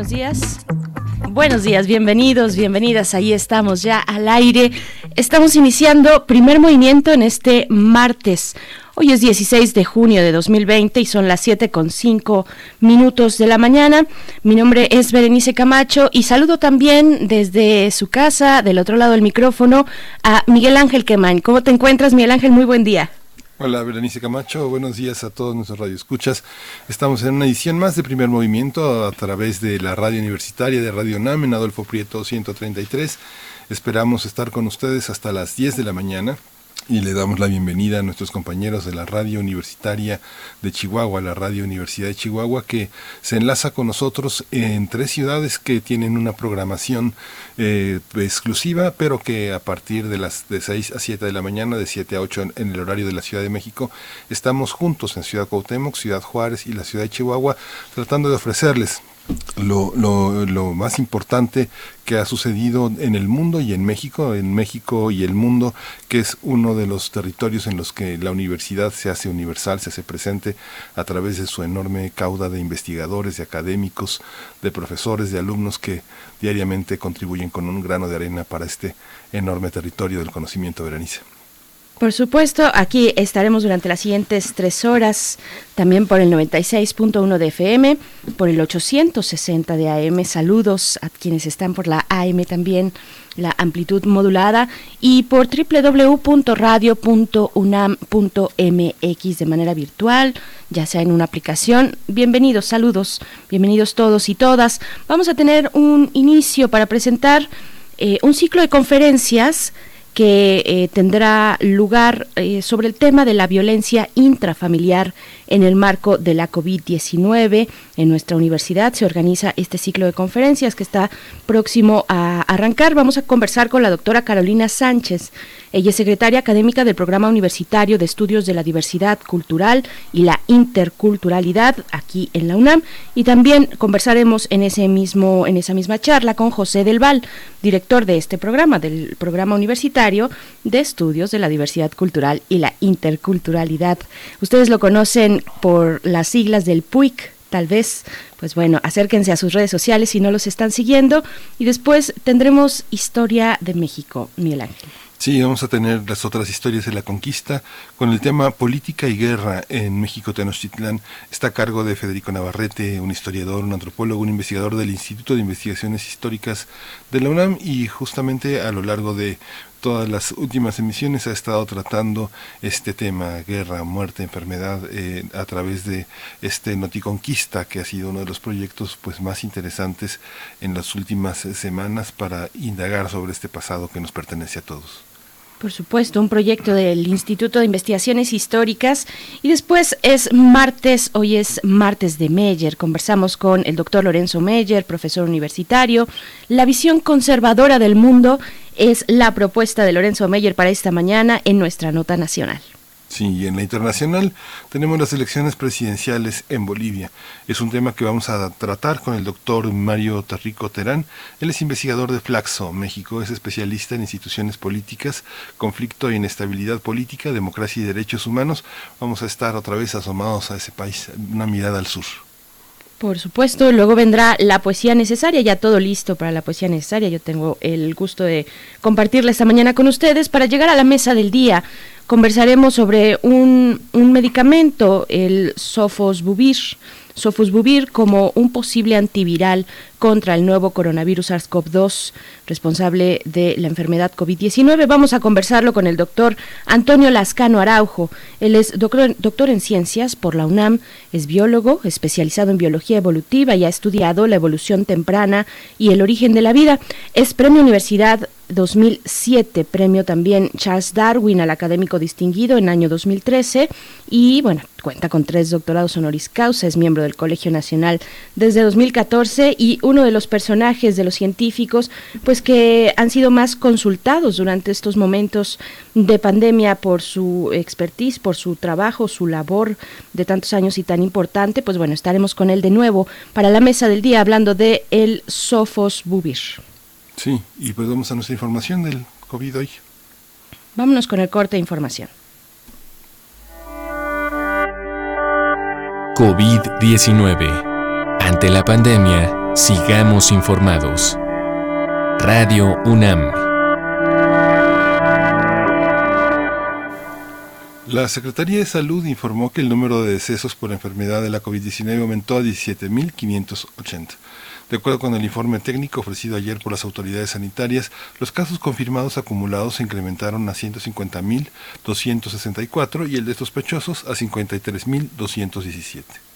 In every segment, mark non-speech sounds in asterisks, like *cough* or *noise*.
Buenos días. Buenos días, bienvenidos, bienvenidas. Ahí estamos ya al aire. Estamos iniciando primer movimiento en este martes. Hoy es 16 de junio de 2020 y son las 7 con 5 minutos de la mañana. Mi nombre es Berenice Camacho y saludo también desde su casa, del otro lado del micrófono, a Miguel Ángel Quemain. ¿Cómo te encuentras, Miguel Ángel? Muy buen día. Hola, Berenice Camacho. Buenos días a todos nuestros radioescuchas. Estamos en una edición más de Primer Movimiento a través de la radio universitaria de Radio NAM en Adolfo Prieto 133. Esperamos estar con ustedes hasta las 10 de la mañana y le damos la bienvenida a nuestros compañeros de la Radio Universitaria de Chihuahua, la Radio Universidad de Chihuahua, que se enlaza con nosotros en tres ciudades que tienen una programación eh, exclusiva, pero que a partir de las de 6 a 7 de la mañana, de 7 a 8 en, en, el horario de la Ciudad de México, estamos juntos en Ciudad Cuauhtémoc, Ciudad Juárez y la Ciudad de Chihuahua, tratando de ofrecerles lo, lo, más importante que ha sucedido en el mundo y en México, en México y el mundo, que es uno de los territorios en los que la universidad se hace universal, se hace presente a través de su enorme cauda de investigadores, de académicos, de profesores, de alumnos que diariamente contribuyen con un grano de arena para este enorme territorio del conocimiento veranice. Por supuesto, aquí estaremos durante las siguientes tres horas, también por el 96.1 de FM, por el 860 de AM. Saludos a quienes están por la AM también, la amplitud modulada, y por www.radio.unam.mx de manera virtual, ya sea en una aplicación. Bienvenidos, saludos, bienvenidos todos y todas. Vamos a tener un inicio para presentar eh, un ciclo de conferencias que eh, tendrá lugar eh, sobre el tema de la violencia intrafamiliar en el marco de la COVID-19. En nuestra universidad se organiza este ciclo de conferencias que está próximo a arrancar. Vamos a conversar con la doctora Carolina Sánchez. Ella es secretaria académica del Programa Universitario de Estudios de la Diversidad Cultural y la Interculturalidad aquí en la UNAM y también conversaremos en ese mismo en esa misma charla con José Del Val, director de este programa del Programa Universitario de Estudios de la Diversidad Cultural y la Interculturalidad. Ustedes lo conocen por las siglas del PUIC, tal vez, pues bueno, acérquense a sus redes sociales si no los están siguiendo y después tendremos Historia de México, Miguel Ángel. Sí, vamos a tener las otras historias de la conquista con el tema política y guerra en México Tenochtitlán. Está a cargo de Federico Navarrete, un historiador, un antropólogo, un investigador del Instituto de Investigaciones Históricas de la UNAM y justamente a lo largo de todas las últimas emisiones ha estado tratando este tema, guerra, muerte, enfermedad, eh, a través de este Noticonquista, que ha sido uno de los proyectos pues, más interesantes en las últimas semanas para indagar sobre este pasado que nos pertenece a todos. Por supuesto, un proyecto del Instituto de Investigaciones Históricas. Y después es martes, hoy es martes de Meyer. Conversamos con el doctor Lorenzo Meyer, profesor universitario. La visión conservadora del mundo es la propuesta de Lorenzo Meyer para esta mañana en nuestra nota nacional. Sí, y en la internacional tenemos las elecciones presidenciales en Bolivia. Es un tema que vamos a tratar con el doctor Mario Tarrico Terán. Él es investigador de Flaxo, México, es especialista en instituciones políticas, conflicto e inestabilidad política, democracia y derechos humanos. Vamos a estar otra vez asomados a ese país, una mirada al sur. Por supuesto, luego vendrá la poesía necesaria, ya todo listo para la poesía necesaria. Yo tengo el gusto de compartirla esta mañana con ustedes. Para llegar a la mesa del día conversaremos sobre un, un medicamento, el Sofosbuvir, Sofosbuvir como un posible antiviral contra el nuevo coronavirus SARS-CoV-2 responsable de la enfermedad COVID-19. Vamos a conversarlo con el doctor Antonio Lascano Araujo. Él es doctor, doctor en ciencias por la UNAM, es biólogo especializado en biología evolutiva y ha estudiado la evolución temprana y el origen de la vida. Es premio Universidad 2007, premio también Charles Darwin al académico distinguido en año 2013 y bueno, cuenta con tres doctorados honoris causa, es miembro del Colegio Nacional desde 2014 y uno de los personajes de los científicos pues que han sido más consultados durante estos momentos de pandemia por su expertise, por su trabajo, su labor de tantos años y tan importante, pues bueno, estaremos con él de nuevo para la mesa del día hablando de el Sophos bubir. Sí, y pues vamos a nuestra información del COVID hoy. Vámonos con el corte de información. COVID-19. Ante la pandemia, sigamos informados. Radio UNAM. La Secretaría de Salud informó que el número de decesos por enfermedad de la COVID-19 aumentó a 17.580. De acuerdo con el informe técnico ofrecido ayer por las autoridades sanitarias, los casos confirmados acumulados se incrementaron a 150.264 y el de sospechosos a 53.217.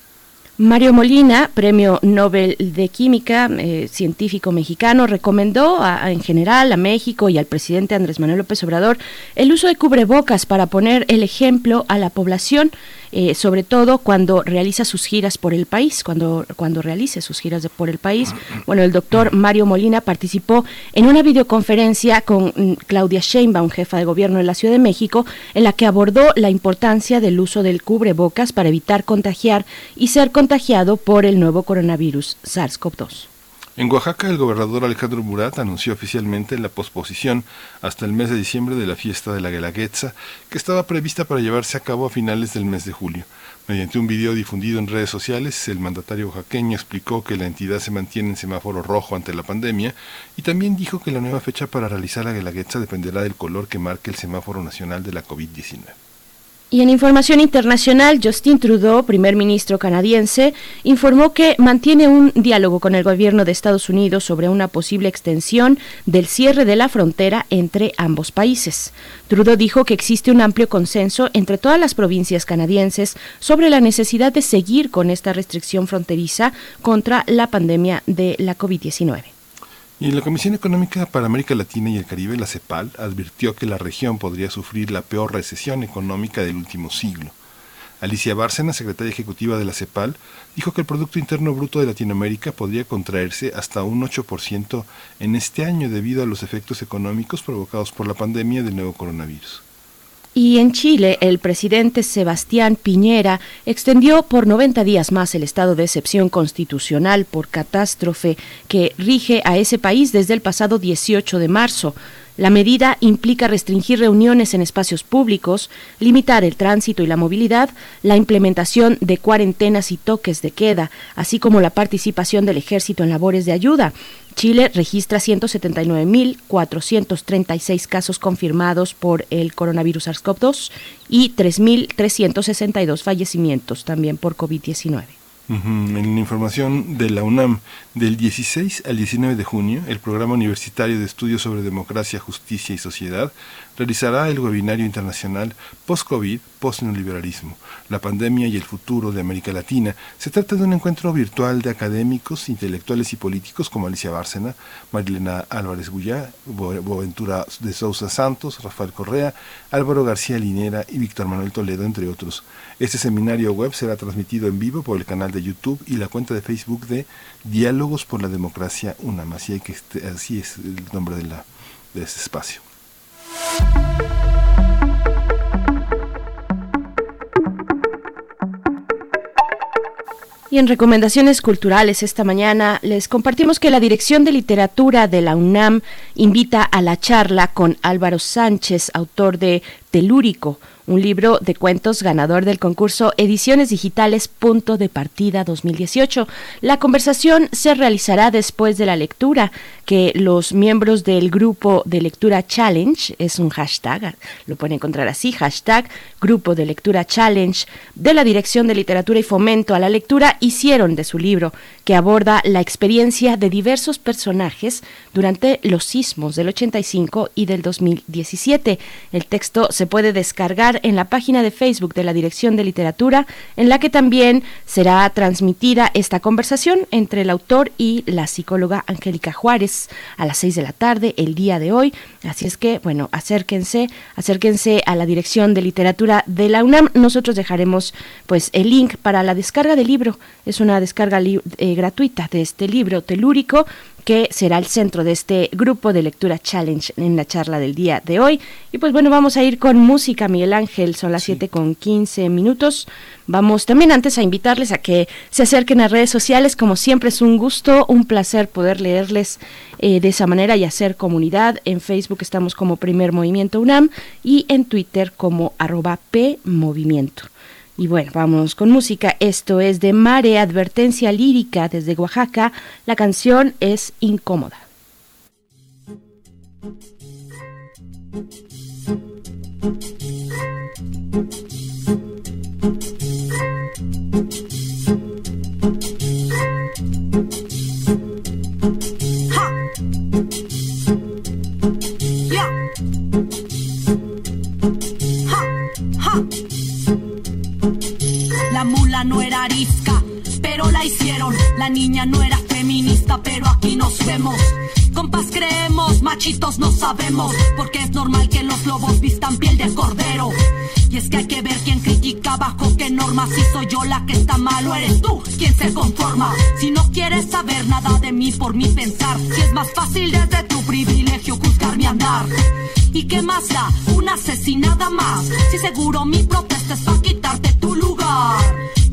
Mario Molina, Premio Nobel de Química, eh, científico mexicano, recomendó en general a México y al presidente Andrés Manuel López Obrador el uso de cubrebocas para poner el ejemplo a la población eh, sobre todo cuando realiza sus giras por el país, cuando, cuando realice sus giras por el país. Bueno, el doctor Mario Molina participó en una videoconferencia con mm, Claudia Sheinbaum, jefa de gobierno de la Ciudad de México, en la que abordó la importancia del uso del cubrebocas para evitar contagiar y ser contagiado por el nuevo coronavirus SARS-CoV-2. En Oaxaca, el gobernador Alejandro Murat anunció oficialmente la posposición hasta el mes de diciembre de la fiesta de la Guelaguetza, que estaba prevista para llevarse a cabo a finales del mes de julio. Mediante un video difundido en redes sociales, el mandatario oaxaqueño explicó que la entidad se mantiene en semáforo rojo ante la pandemia y también dijo que la nueva fecha para realizar la Guelaguetza dependerá del color que marque el semáforo nacional de la COVID-19. Y en información internacional, Justin Trudeau, primer ministro canadiense, informó que mantiene un diálogo con el gobierno de Estados Unidos sobre una posible extensión del cierre de la frontera entre ambos países. Trudeau dijo que existe un amplio consenso entre todas las provincias canadienses sobre la necesidad de seguir con esta restricción fronteriza contra la pandemia de la COVID-19. Y la Comisión Económica para América Latina y el Caribe, la CEPAL, advirtió que la región podría sufrir la peor recesión económica del último siglo. Alicia Bárcena, secretaria ejecutiva de la CEPAL, dijo que el Producto Interno Bruto de Latinoamérica podría contraerse hasta un 8% en este año debido a los efectos económicos provocados por la pandemia del nuevo coronavirus. Y en Chile, el presidente Sebastián Piñera extendió por 90 días más el estado de excepción constitucional por catástrofe que rige a ese país desde el pasado 18 de marzo. La medida implica restringir reuniones en espacios públicos, limitar el tránsito y la movilidad, la implementación de cuarentenas y toques de queda, así como la participación del ejército en labores de ayuda. Chile registra 179.436 casos confirmados por el coronavirus SARS-CoV-2 y 3.362 fallecimientos también por COVID-19. En la información de la UNAM, del 16 al 19 de junio, el Programa Universitario de Estudios sobre Democracia, Justicia y Sociedad realizará el webinario internacional Post-COVID, Post-Neoliberalismo, la pandemia y el futuro de América Latina. Se trata de un encuentro virtual de académicos, intelectuales y políticos como Alicia Bárcena, Marilena Álvarez Guyá, Boaventura de Sousa Santos, Rafael Correa, Álvaro García Linera y Víctor Manuel Toledo, entre otros. Este seminario web será transmitido en vivo por el canal de YouTube y la cuenta de Facebook de Diálogos por la Democracia UNAM. Este, así es el nombre de, la, de ese espacio. Y en recomendaciones culturales esta mañana les compartimos que la Dirección de Literatura de la UNAM invita a la charla con Álvaro Sánchez, autor de Telúrico, un libro de cuentos ganador del concurso Ediciones Digitales Punto de Partida 2018. La conversación se realizará después de la lectura, que los miembros del grupo de lectura Challenge, es un hashtag, lo pueden encontrar así, hashtag Grupo de Lectura Challenge, de la Dirección de Literatura y Fomento a la Lectura, hicieron de su libro, que aborda la experiencia de diversos personajes durante los sismos del 85 y del 2017. El texto se puede descargar en la página de Facebook de la Dirección de Literatura, en la que también será transmitida esta conversación entre el autor y la psicóloga Angélica Juárez a las seis de la tarde el día de hoy. Así es que, bueno, acérquense, acérquense a la Dirección de Literatura de la UNAM. Nosotros dejaremos pues el link para la descarga del libro. Es una descarga eh, gratuita de este libro telúrico que será el centro de este grupo de lectura challenge en la charla del día de hoy. Y pues bueno, vamos a ir con música, Miguel Ángel, son las siete con 15 minutos. Vamos también antes a invitarles a que se acerquen a redes sociales, como siempre es un gusto, un placer poder leerles eh, de esa manera y hacer comunidad. En Facebook estamos como Primer Movimiento UNAM y en Twitter como arroba P Movimiento. Y bueno, vamos con música. Esto es de Mare, Advertencia Lírica desde Oaxaca. La canción es Incómoda. No era arisca, pero la hicieron. La niña no era feminista, pero aquí nos vemos. Compas creemos, machitos no sabemos, porque es normal que los lobos vistan piel de cordero. Y es que hay que ver quién critica bajo qué normas, si soy yo la que está mal o eres tú quien se conforma. Si no quieres saber nada de mí por mi pensar, si es más fácil desde tu privilegio juzgar mi andar. ¿Y qué más da? Una asesinada más. Si seguro mi protesta es para quitarte tu lugar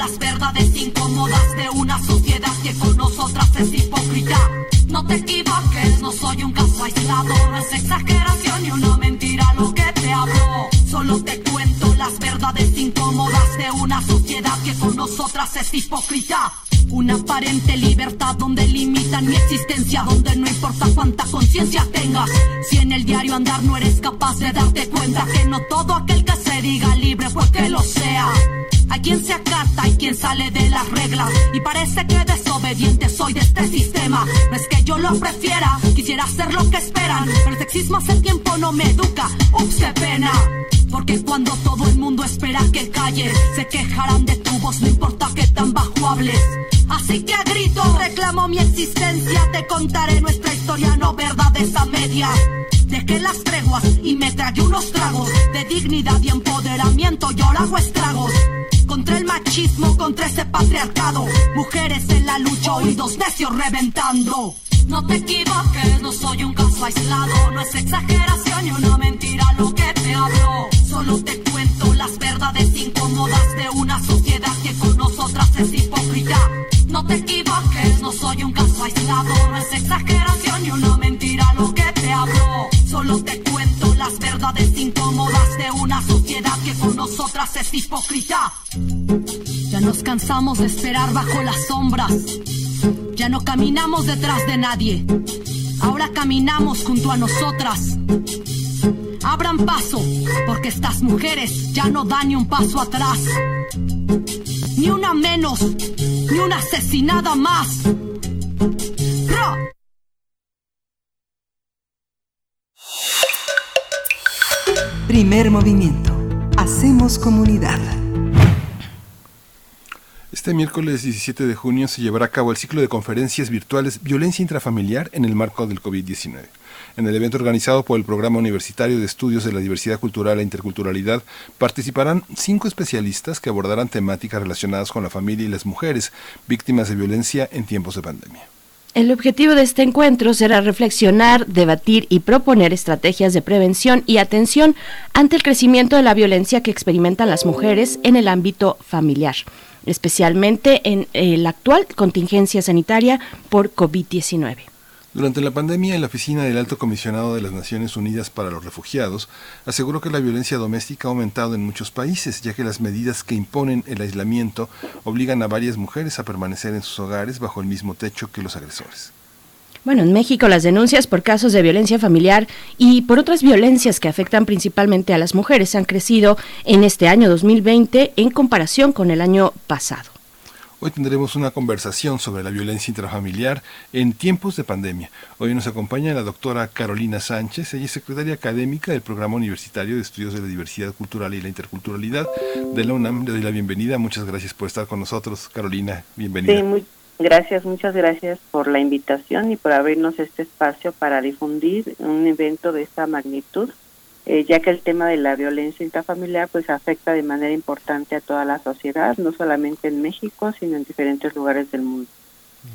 las verdades incómodas de una sociedad que con nosotras es hipócrita. No te equivoques, no soy un caso aislado, no es exageración ni una mentira lo que te hablo. Solo te cuento las verdades incómodas de una sociedad que con nosotras es hipócrita. Una aparente libertad donde limitan mi existencia, donde no importa cuánta conciencia tengas. Si en el diario andar no eres capaz de darte cuenta que no todo aquel que se diga libre pues que lo sea. Hay quien se acata y quien sale de las reglas. Y parece que desobediente soy de este sistema. No es que yo lo prefiera, quisiera hacer lo que esperan. Pero el sexismo hace tiempo no me educa. Ups, qué pena. Porque cuando todo el mundo espera que calle, se quejarán de tu voz, no importa que tan bajo hables. Así que a grito reclamo mi existencia, te contaré nuestra historia, no verdades a media. Dejé las treguas y me tragué unos tragos de dignidad y empoderamiento, yo hago estragos. Contra el machismo, contra ese patriarcado. Mujeres en la lucha, dos necios reventando. No te equivoques, no soy un caso aislado. No es exageración ni una mentira lo que te hablo. Solo te cuento las verdades incómodas de una sociedad que con nosotras es hipócrita. No te equivoques, no soy un caso aislado. No es exageración ni una mentira lo que te hablo. Solo te cuento las verdades incómodas de una sociedad que con nosotras es hipócrita. Ya nos cansamos de esperar bajo las sombras. Ya no caminamos detrás de nadie. Ahora caminamos junto a nosotras. Abran paso, porque estas mujeres ya no dan ni un paso atrás. Ni una menos, ni una asesinada más. Primer movimiento. Hacemos comunidad. Este miércoles 17 de junio se llevará a cabo el ciclo de conferencias virtuales Violencia intrafamiliar en el marco del COVID-19. En el evento organizado por el Programa Universitario de Estudios de la Diversidad Cultural e Interculturalidad participarán cinco especialistas que abordarán temáticas relacionadas con la familia y las mujeres víctimas de violencia en tiempos de pandemia. El objetivo de este encuentro será reflexionar, debatir y proponer estrategias de prevención y atención ante el crecimiento de la violencia que experimentan las mujeres en el ámbito familiar, especialmente en la actual contingencia sanitaria por COVID-19. Durante la pandemia, la oficina del Alto Comisionado de las Naciones Unidas para los Refugiados aseguró que la violencia doméstica ha aumentado en muchos países, ya que las medidas que imponen el aislamiento obligan a varias mujeres a permanecer en sus hogares bajo el mismo techo que los agresores. Bueno, en México las denuncias por casos de violencia familiar y por otras violencias que afectan principalmente a las mujeres han crecido en este año 2020 en comparación con el año pasado. Hoy tendremos una conversación sobre la violencia intrafamiliar en tiempos de pandemia. Hoy nos acompaña la doctora Carolina Sánchez, ella es secretaria académica del Programa Universitario de Estudios de la Diversidad Cultural y la Interculturalidad de la UNAM. Le doy la bienvenida. Muchas gracias por estar con nosotros. Carolina, bienvenida. Sí, muy, gracias, muchas gracias por la invitación y por abrirnos este espacio para difundir un evento de esta magnitud eh, ya que el tema de la violencia intrafamiliar pues afecta de manera importante a toda la sociedad, no solamente en México, sino en diferentes lugares del mundo.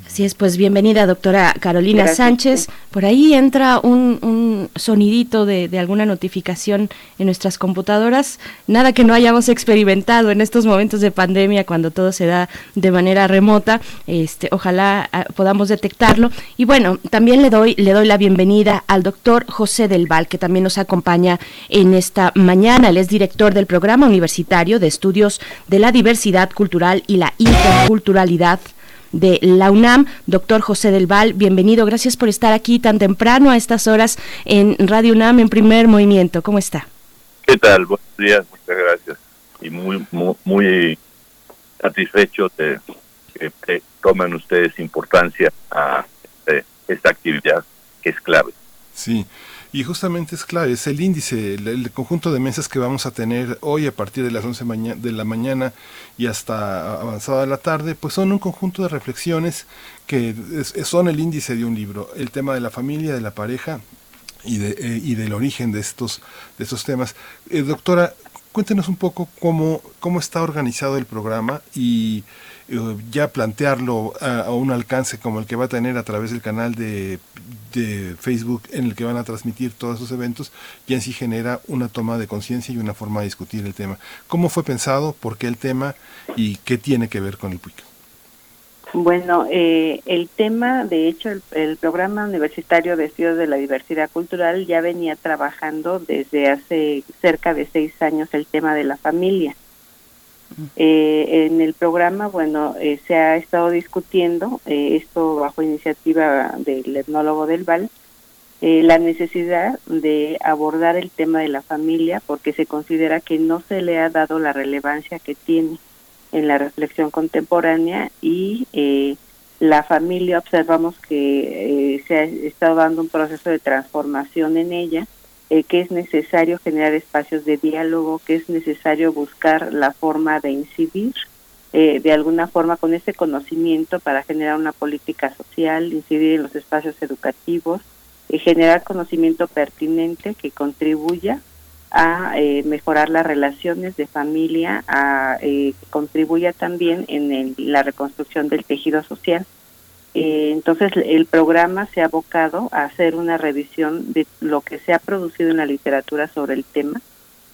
Así es, pues bienvenida, doctora Carolina Sánchez. Por ahí entra un, un sonidito de, de, alguna notificación en nuestras computadoras. Nada que no hayamos experimentado en estos momentos de pandemia, cuando todo se da de manera remota. Este, ojalá ah, podamos detectarlo. Y bueno, también le doy, le doy la bienvenida al doctor José Del Val, que también nos acompaña en esta mañana. Él es director del Programa Universitario de Estudios de la Diversidad Cultural y la Interculturalidad de la UNAM. Doctor José del Val, bienvenido. Gracias por estar aquí tan temprano a estas horas en Radio UNAM en primer movimiento. ¿Cómo está? ¿Qué tal? Buenos días, muchas gracias. Y muy, muy, muy satisfecho de que tomen ustedes importancia a este, esta actividad que es clave. Sí, y justamente es clave, es el índice, el, conjunto de mesas que vamos a tener hoy a partir de las 11 de la mañana y hasta avanzada la tarde, pues son un conjunto de reflexiones que son el índice de un libro, el tema de la familia, de la pareja y, de, eh, y del origen de estos, de estos temas. Eh, doctora, cuéntenos un poco cómo, cómo está organizado el programa y ya plantearlo a, a, un alcance como el que va a tener a través del canal de, de, Facebook en el que van a transmitir todos esos eventos, ya en sí genera una toma de conciencia y una forma de discutir el tema. ¿Cómo fue pensado? ¿Por qué el tema? ¿Y qué tiene que ver con el PUIC? Bueno, eh, el tema, de hecho, el, el, programa universitario de estudios de la diversidad cultural ya venía trabajando desde hace cerca de seis años el tema de la familia. Eh, en el programa, bueno, eh, se ha estado discutiendo, eh, esto bajo iniciativa del etnólogo del Val, eh, la necesidad de abordar el tema de la familia porque se considera que no se le ha dado la relevancia que tiene en la reflexión contemporánea y la familia observamos que se ha estado dando un proceso de transformación en ella eh, que es necesario generar espacios de diálogo, que es necesario buscar la forma de incidir eh, de alguna forma con ese conocimiento para generar una política social, incidir en los espacios educativos, y generar conocimiento pertinente que contribuya a eh, mejorar las relaciones de familia, a eh, que contribuya también en el, la reconstrucción del tejido social. Eh, entonces el programa se ha abocado a hacer una revisión de lo que se ha producido en la literatura sobre el tema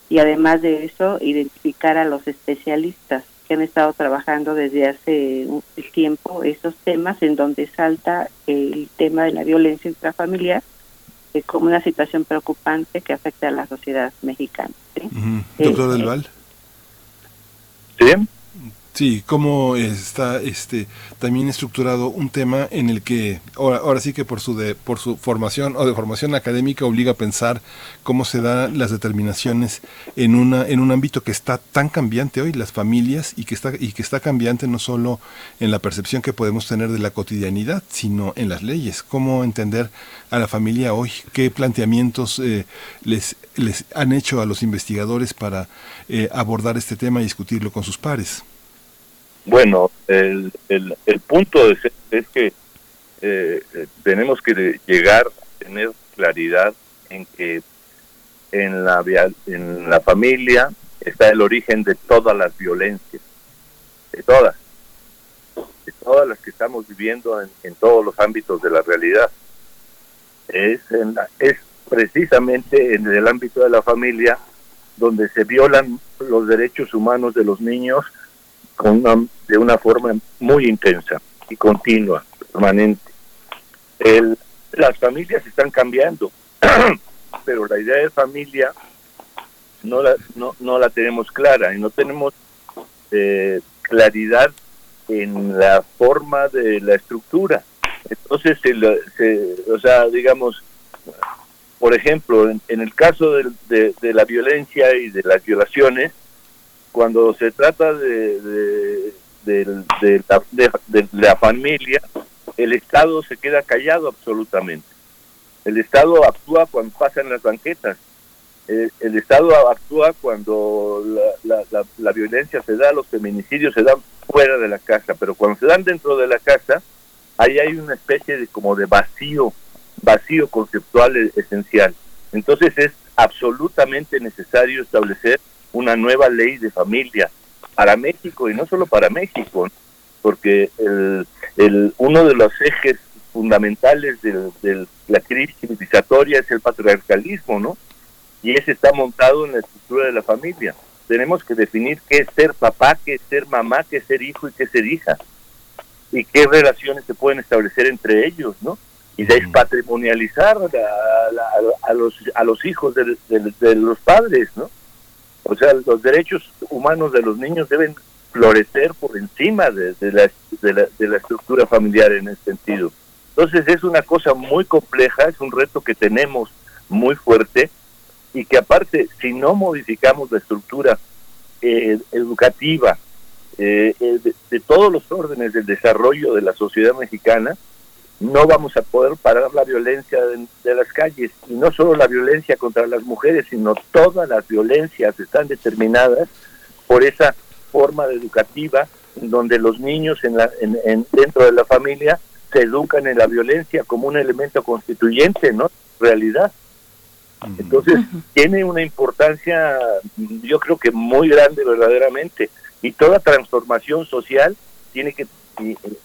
y además de eso identificar a los especialistas que han estado trabajando desde hace un tiempo estos temas en donde salta el tema de la violencia intrafamiliar eh, como una situación preocupante que afecta a la sociedad mexicana. ¿sí? Uh -huh. Doctor Eh, Del Val. ¿Sí? Sí, cómo está este también estructurado un tema en el que ahora, ahora sí que por su de, por su formación o de formación académica obliga a pensar cómo se dan las determinaciones en una en un ámbito que está tan cambiante hoy las familias y que está y que está cambiante no solo en la percepción que podemos tener de la cotidianidad, sino en las leyes. Cómo entender a la familia hoy, qué planteamientos eh, les les han hecho a los investigadores para eh, abordar este tema y discutirlo con sus pares. Bueno, el, el, el punto es, que eh, tenemos que llegar a tener claridad en que en la, en la familia está el origen de todas las violencias, de todas, de todas las que estamos viviendo en, en todos los ámbitos de la realidad. Es, en la, es precisamente en el ámbito de la familia donde se violan los derechos humanos de los niños de una forma muy intensa y continua, permanente. El, las familias están cambiando, *clears throat* pero la idea de familia no la, no, no la tenemos clara y no tenemos eh, claridad en la forma de la estructura. Entonces, se, o sea, digamos, por ejemplo, en, el caso de, la violencia y de las violaciones, cuando se trata de, de, la, familia, el Estado se queda callado absolutamente. El Estado actúa cuando pasan las banquetas. El, Estado actúa cuando la, la, la, violencia se da, los feminicidios se dan fuera de la casa, pero cuando se dan dentro de la casa, ahí hay una especie de como de vacío, vacío conceptual e, esencial. Entonces es absolutamente necesario establecer una nueva ley de familia para México y no solo para México, porque el, el, uno de los ejes fundamentales de, la crisis civilizatoria es el patriarcalismo, ¿no? Y ese está montado en la estructura de la familia. Tenemos que definir qué es ser papá, qué es ser mamá, qué es ser hijo y qué es ser hija. Y qué relaciones se pueden establecer entre ellos, ¿no? Y despatrimonializar a, a, los, a los hijos de, de los padres, ¿no? O sea, los derechos humanos de los niños deben florecer por encima de, la, de, la, estructura familiar en ese sentido. Entonces es una cosa muy compleja, es un reto que tenemos muy fuerte y que aparte, si no modificamos la estructura eh, educativa eh, eh, de, todos los órdenes del desarrollo de la sociedad mexicana, no vamos a poder parar la violencia de, las calles. Y no solo la violencia contra las mujeres, sino todas las violencias están determinadas por esa forma educativa donde los niños en la, en, dentro de la familia se educan en la violencia como un elemento constituyente, ¿no? Realidad. Entonces, tiene una importancia, yo creo que muy grande verdaderamente. Y toda transformación social tiene que,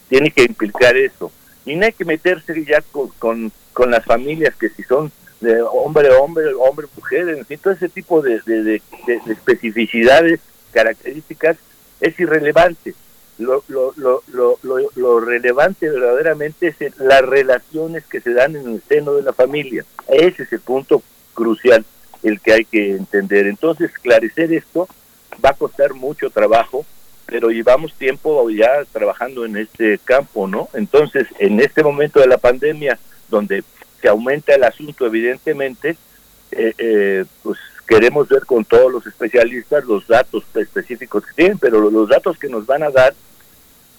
tiene que implicar eso y no hay que meterse ya con, con, las familias que si son de hombre hombre hombre mujer en fin todo ese tipo de, de, especificidades características es irrelevante. Lo, lo, lo, lo, lo relevante verdaderamente es las relaciones que se dan en el seno de la familia. Ese es el punto crucial el que hay que entender. Entonces esclarecer esto va a costar mucho trabajo pero llevamos tiempo ya trabajando en este campo, ¿no? Entonces, en este momento de la pandemia, donde se aumenta el asunto, evidentemente, eh, eh, pues queremos ver con todos los especialistas los datos específicos que tienen, pero los datos que nos van a dar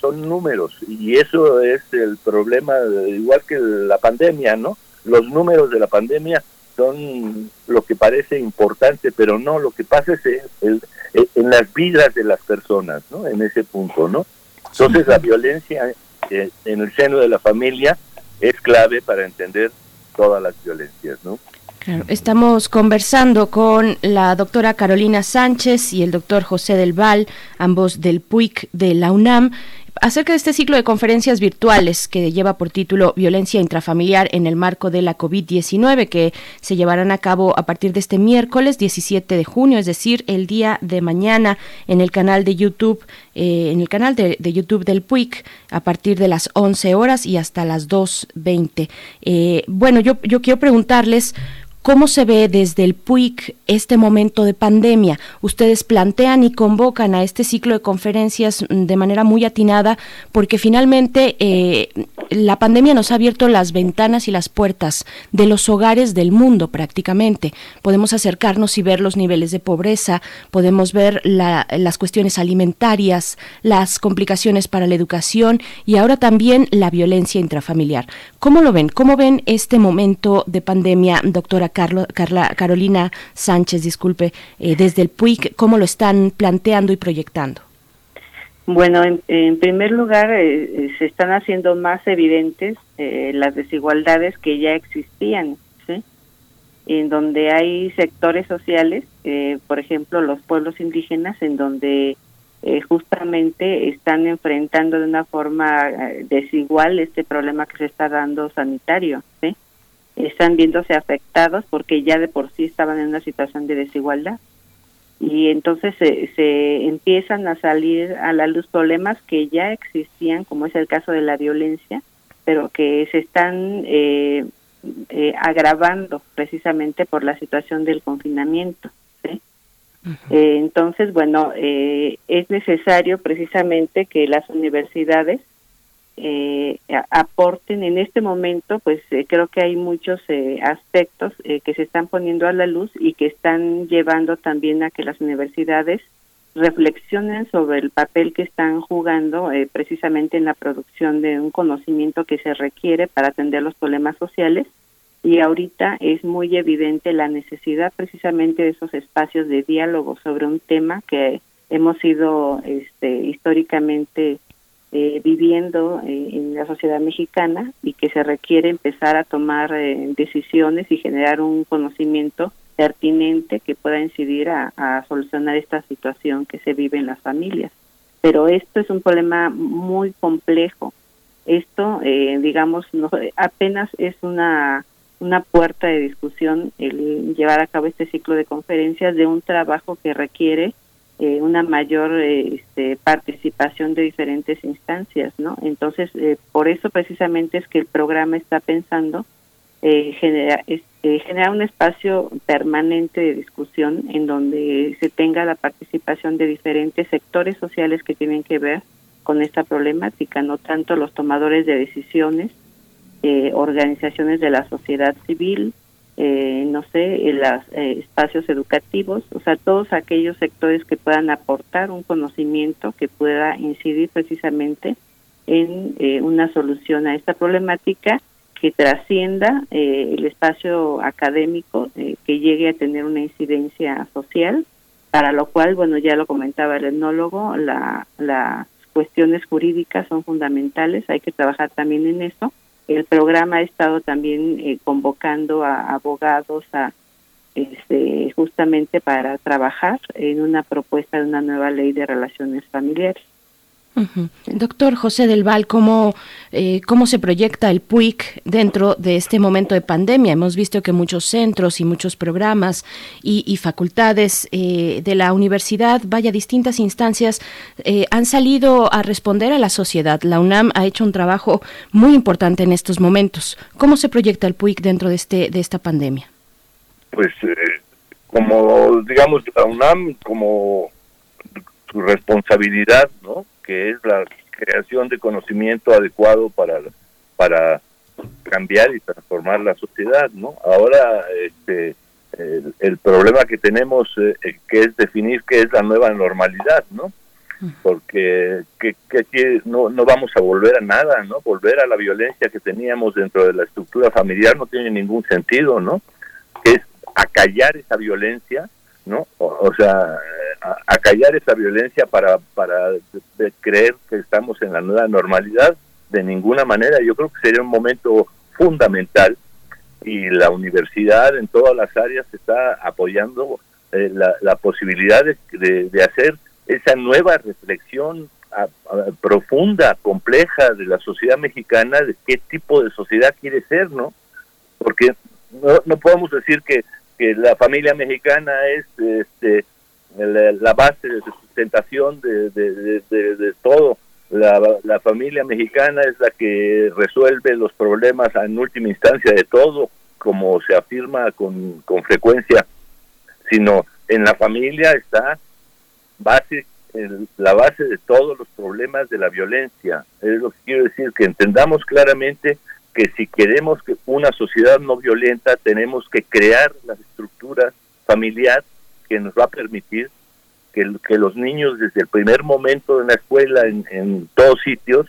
son números y eso es el problema, igual que la pandemia, ¿no? Los números de la pandemia son lo que parece importante, pero no, lo que pasa es el, en las vidas de las personas, ¿no? En ese punto, ¿no? Entonces la violencia eh, en el seno de la familia es clave para entender todas las violencias, ¿no? Claro, estamos conversando con la doctora Carolina Sánchez y el doctor José del Val, ambos del PUIC de la UNAM acerca de este ciclo de conferencias virtuales que lleva por título Violencia intrafamiliar en el marco de la COVID-19 que se llevarán a cabo a partir de este miércoles 17 de junio, es decir, el día de mañana en el canal de YouTube, eh, en el canal de, YouTube del PUIC a partir de las 11 horas y hasta las 2.20. Eh, bueno, yo, yo quiero preguntarles ¿Cómo se ve desde el PUIC este momento de pandemia? Ustedes plantean y convocan a este ciclo de conferencias mm, de manera muy atinada porque finalmente eh, la pandemia nos ha abierto las ventanas y las puertas de los hogares del mundo prácticamente. Podemos acercarnos y ver los niveles de pobreza, podemos ver las cuestiones alimentarias, las complicaciones para la educación y ahora también la violencia intrafamiliar. ¿Cómo lo ven? ¿Cómo ven este momento de pandemia, doctora Carla, Carolina Sánchez, disculpe, eh, desde el PUIC, cómo lo están planteando y proyectando. Bueno, en, primer lugar, eh, eh, se están haciendo más evidentes las desigualdades que ya existían, ¿sí? En donde hay sectores sociales, por ejemplo, los pueblos indígenas, en donde justamente están enfrentando de una forma desigual este problema que se está dando sanitario, ¿sí? Están viéndose afectados porque ya de por sí estaban en una situación de desigualdad. Y entonces se, se empiezan a salir a la luz problemas que ya existían, como es el caso de la violencia, pero que se están eh, eh, agravando precisamente por la situación del confinamiento. Eh, entonces, bueno, eh, es necesario precisamente que las universidades eh, aporten en este momento, pues creo que hay muchos aspectos que se están poniendo a la luz y que están llevando también a que las universidades reflexionen sobre el papel que están jugando precisamente en la producción de un conocimiento que se requiere para atender los problemas sociales. Y ahorita es muy evidente la necesidad precisamente de esos espacios de diálogo sobre un tema que hemos ido este, históricamente eh, viviendo eh, en la sociedad mexicana y que se requiere empezar a tomar eh, decisiones y generar un conocimiento pertinente que pueda incidir a, solucionar esta situación que se vive en las familias. Pero esto es un problema muy complejo. Esto, digamos, no, apenas es una una puerta de discusión el llevar a cabo este ciclo de conferencias de un trabajo que requiere eh, una mayor eh, este, participación de diferentes instancias, ¿no? Entonces, eh, por eso precisamente es que el programa está pensando generar, generar un espacio permanente de discusión en donde se tenga la participación de diferentes sectores sociales que tienen que ver con esta problemática, no tanto los tomadores de decisiones, eh, organizaciones de la sociedad civil, eh, no sé, los eh, espacios educativos, o sea, todos aquellos sectores que puedan aportar un conocimiento que pueda incidir precisamente en una solución a esta problemática que trascienda el espacio académico, que llegue a tener una incidencia social, para lo cual, bueno, ya lo comentaba el etnólogo, la, las cuestiones jurídicas son fundamentales, hay que trabajar también en eso, el programa ha estado también eh, convocando a abogados a este, justamente para trabajar en una propuesta de una nueva ley de relaciones familiares. Doctor José del Val, ¿cómo, eh, ¿cómo se proyecta el PUIC dentro de este momento de pandemia? Hemos visto que muchos centros y muchos programas y, facultades eh, de la universidad, vaya, distintas instancias, eh, han salido a responder a la sociedad. La UNAM ha hecho un trabajo muy importante en estos momentos. ¿Cómo se proyecta el PUIC dentro de, este, de esta pandemia? Pues, como digamos, la UNAM, como su responsabilidad, ¿no? Que es la creación de conocimiento adecuado para, para cambiar y transformar la sociedad, ¿no? Ahora, este, el, problema que tenemos eh, eh, que es definir qué es la nueva normalidad, ¿no? Porque que, que, no, no vamos a volver a nada, ¿no? Volver a la violencia que teníamos dentro de la estructura familiar no tiene ningún sentido, ¿no? Es acallar esa violencia ¿no? O, sea, acallar esa violencia para, para creer que estamos en la nueva normalidad, de ninguna manera. Yo creo que sería un momento fundamental y la universidad en todas las áreas está apoyando eh, la, posibilidad de, de, hacer esa nueva reflexión profunda, compleja de la sociedad mexicana, de qué tipo de sociedad quiere ser, ¿no? Porque no, no podemos decir que que la familia mexicana es este, la, base de sustentación de, de, todo. La, la, familia mexicana es la que resuelve los problemas en última instancia de todo, como se afirma con, con frecuencia, sino en la familia está base la base de todos los problemas de la violencia. Es lo que quiero decir, que entendamos claramente que si queremos que una sociedad no violenta, tenemos que crear la estructura familiar que nos va a permitir que, los niños desde el primer momento en la escuela, en, todos sitios,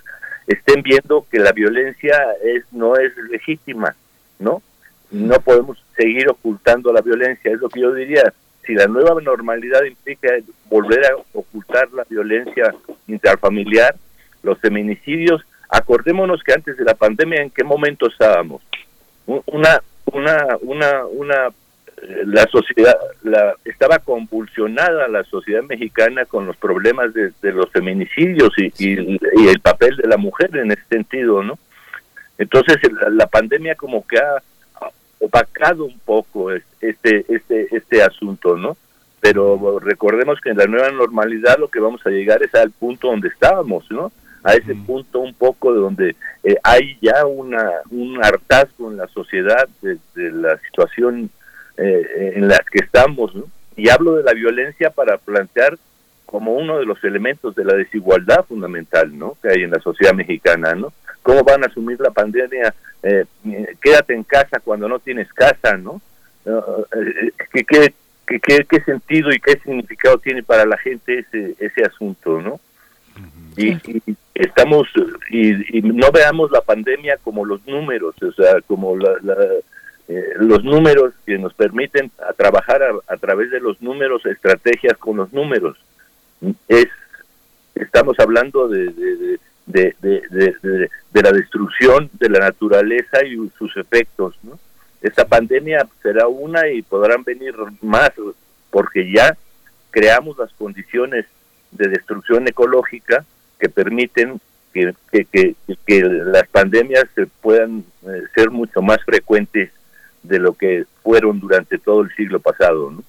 estén viendo que la violencia es no es legítima, ¿no? No podemos seguir ocultando la violencia, es lo que yo diría. Si la nueva normalidad implica volver a ocultar la violencia intrafamiliar, los feminicidios Acordémonos que antes de la pandemia, ¿en qué momento estábamos? Una, una, una, una, la sociedad, la, estaba convulsionada la sociedad mexicana con los problemas de, los feminicidios y, y, el papel de la mujer en ese sentido, ¿no? Entonces la, pandemia como que ha opacado un poco este, este, este asunto, ¿no? Pero recordemos que en la nueva normalidad lo que vamos a llegar es al punto donde estábamos, ¿no? a ese punto un poco donde eh, hay ya una un hartazgo en la sociedad de, la situación eh, en la que estamos, Y hablo de la violencia para plantear como uno de los elementos de la desigualdad fundamental, ¿no? Que hay en la sociedad mexicana, ¿no? ¿Cómo van a asumir la pandemia? Eh, quédate en casa cuando no tienes casa, ¿no? ¿qué, qué, qué, qué, sentido y qué significado tiene para la gente ese, ese asunto, ¿no? y, estamos y, no veamos la pandemia como los números, o sea, como eh, los números que nos permiten trabajar a, través de los números, estrategias con los números. Es estamos hablando de, de, de, de, la destrucción de la naturaleza y sus efectos, ¿no? Esta pandemia será una y podrán venir más porque ya creamos las condiciones de destrucción ecológica que permiten que, que, que, las pandemias puedan eh, ser mucho más frecuentes de lo que fueron durante todo el siglo pasado. ¿no?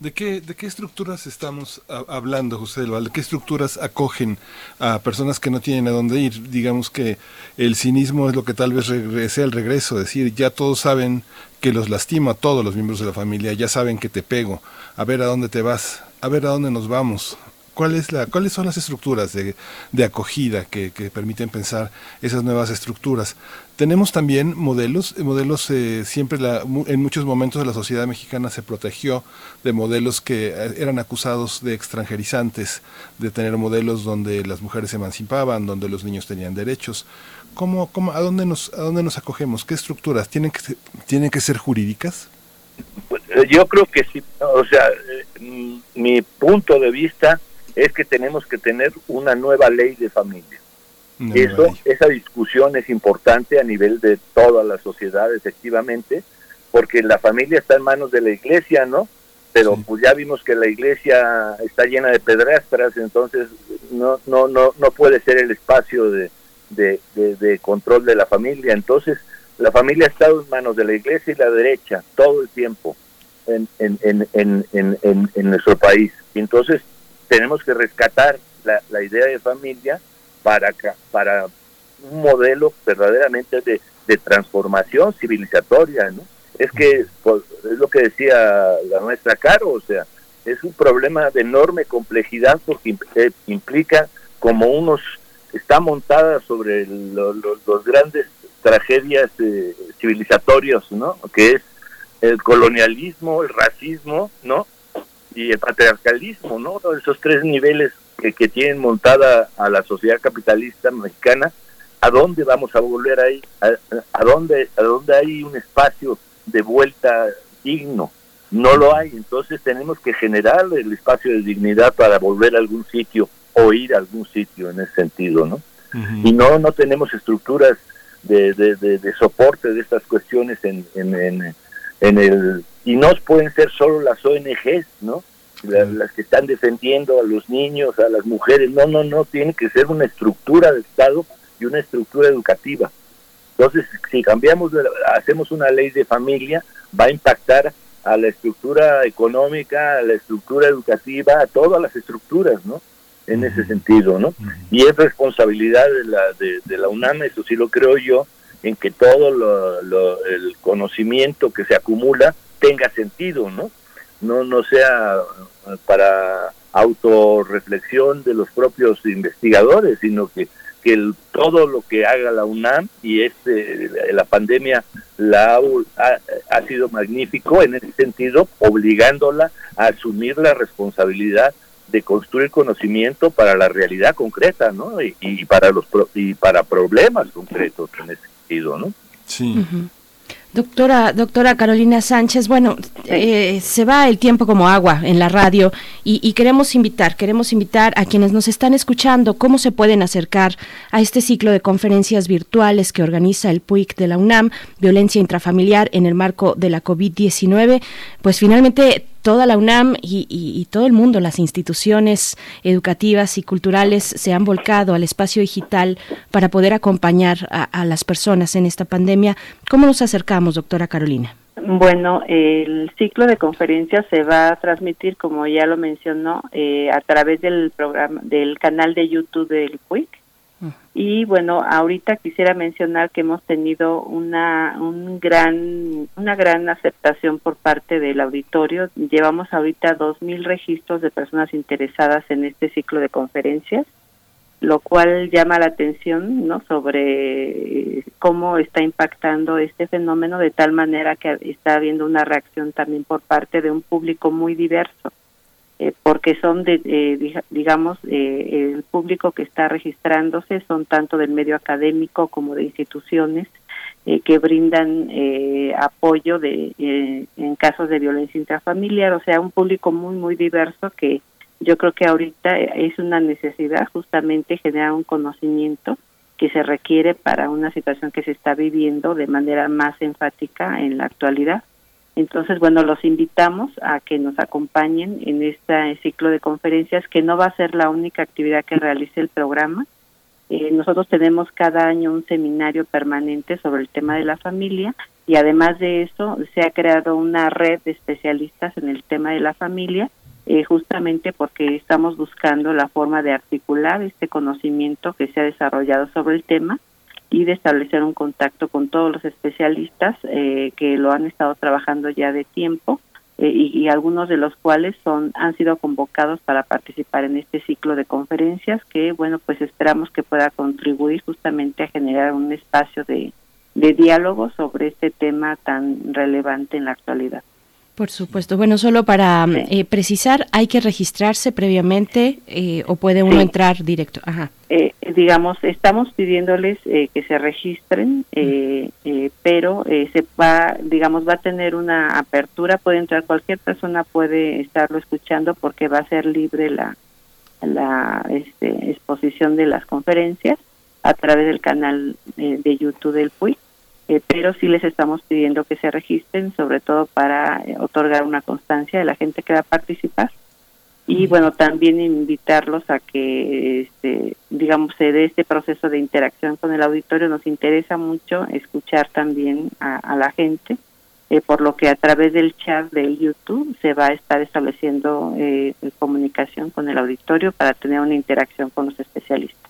¿De qué, ¿De qué estructuras estamos hablando, José del Valle? ¿Qué estructuras acogen a personas que no tienen a dónde ir? Digamos que el cinismo es lo que tal vez sea el regreso, es decir, ya todos saben que los lastimo a todos los miembros de la familia, ya saben que te pego, a ver a dónde te vas, a ver a dónde nos vamos, ¿Cuáles son las estructuras de, acogida que, permiten pensar esas nuevas estructuras? Tenemos también modelos, modelos eh, siempre en muchos momentos de la sociedad mexicana se protegió de modelos que eh, eran acusados de extranjerizantes, de tener modelos donde las mujeres se emancipaban, donde los niños tenían derechos. ¿Cómo, cómo, a, dónde nos, ¿A dónde nos acogemos? ¿Qué estructuras? ¿Tienen que, ¿Tienen que ser jurídicas? Eh, yo creo que sí. O sea, mi punto de vista es que tenemos que tener una nueva ley de familia. Eso, esa discusión es importante a nivel de toda la sociedad, efectivamente, porque la familia está en manos de la iglesia, ¿no? Pero pues ya vimos que la iglesia está llena de pedrastras, entonces no, no, no, no puede ser el espacio de, de, control de la familia. Entonces, la familia está en manos de la iglesia y la derecha todo el tiempo en, en, en, en, en nuestro país. Entonces, tenemos que rescatar la, la idea de familia para, para un modelo verdaderamente de, de transformación civilizatoria, ¿no? Es que pues, es lo que decía la nuestra Caro, o sea, es un problema de enorme complejidad porque eh, implica como unos está montada sobre los grandes tragedias eh, civilizatorias, ¿no? Que es el colonialismo, el racismo, ¿no? y el patriarcalismo, ¿no? Esos tres niveles que, que tienen montada a la sociedad capitalista mexicana, ¿a dónde vamos a volver ahí? ¿A, a dónde, a dónde hay un espacio de vuelta digno? No lo hay, entonces tenemos que generar el espacio de dignidad para volver a algún sitio o ir a algún sitio en ese sentido, ¿no? Y no, no tenemos estructuras de, de, de, soporte de estas cuestiones en, en, en, en el y no pueden ser solo las ONGs, ¿no? Las, que están defendiendo a los niños, a las mujeres, no, no, no, tiene que ser una estructura de Estado y una estructura educativa. Entonces, si cambiamos, hacemos una ley de familia, va a impactar a la estructura económica, a la estructura educativa, a todas las estructuras, ¿no? En ese sentido, ¿no? Y es responsabilidad de la, de la UNAM, eso sí lo creo yo, en que todo lo, el conocimiento que se acumula tenga sentido, ¿no? No, no sea para autorreflexión de los propios investigadores, sino que, que el, todo lo que haga la UNAM y este la pandemia la ha, ha sido magnífico en ese sentido, obligándola a asumir la responsabilidad de construir conocimiento para la realidad concreta, ¿no? Y, y para los y para problemas concretos en ese sentido, ¿no? Sí. Doctora, doctora Carolina Sánchez, bueno, eh, se va el tiempo como agua en la radio y, queremos invitar, queremos invitar a quienes nos están escuchando cómo se pueden acercar a este ciclo de conferencias virtuales que organiza el PUIC de la UNAM, violencia intrafamiliar en el marco de la COVID-19. Pues finalmente toda la UNAM y, todo el mundo, las instituciones educativas y culturales se han volcado al espacio digital para poder acompañar a, las personas en esta pandemia. ¿Cómo nos acercamos, doctora Carolina? Bueno, el ciclo de conferencias se va a transmitir, como ya lo mencionó, eh, a través del programa, del canal de YouTube del PUIC. Y bueno, ahorita quisiera mencionar que hemos tenido una un gran una gran aceptación por parte del auditorio. Llevamos ahorita dos mil registros de personas interesadas en este ciclo de conferencias lo cual llama la atención no sobre cómo está impactando este fenómeno de tal manera que está habiendo una reacción también por parte de un público muy diverso eh, porque son de eh, digamos eh, el público que está registrándose son tanto del medio académico como de instituciones que brindan apoyo de en casos de violencia intrafamiliar o sea un público muy muy diverso que yo creo que ahorita es una necesidad justamente generar un conocimiento que se requiere para una situación que se está viviendo de manera más enfática en la actualidad. Entonces, bueno, los invitamos a que nos acompañen en este ciclo de conferencias, que no va a ser la única actividad que realice el programa. Eh, nosotros tenemos cada año un seminario permanente sobre el tema de la familia y además de eso se ha creado una red de especialistas en el tema de la familia eh, justamente porque estamos buscando la forma de articular este conocimiento que se ha desarrollado sobre el tema y de establecer un contacto con todos los especialistas eh, que lo han estado trabajando ya de tiempo eh, y, y, algunos de los cuales son han sido convocados para participar en este ciclo de conferencias que bueno pues esperamos que pueda contribuir justamente a generar un espacio de, de diálogo sobre este tema tan relevante en la actualidad. Por supuesto. Bueno, solo para eh, precisar, ¿hay que registrarse previamente eh, o puede uno entrar directo? Ajá. Eh, digamos, estamos pidiéndoles que se registren, pero se va, digamos, va a tener una apertura, puede entrar cualquier persona, puede estarlo escuchando porque va a ser libre la, la este, exposición de las conferencias a través del canal de YouTube del PUI eh, pero sí les estamos pidiendo que se registren, sobre todo para eh, otorgar una constancia de la gente que va a participar. Y bueno, también invitarlos a que, este, digamos, se dé este proceso de interacción con el auditorio. Nos interesa mucho escuchar también a, la gente, eh, por lo que a través del chat de YouTube se va a estar estableciendo comunicación con el auditorio para tener una interacción con los especialistas.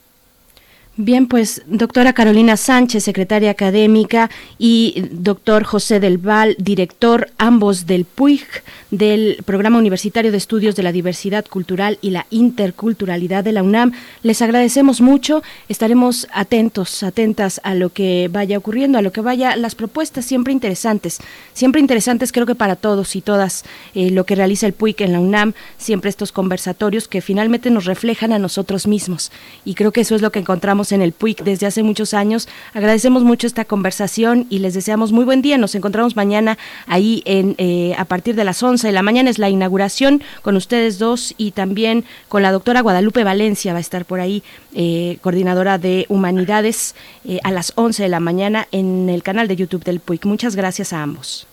Bien, pues doctora Carolina Sánchez, secretaria académica, y doctor José del Val, director ambos del PUIG, del Programa Universitario de Estudios de la Diversidad Cultural y la Interculturalidad de la UNAM. Les agradecemos mucho, estaremos atentos, atentas a lo que vaya ocurriendo, a lo que vaya, las propuestas siempre interesantes, siempre interesantes creo que para todos y todas, eh, lo que realiza el PUIG en la UNAM, siempre estos conversatorios que finalmente nos reflejan a nosotros mismos. Y creo que eso es lo que encontramos en el PUIC desde hace muchos años. Agradecemos mucho esta conversación y les deseamos muy buen día. Nos encontramos mañana ahí en eh, a partir de las 11 de la mañana es la inauguración con ustedes dos y también con la doctora Guadalupe Valencia va a estar por ahí, eh, coordinadora de humanidades, eh, a las 11 de la mañana en el canal de YouTube del PUIC. Muchas gracias a ambos.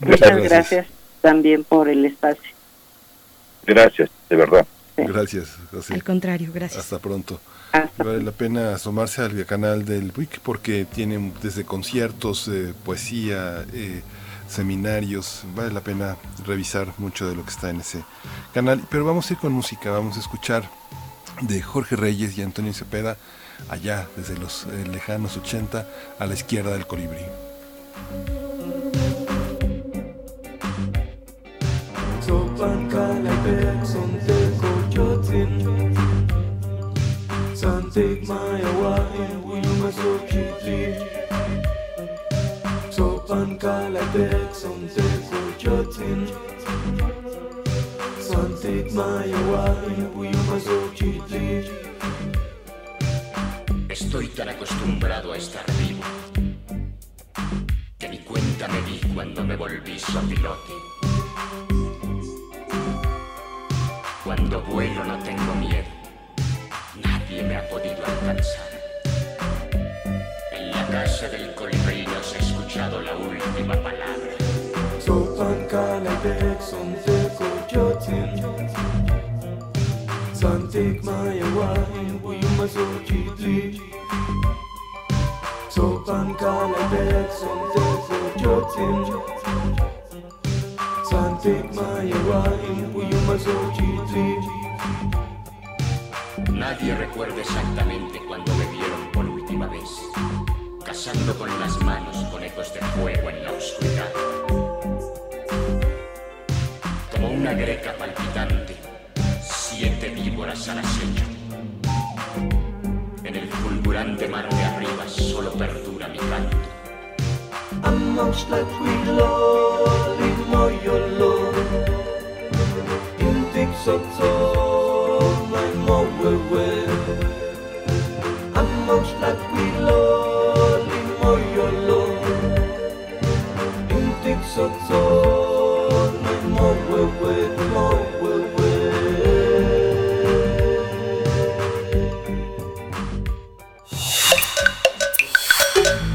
muchas gracias también por el espacio. Gracias, de verdad. Gracias, José. Al contrario, gracias. Hasta pronto. Vale la pena asomarse al canal del WIC porque tiene desde conciertos, eh, poesía, eh, seminarios. Vale la pena revisar mucho de lo que está en ese canal. Pero vamos a ir con música, vamos a escuchar de Jorge Reyes y Antonio Cepeda, allá desde los eh, lejanos 80 a la izquierda del colibrí. Take my Hawaii, we must so cheaply. So pan call a text, some take out your tin. Son take my Hawaii, we must so cheaply. Estoy tan acostumbrado a estar vivo que ni cuenta me di cuando me volví pilote. Cuando vuelo no tengo miedo me ha podido alcanzar. En la casa del colibrí no se ha escuchado la última palabra. Sopan kalabek, son teko jotin. Son take my wine, we must ochitli. Sopan kalabek, son teko jotin. Nadie recuerda exactamente cuando me vieron por última vez, cazando con las manos conejos de fuego en la oscuridad. Como una greca palpitante, siete víboras al acecho. En el fulgurante mar de arriba solo perdura mi canto. Amongst like we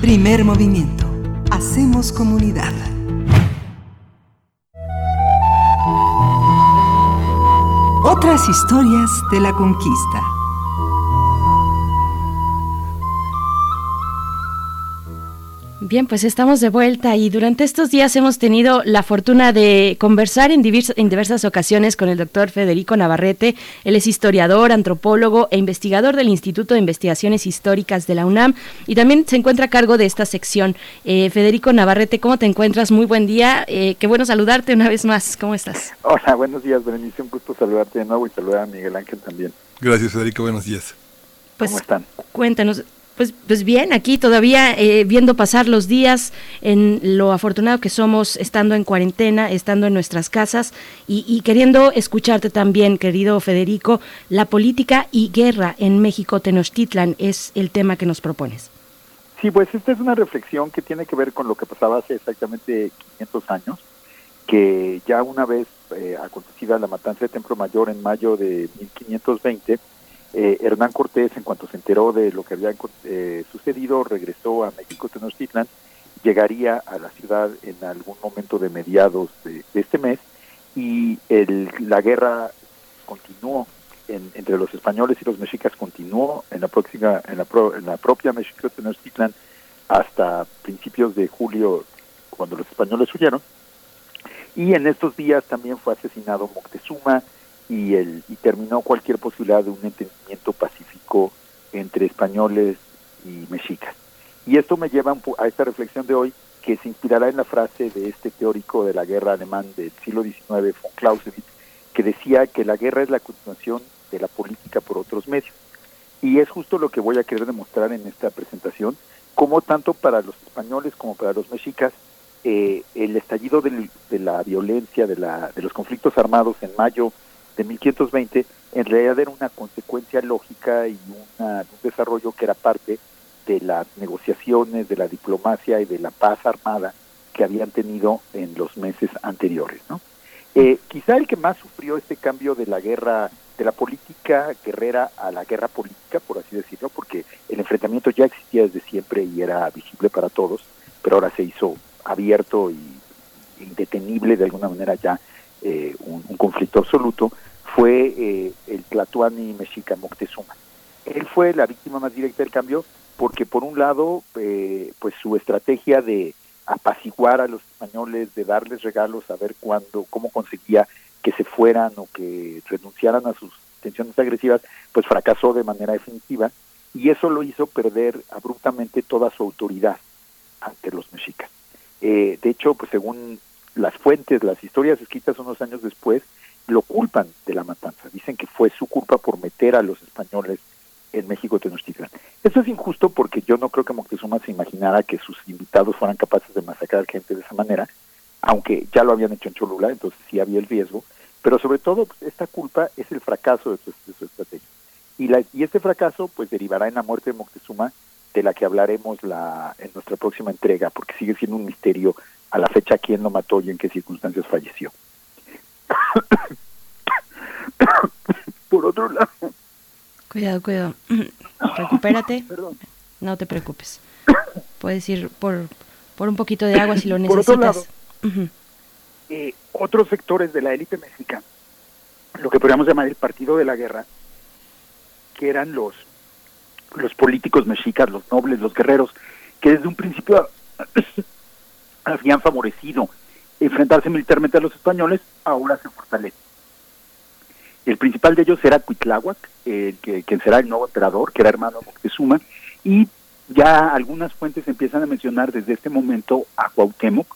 Primer movimiento. Hacemos comunidad. Otras historias de la conquista. Bien, pues estamos de vuelta y durante estos días hemos tenido la fortuna de conversar en, divers- en diversas ocasiones con el doctor Federico Navarrete. Él es historiador, antropólogo e investigador del Instituto de Investigaciones Históricas de la UNAM y también se encuentra a cargo de esta sección. Eh, Federico Navarrete, ¿cómo te encuentras? Muy buen día. Eh, qué bueno saludarte una vez más. ¿Cómo estás? Hola, buenos días, Berenice. Un gusto saludarte de nuevo y saludar a Miguel Ángel también. Gracias, Federico. Buenos días. Pues, ¿Cómo están? Cuéntanos. Pues, pues bien, aquí todavía eh, viendo pasar los días en lo afortunado que somos estando en cuarentena, estando en nuestras casas y, queriendo escucharte también, querido Federico, la política y guerra en México Tenochtitlan es el tema que nos propones. Sí, pues esta es una reflexión que tiene que ver con lo que pasaba hace exactamente 500 años, que ya una vez eh, acontecida la matanza de Templo Mayor en mayo de 1520, eh, Hernán Cortés, en cuanto se enteró de lo que había eh, sucedido, regresó a México Tenochtitlan, llegaría a la ciudad en algún momento de mediados de, este mes y el, la guerra continuó en- entre los españoles y los mexicas continuó en la próxima en la, pro- en la propia México Tenochtitlan hasta principios de julio cuando los españoles huyeron. Y en estos días también fue asesinado Moctezuma y el y terminó cualquier posibilidad de un entendimiento pacífico entre españoles y mexicas y esto me lleva a esta reflexión de hoy que se inspirará en la frase de este teórico de la guerra alemán del siglo XIX, von Clausewitz, que decía que la guerra es la continuación de la política por otros medios. Y es justo lo que voy a querer demostrar en esta presentación, como tanto para los españoles como para los mexicas, eh, el estallido del- de la violencia, de, la, de los conflictos armados en mayo de 1520, en realidad era una consecuencia lógica y una- un desarrollo que era parte de las negociaciones, de la diplomacia y de la paz armada que habían tenido en los meses anteriores. ¿no? Eh, quizá el que más sufrió este cambio de la guerra, de la política guerrera a la guerra política, por así decirlo, porque el enfrentamiento ya existía desde siempre y era visible para todos, pero ahora se hizo abierto y indetenible de alguna manera ya eh, un, conflicto absoluto, fue eh, el Tlatuani mexica Moctezuma. Él fue la víctima más directa del cambio porque por un lado, eh, pues su estrategia de apaciguar a los españoles, de darles regalos, a ver cuándo, cómo conseguía que se fueran o que renunciaran a sus intenciones agresivas, pues fracasó de manera definitiva y eso lo hizo perder abruptamente toda su autoridad ante los mexicas. Eh, de hecho, pues según las fuentes, las historias escritas unos años después, lo culpan de la matanza. Dicen que fue su culpa por meter a los españoles en México Tenochtitlan. Esto es injusto porque yo no creo que Moctezuma se imaginara que sus invitados fueran capaces de masacrar gente de esa manera, aunque ya lo habían hecho en Cholula, entonces sí había el riesgo, pero sobre todo pues, esta culpa es el fracaso de su, de su estrategia. Y, la, y este fracaso pues derivará en la muerte de Moctezuma, de la que hablaremos la, en nuestra próxima entrega, porque sigue siendo un misterio a la fecha quién lo mató y en qué circunstancias falleció. *coughs* Por otro lado, Cuidado, cuidado. *coughs* Recupérate. Perdón. No te preocupes. Puedes ir por, por un poquito de agua si lo *coughs* Por otro necesitas. lado, Ujú. eh, otros sectores de la élite mexicana, lo que podríamos llamar el partido de la guerra, que eran los, los políticos mexicas, los nobles, los guerreros, que desde un principio habían favorecido enfrentarse militarmente a los españoles, ahora se fortalece. El principal de ellos era Cuitláhuac, eh, que, quien será el nuevo emperador, que era hermano de Moctezuma, y ya algunas fuentes empiezan a mencionar desde este momento a Cuauhtémoc,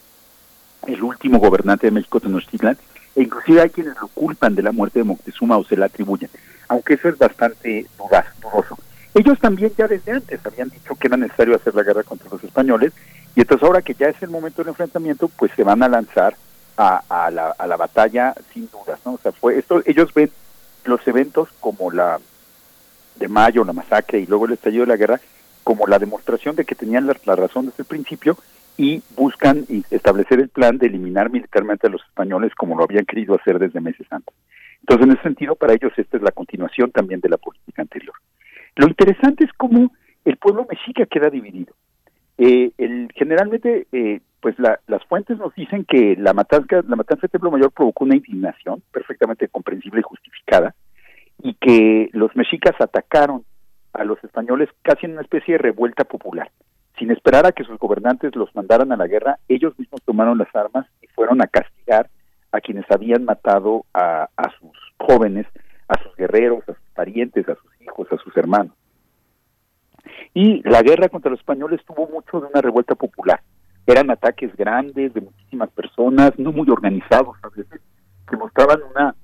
el último gobernante de México Tenochtitlan, e inclusive hay quienes lo culpan de la muerte de Moctezuma o se la atribuyen, aunque eso es bastante dudoso. Ellos también ya desde antes habían dicho que era necesario hacer la guerra contra los españoles, y entonces ahora que ya es el momento del enfrentamiento, pues se van a lanzar a, la batalla sin dudas, ¿no? O sea, fue esto, ellos ven los eventos como la de mayo, la masacre y luego el estallido de la guerra como la demostración de que tenían la, la razón desde el principio y buscan establecer el plan de eliminar militarmente a los españoles como lo habían querido hacer desde meses antes. Entonces, en ese sentido, para ellos esta es la continuación también de la política anterior. Lo interesante es cómo el pueblo mexica queda dividido. Eh, el, generalmente, eh, pues la, las fuentes nos dicen que la matanza, la matanza de Templo Mayor provocó una indignación perfectamente comprensible y justificada, y que los mexicas atacaron a los españoles casi en una especie de revuelta popular. Sin esperar a que sus gobernantes los mandaran a la guerra, ellos mismos tomaron las armas y fueron a castigar a quienes habían matado a, a sus jóvenes, a sus guerreros, a sus parientes, a sus hijos, a sus hermanos. Y la guerra contra los españoles tuvo mucho de una revuelta popular. Eran ataques grandes de muchísimas personas, no muy organizados que mostraban una,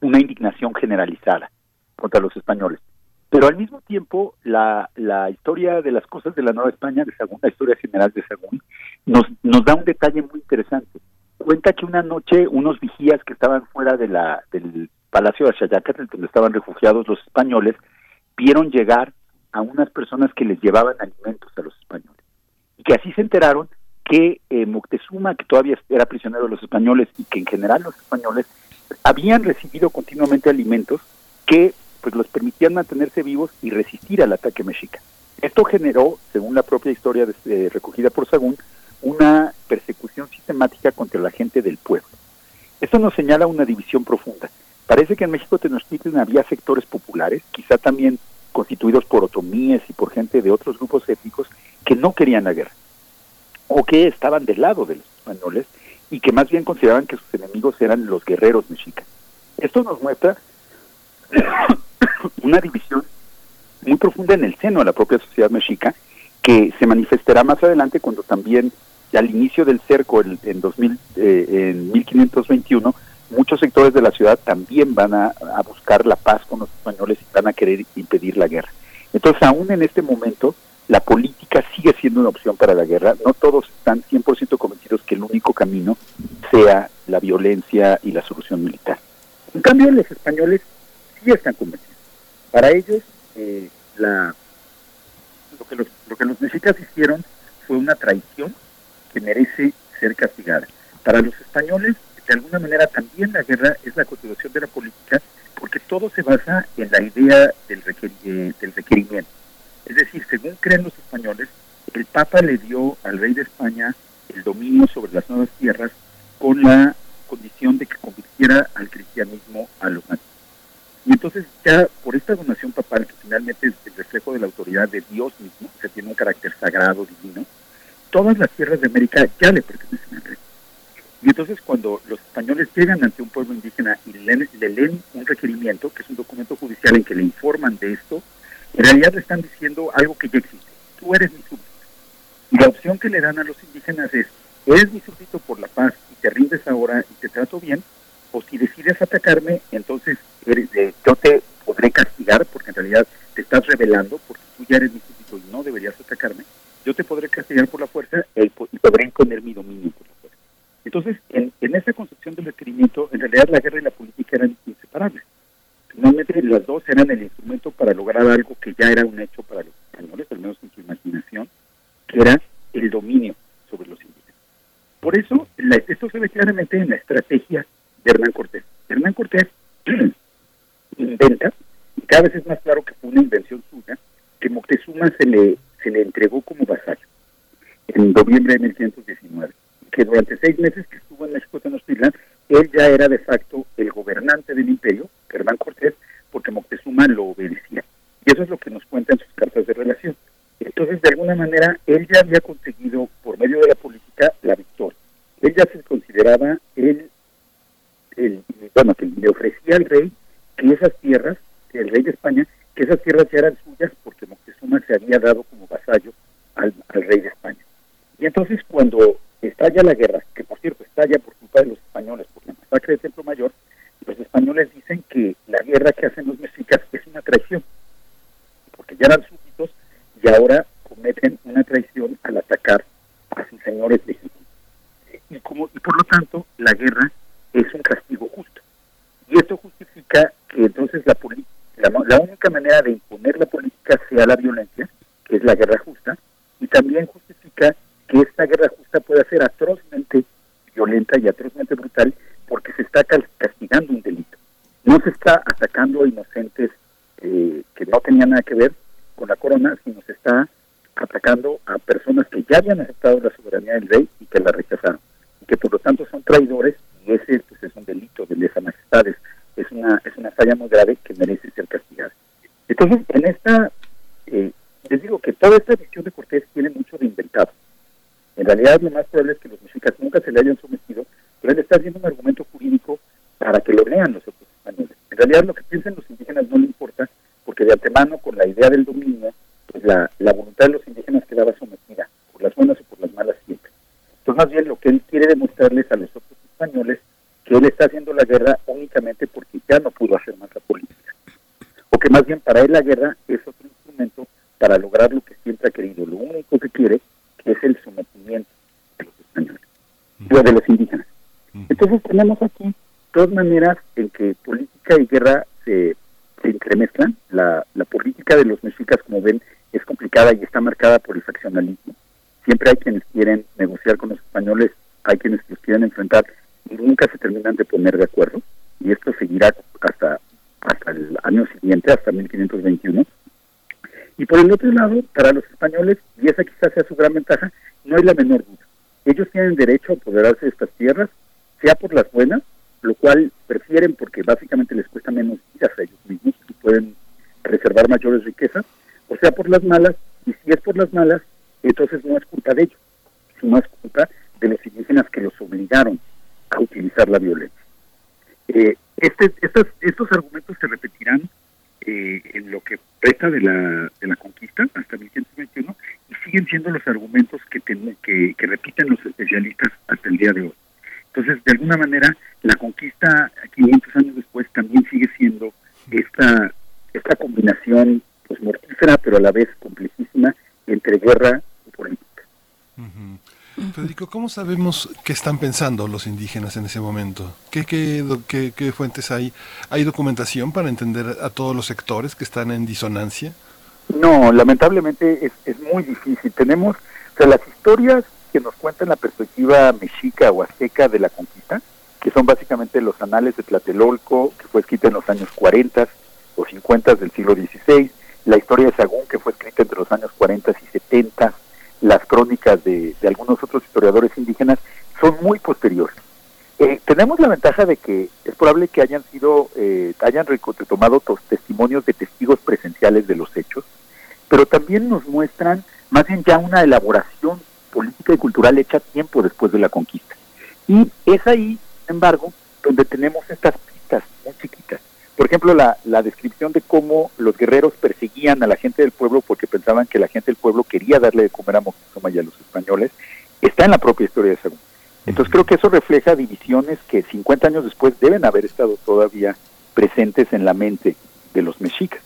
una indignación generalizada contra los españoles. Pero al mismo tiempo, la, la historia de las cosas de la Nueva España, de Sagún, la historia general de Sagún, nos, nos da un detalle muy interesante. Cuenta que una noche unos vigías que estaban fuera de del Palacio de Axayacatl, donde estaban refugiados los españoles, vieron llegar a unas personas que les llevaban alimentos a los españoles. Y que así se enteraron que eh, Moctezuma, que todavía era prisionero de los españoles y que en general los españoles habían recibido continuamente alimentos que pues los permitían mantenerse vivos y resistir al ataque mexica. Esto generó, según la propia historia de, eh, recogida por Sagún, una persecución sistemática contra la gente del pueblo. Esto nos señala una división profunda. Parece que en México Tenochtitlan había sectores populares, quizá también constituidos por otomíes y por gente de otros grupos étnicos que no querían la guerra o que estaban del lado de los españoles y que más bien consideraban que sus enemigos eran los guerreros mexicas. Esto nos muestra *coughs* una división muy profunda en el seno de la propia sociedad mexica que se manifestará más adelante cuando también al inicio del cerco en, en 2000 eh, en 1521 muchos sectores de la ciudad también van a, buscar la paz con los españoles y van a querer impedir la guerra. Entonces, aún en este momento, la política sigue siendo una opción para la guerra. No todos están 100% convencidos que el único camino sea la violencia y la solución militar. En cambio, los españoles sí están convencidos. Para ellos, eh, la, lo, que los, lo que los mexicas hicieron fue una traición que merece ser castigada. Para los españoles, de alguna manera también la guerra es la continuación de la política porque todo se basa en la idea del, eh, requerimiento. Es decir, según creen los españoles, el Papa le dio al rey de España el dominio sobre las nuevas tierras con la condición de que convirtiera al cristianismo a los nativos. Y entonces ya por esta donación papal, que finalmente es el reflejo de la autoridad de Dios mismo, que tiene un carácter sagrado, divino, todas las tierras de América ya le pertenecen al rey. Y entonces cuando los españoles llegan ante un pueblo indígena y le, le, leen un requerimiento, que es un documento judicial en que le informan de esto, en realidad le están diciendo algo que ya existe. Tú eres mi súbdito. Y la opción que le dan a los indígenas es, eres mi súbdito por la paz y te rindes ahora y te trato bien, o si decides atacarme, entonces eres, eh, yo te podré castigar, porque en realidad te estás revelando, porque tú ya eres mi súbdito y no deberías atacarme, yo te podré castigar por la fuerza y podré imponer mi dominio. Entonces, en, esa concepción del requerimiento, en realidad la guerra y la política eran inseparables. Finalmente, las dos eran el instrumento para lograr algo que ya era un hecho para los españoles, al menos en su imaginación, que era el dominio sobre los indígenas. Por eso, la, esto se ve claramente en la estrategia de Hernán Cortés. Hernán Cortés *clears throat* inventa, y cada vez es más claro que fue una invención suya, que Moctezuma se le, se le entregó como vasallo en noviembre de 1519, que durante seis meses que estuvo en México Tenochtitlan, él ya era de facto el gobernante del imperio, Hernán Cortés, porque Moctezuma lo obedecía. Y eso es lo que nos cuenta en sus cartas de relación. Entonces, de alguna manera, él ya había conseguido, por medio de la política, la victoria. Él ya se consideraba el, el, bueno, que le ofrecía al rey que esas tierras, el rey de España, que esas tierras ya eran suyas porque Moctezuma se había dado como vasallo al, al rey de España. Y entonces cuando estalla la guerra, que por cierto estalla por culpa de los españoles, por la masacre de Templo Mayor, los españoles dicen que la guerra que hacen los mexicas es una traición, porque ya eran súbditos y ahora cometen una traición al atacar a sus señores legítimos. Y, como, y por lo tanto, la guerra es un castigo justo. Y esto justifica que entonces la, la, la única manera de imponer la política sea la violencia, que es la guerra justa, y también justifica que esta guerra justa pueda ser atrozmente violenta y atrozmente brutal porque se está castigando un delito. No se está atacando a inocentes eh, que no tenían nada que ver con la corona, sino se está atacando a personas que ya habían aceptado la soberanía del rey y que la rechazaron, y que por lo tanto son traidores, y ese pues, es un delito de lesa majestades, es una, es una falla muy grave que merece ser castigada. Entonces, en esta, eh, les digo que toda esta visión de Cortés tiene mucho de inventado. En realidad, más probable es que los mexicas nunca se le hayan sometido, pero él está haciendo un argumento jurídico para que lo lean los otros españoles. En realidad, lo que piensan los indígenas no le importa, porque de antemano, con la idea del dominio, pues la, la voluntad de los indígenas quedaba sometida, por las buenas o por las malas siempre. Entonces, más bien, lo que él quiere demostrarles a los otros españoles, que él está haciendo la guerra únicamente porque ya no pudo hacer más la política. O que más bien para él la guerra es otro instrumento para lograr lo que siempre ha querido. Lo único que quiere es el sometimiento de los españoles, o de los indígenas. Entonces tenemos aquí dos maneras en que política y guerra se, se entremezclan. La, la política de los mexicas, como ven, es complicada y está marcada por el faccionalismo. Siempre hay quienes quieren negociar con los españoles, hay quienes los quieren enfrentar y nunca se terminan de poner de acuerdo. Y esto seguirá hasta, hasta el año siguiente, hasta 1521. Y por el otro lado, para los españoles, y esa quizás sea su gran ventaja, no hay la menor duda. Ellos tienen derecho a apoderarse de estas tierras, sea por las buenas, lo cual prefieren porque básicamente les cuesta menos vidas a ellos mismos y pueden reservar mayores riquezas, o sea por las malas, y si es por las malas, entonces no es culpa de ellos, sino es culpa de los indígenas que los obligaron a utilizar la violencia. Eh, este, estos, estos argumentos se repetirán eh, en lo que resta de la, de la conquista hasta 1521 y siguen siendo los argumentos que, que, que repiten los especialistas hasta el día de hoy. Entonces, de alguna manera, la conquista 500 años después también sigue siendo esta, esta combinación pues mortífera, pero a la vez complejísima entre guerra y política. Federico, ¿cómo sabemos qué están pensando los indígenas en ese momento? ¿Qué, qué, qué, qué fuentes hay? ¿Hay documentación para entender a todos los sectores que están en disonancia? No, lamentablemente es, es muy difícil. Tenemos, o sea, las historias que nos cuentan la perspectiva mexica o azteca de la conquista, que son básicamente los anales de Tlatelolco, que fue escrita en los años 40 o 50 del siglo XVI, la historia de Sagún, que fue escrita entre los años 40 y 70, las crónicas de, algunos otros historiadores indígenas, son muy posteriores. Eh, tenemos la ventaja de que es probable que hayan sido, eh, hayan retomado testimonios de testigos presenciales de los hechos, pero también nos muestran más bien ya una elaboración política y cultural hecha tiempo después de la conquista. Y es ahí, sin embargo, donde tenemos estas pistas muy chiquitas. Por ejemplo, la, la descripción de cómo los guerreros perseguían a la gente del pueblo porque pensaban que la gente del pueblo quería darle de comer a Moctezuma y a los españoles, está en la propia historia de Sagún. Entonces creo que eso refleja divisiones que 50 años después deben haber estado todavía presentes en la mente de los mexicas.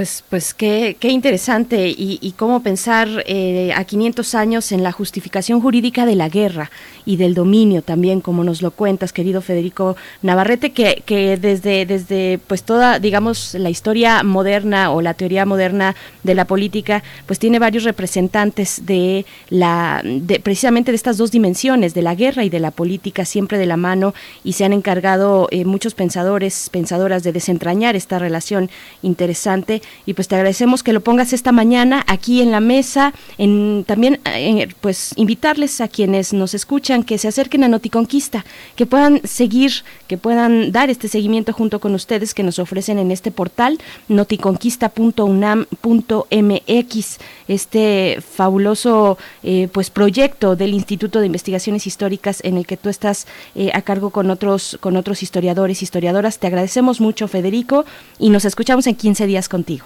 Pues, pues qué, qué interesante y, y, cómo pensar eh, a 500 años en la justificación jurídica de la guerra y del dominio también, como nos lo cuentas, querido Federico Navarrete, que, que desde, desde pues toda, digamos, la historia moderna o la teoría moderna de la política, pues tiene varios representantes de la, de, precisamente de estas dos dimensiones, de la guerra y de la política, siempre de la mano, y se han encargado eh, muchos pensadores, pensadoras de desentrañar esta relación interesante y pues te agradecemos que lo pongas esta mañana aquí en la mesa, en también eh, pues invitarles a quienes nos escuchan que se acerquen a Noticonquista, que puedan seguir, que puedan dar este seguimiento junto con ustedes que nos ofrecen en este portal noticonquista.unam.mx, este fabuloso eh, pues proyecto del Instituto de Investigaciones Históricas en el que tú estás eh, a cargo con otros con otros historiadores, historiadoras. Te agradecemos mucho, Federico, y nos escuchamos en 15 días contigo.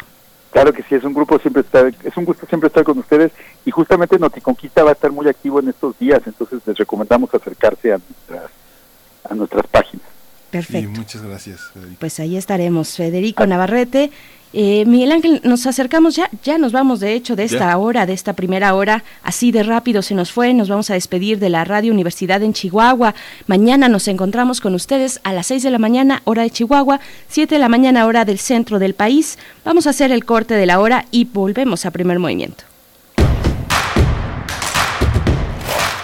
Claro que sí, es un grupo siempre estar, es un gusto siempre estar con ustedes y justamente Noticonquista va a estar muy activo en estos días, entonces les recomendamos acercarse a nuestras, a nuestras páginas. Perfecto. muchas gracias, Federico. Pues ahí estaremos, Federico Navarrete. Eh, Miguel Ángel, nos acercamos ya, ya nos vamos de hecho de esta Ya. hora, de esta primera hora, así de rápido se nos fue, nos vamos a despedir de la Radio Universidad en Chihuahua. Mañana nos encontramos con ustedes a las 6 de la mañana, hora de Chihuahua, 7 de la mañana, hora del centro del país. Vamos a hacer el corte de la hora y volvemos a primer movimiento.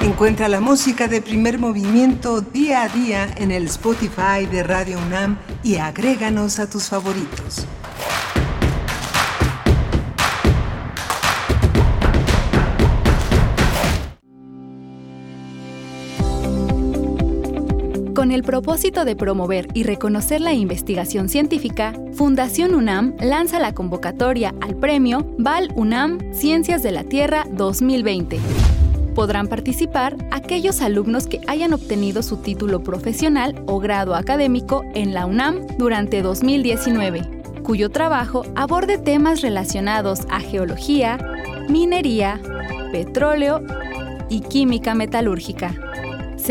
Encuentra la música de primer movimiento día a día en el Spotify de Radio UNAM y agréganos a tus favoritos. Con el propósito de promover y reconocer la investigación científica, Fundación UNAM lanza la convocatoria al premio Val UNAM Ciencias de la Tierra 2020. Podrán participar aquellos alumnos que hayan obtenido su título profesional o grado académico en la UNAM durante 2019, cuyo trabajo aborde temas relacionados a geología, minería, petróleo y química metalúrgica.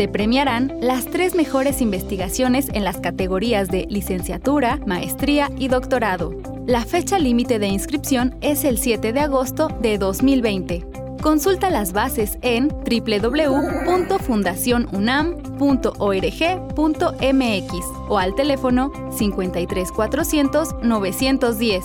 Se premiarán las tres mejores investigaciones en las categorías de licenciatura, maestría y doctorado. La fecha límite de inscripción es el 7 de agosto de 2020. Consulta las bases en www.fundacionunam.org.mx o al teléfono 53 400 910.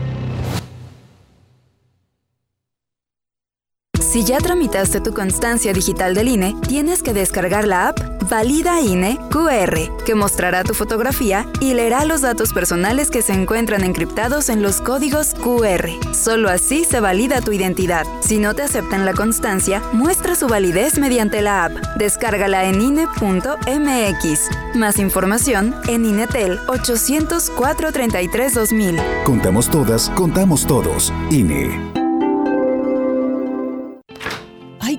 Si ya tramitaste tu constancia digital del INE, tienes que descargar la app Valida INE QR, que mostrará tu fotografía y leerá los datos personales que se encuentran encriptados en los códigos QR. Solo así se valida tu identidad. Si no te aceptan la constancia, muestra su validez mediante la app. Descárgala en INE.mx. Más información en INETEL 804 33 2000. Contamos todas, contamos todos. INE.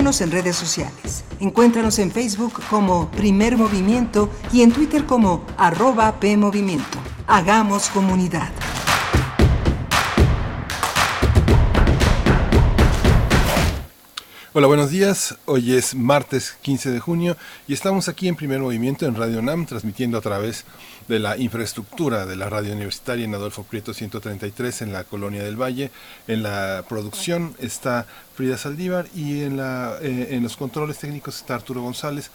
Síguenos en redes sociales. Encuéntranos en Facebook como Primer Movimiento y en Twitter como arroba PMovimiento. Hagamos comunidad. Hola, buenos días. Hoy es martes 15 de junio y estamos aquí en primer movimiento en Radio NAM, transmitiendo a través de la infraestructura de la radio universitaria en Adolfo Prieto 133 en la Colonia del Valle. En la producción está Frida Saldívar y en, la, eh, en los controles técnicos está Arturo González,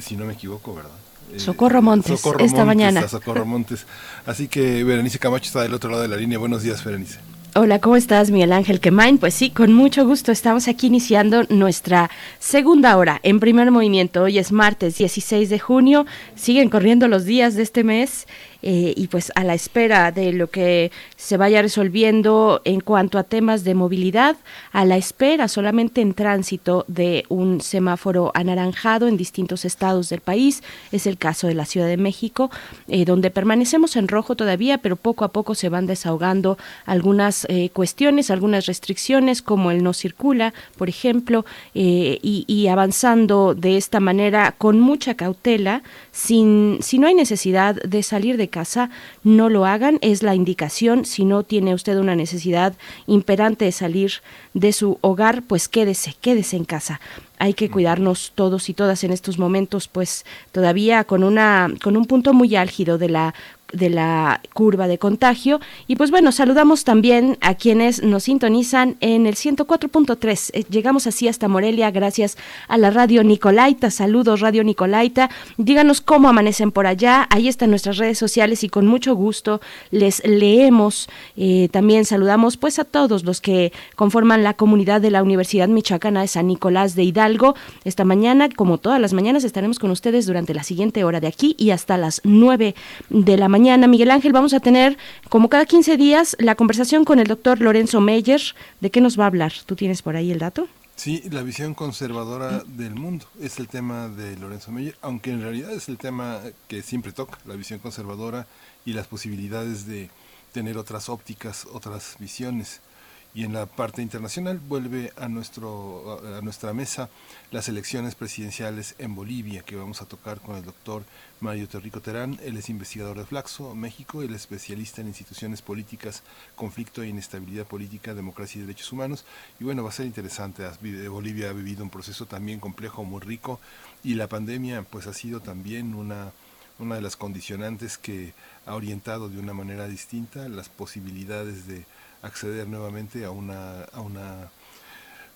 si no me equivoco, ¿verdad? Eh, Socorro Montes, Socorro esta Montes, mañana. Socorro Montes. Así que Berenice Camacho está del otro lado de la línea. Buenos días, Berenice. Hola, ¿cómo estás, Miguel Ángel Quemain? Pues sí, con mucho gusto estamos aquí iniciando nuestra segunda hora en primer movimiento. Hoy es martes 16 de junio, siguen corriendo los días de este mes eh, y pues a la espera de lo que se vaya resolviendo en cuanto a temas de movilidad, a la espera solamente en tránsito de un semáforo anaranjado en distintos estados del país. Es el caso de la Ciudad de México, eh, donde permanecemos en rojo todavía, pero poco a poco se van desahogando algunas eh, cuestiones, algunas restricciones, como el no circula, por ejemplo, y, y avanzando de esta manera con mucha cautela, sin, si no hay necesidad de salir de casa, no lo hagan, es la indicación. Si no tiene usted una necesidad imperante de salir de su hogar, pues quédese, quédese en casa. Hay que cuidarnos todos y todas en estos momentos, pues todavía con una con un punto muy álgido de la de la curva de contagio. Y pues bueno, saludamos también a quienes nos sintonizan en el 104.3. Eh, Llegamos así hasta Morelia gracias a la radio Nicolaita. Saludos Radio Nicolaita. Díganos cómo amanecen por allá. Ahí están nuestras redes sociales y con mucho gusto les leemos. Eh, también saludamos pues a todos los que conforman la comunidad de la Universidad Michoacana de San Nicolás de Hidalgo. Esta mañana, como todas las mañanas, estaremos con ustedes durante la siguiente hora de aquí y hasta las 9 de la mañana. Miguel Ángel, vamos a tener como cada 15 días la conversación con el doctor Lorenzo Meyer. ¿De qué nos va a hablar? ¿Tú tienes por ahí el dato? Sí, la visión conservadora del mundo es el tema de Lorenzo Meyer, aunque en realidad es el tema que siempre toca, la visión conservadora y las posibilidades de tener otras ópticas, otras visiones. Y en la parte internacional vuelve a, nuestro, a nuestra mesa las elecciones presidenciales en Bolivia, que vamos a tocar con el doctor Mario Terrico Terán. Él es investigador de Flaxo, México, él es especialista en instituciones políticas, conflicto e inestabilidad política, democracia y derechos humanos. Y bueno, va a ser interesante. Bolivia ha vivido un proceso también complejo, muy rico, y la pandemia pues ha sido también una una de las condicionantes que ha orientado de una manera distinta las posibilidades de acceder nuevamente a una, a una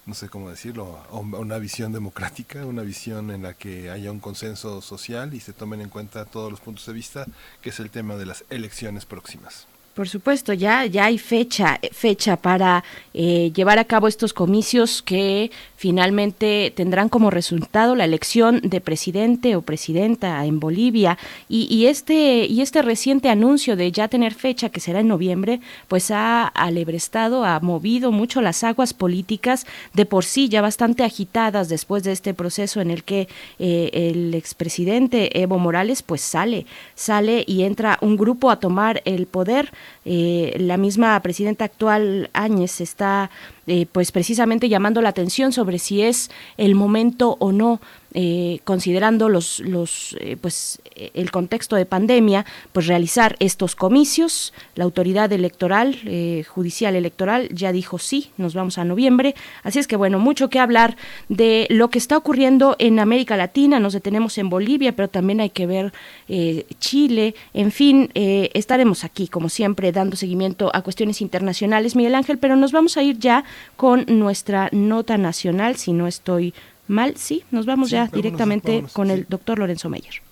no sé cómo decirlo, una visión democrática, una visión en la que haya un consenso social y se tomen en cuenta todos los puntos de vista, que es el tema de las elecciones próximas. Por supuesto, ya, ya hay fecha, fecha para eh, llevar a cabo estos comicios que finalmente tendrán como resultado la elección de presidente o presidenta en Bolivia. Y, y este y este reciente anuncio de ya tener fecha que será en noviembre, pues ha alebrestado, ha movido mucho las aguas políticas. De por sí ya bastante agitadas después de este proceso en el que eh, el expresidente Evo Morales pues sale, sale y entra un grupo a tomar el poder eh, la misma presidenta actual Áñez está eh, pues precisamente llamando la atención sobre si es el momento o no eh, considerando los, los eh, pues el contexto de pandemia, pues realizar estos comicios. La autoridad electoral, eh, judicial electoral, ya dijo sí, nos vamos a noviembre. Así es que bueno, mucho que hablar de lo que está ocurriendo en América Latina. Nos detenemos en Bolivia, pero también hay que ver Chile. En fin, estaremos aquí, como siempre, dando seguimiento a cuestiones internacionales, Miguel Ángel, pero nos vamos a ir ya con nuestra nota nacional, si no estoy mal, sí, nos vamos Sí, ya vámonos, directamente vámonos, con sí. el doctor Lorenzo Meyer.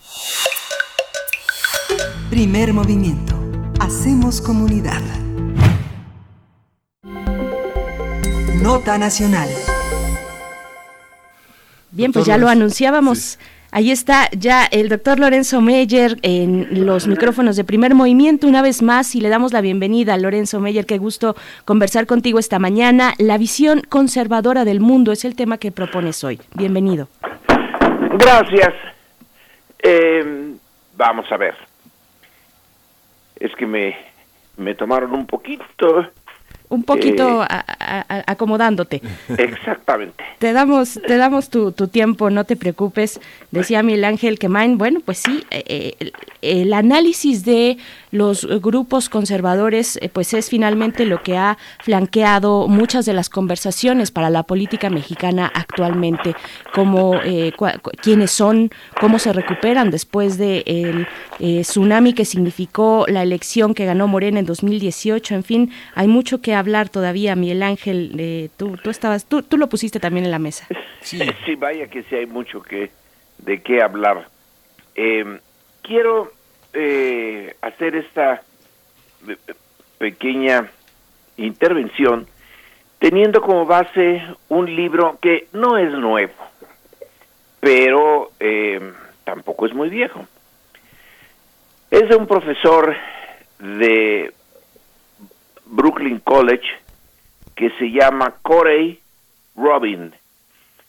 Primer movimiento. Hacemos comunidad. Nota nacional. Bien, Doctor pues ya lo anunciábamos. Ahí está ya el doctor Lorenzo Meyer en los micrófonos de primer movimiento una vez más y le damos la bienvenida a Lorenzo Meyer. Qué gusto conversar contigo esta mañana. La visión conservadora del mundo es el tema que propones hoy. Bienvenido. Gracias. Eh, vamos a ver. Es que me, me tomaron un poquito un poquito eh, acomodándote. Exactamente. Te damos, te damos tu, tiempo, no te preocupes. Decía Miguel Ángel Quemain, bueno, pues sí, eh, eh, el, análisis de los grupos conservadores, pues es finalmente lo que ha flanqueado muchas de las conversaciones para la política mexicana actualmente, como quiénes son, cómo se recuperan después del de tsunami que significó la elección que ganó Morena en 2018, en fin, hay mucho que hablar todavía, Miguel Ángel. Eh, tú, tú estabas, tú, tú lo pusiste también en la mesa. *laughs* Sí, vaya que sí hay mucho que de qué hablar. Em, quiero eh, hacer esta eh, pequeña intervención teniendo como base un libro que no es nuevo, pero em, tampoco es muy viejo. Es de un profesor de Brooklyn College que se llama Corey Robin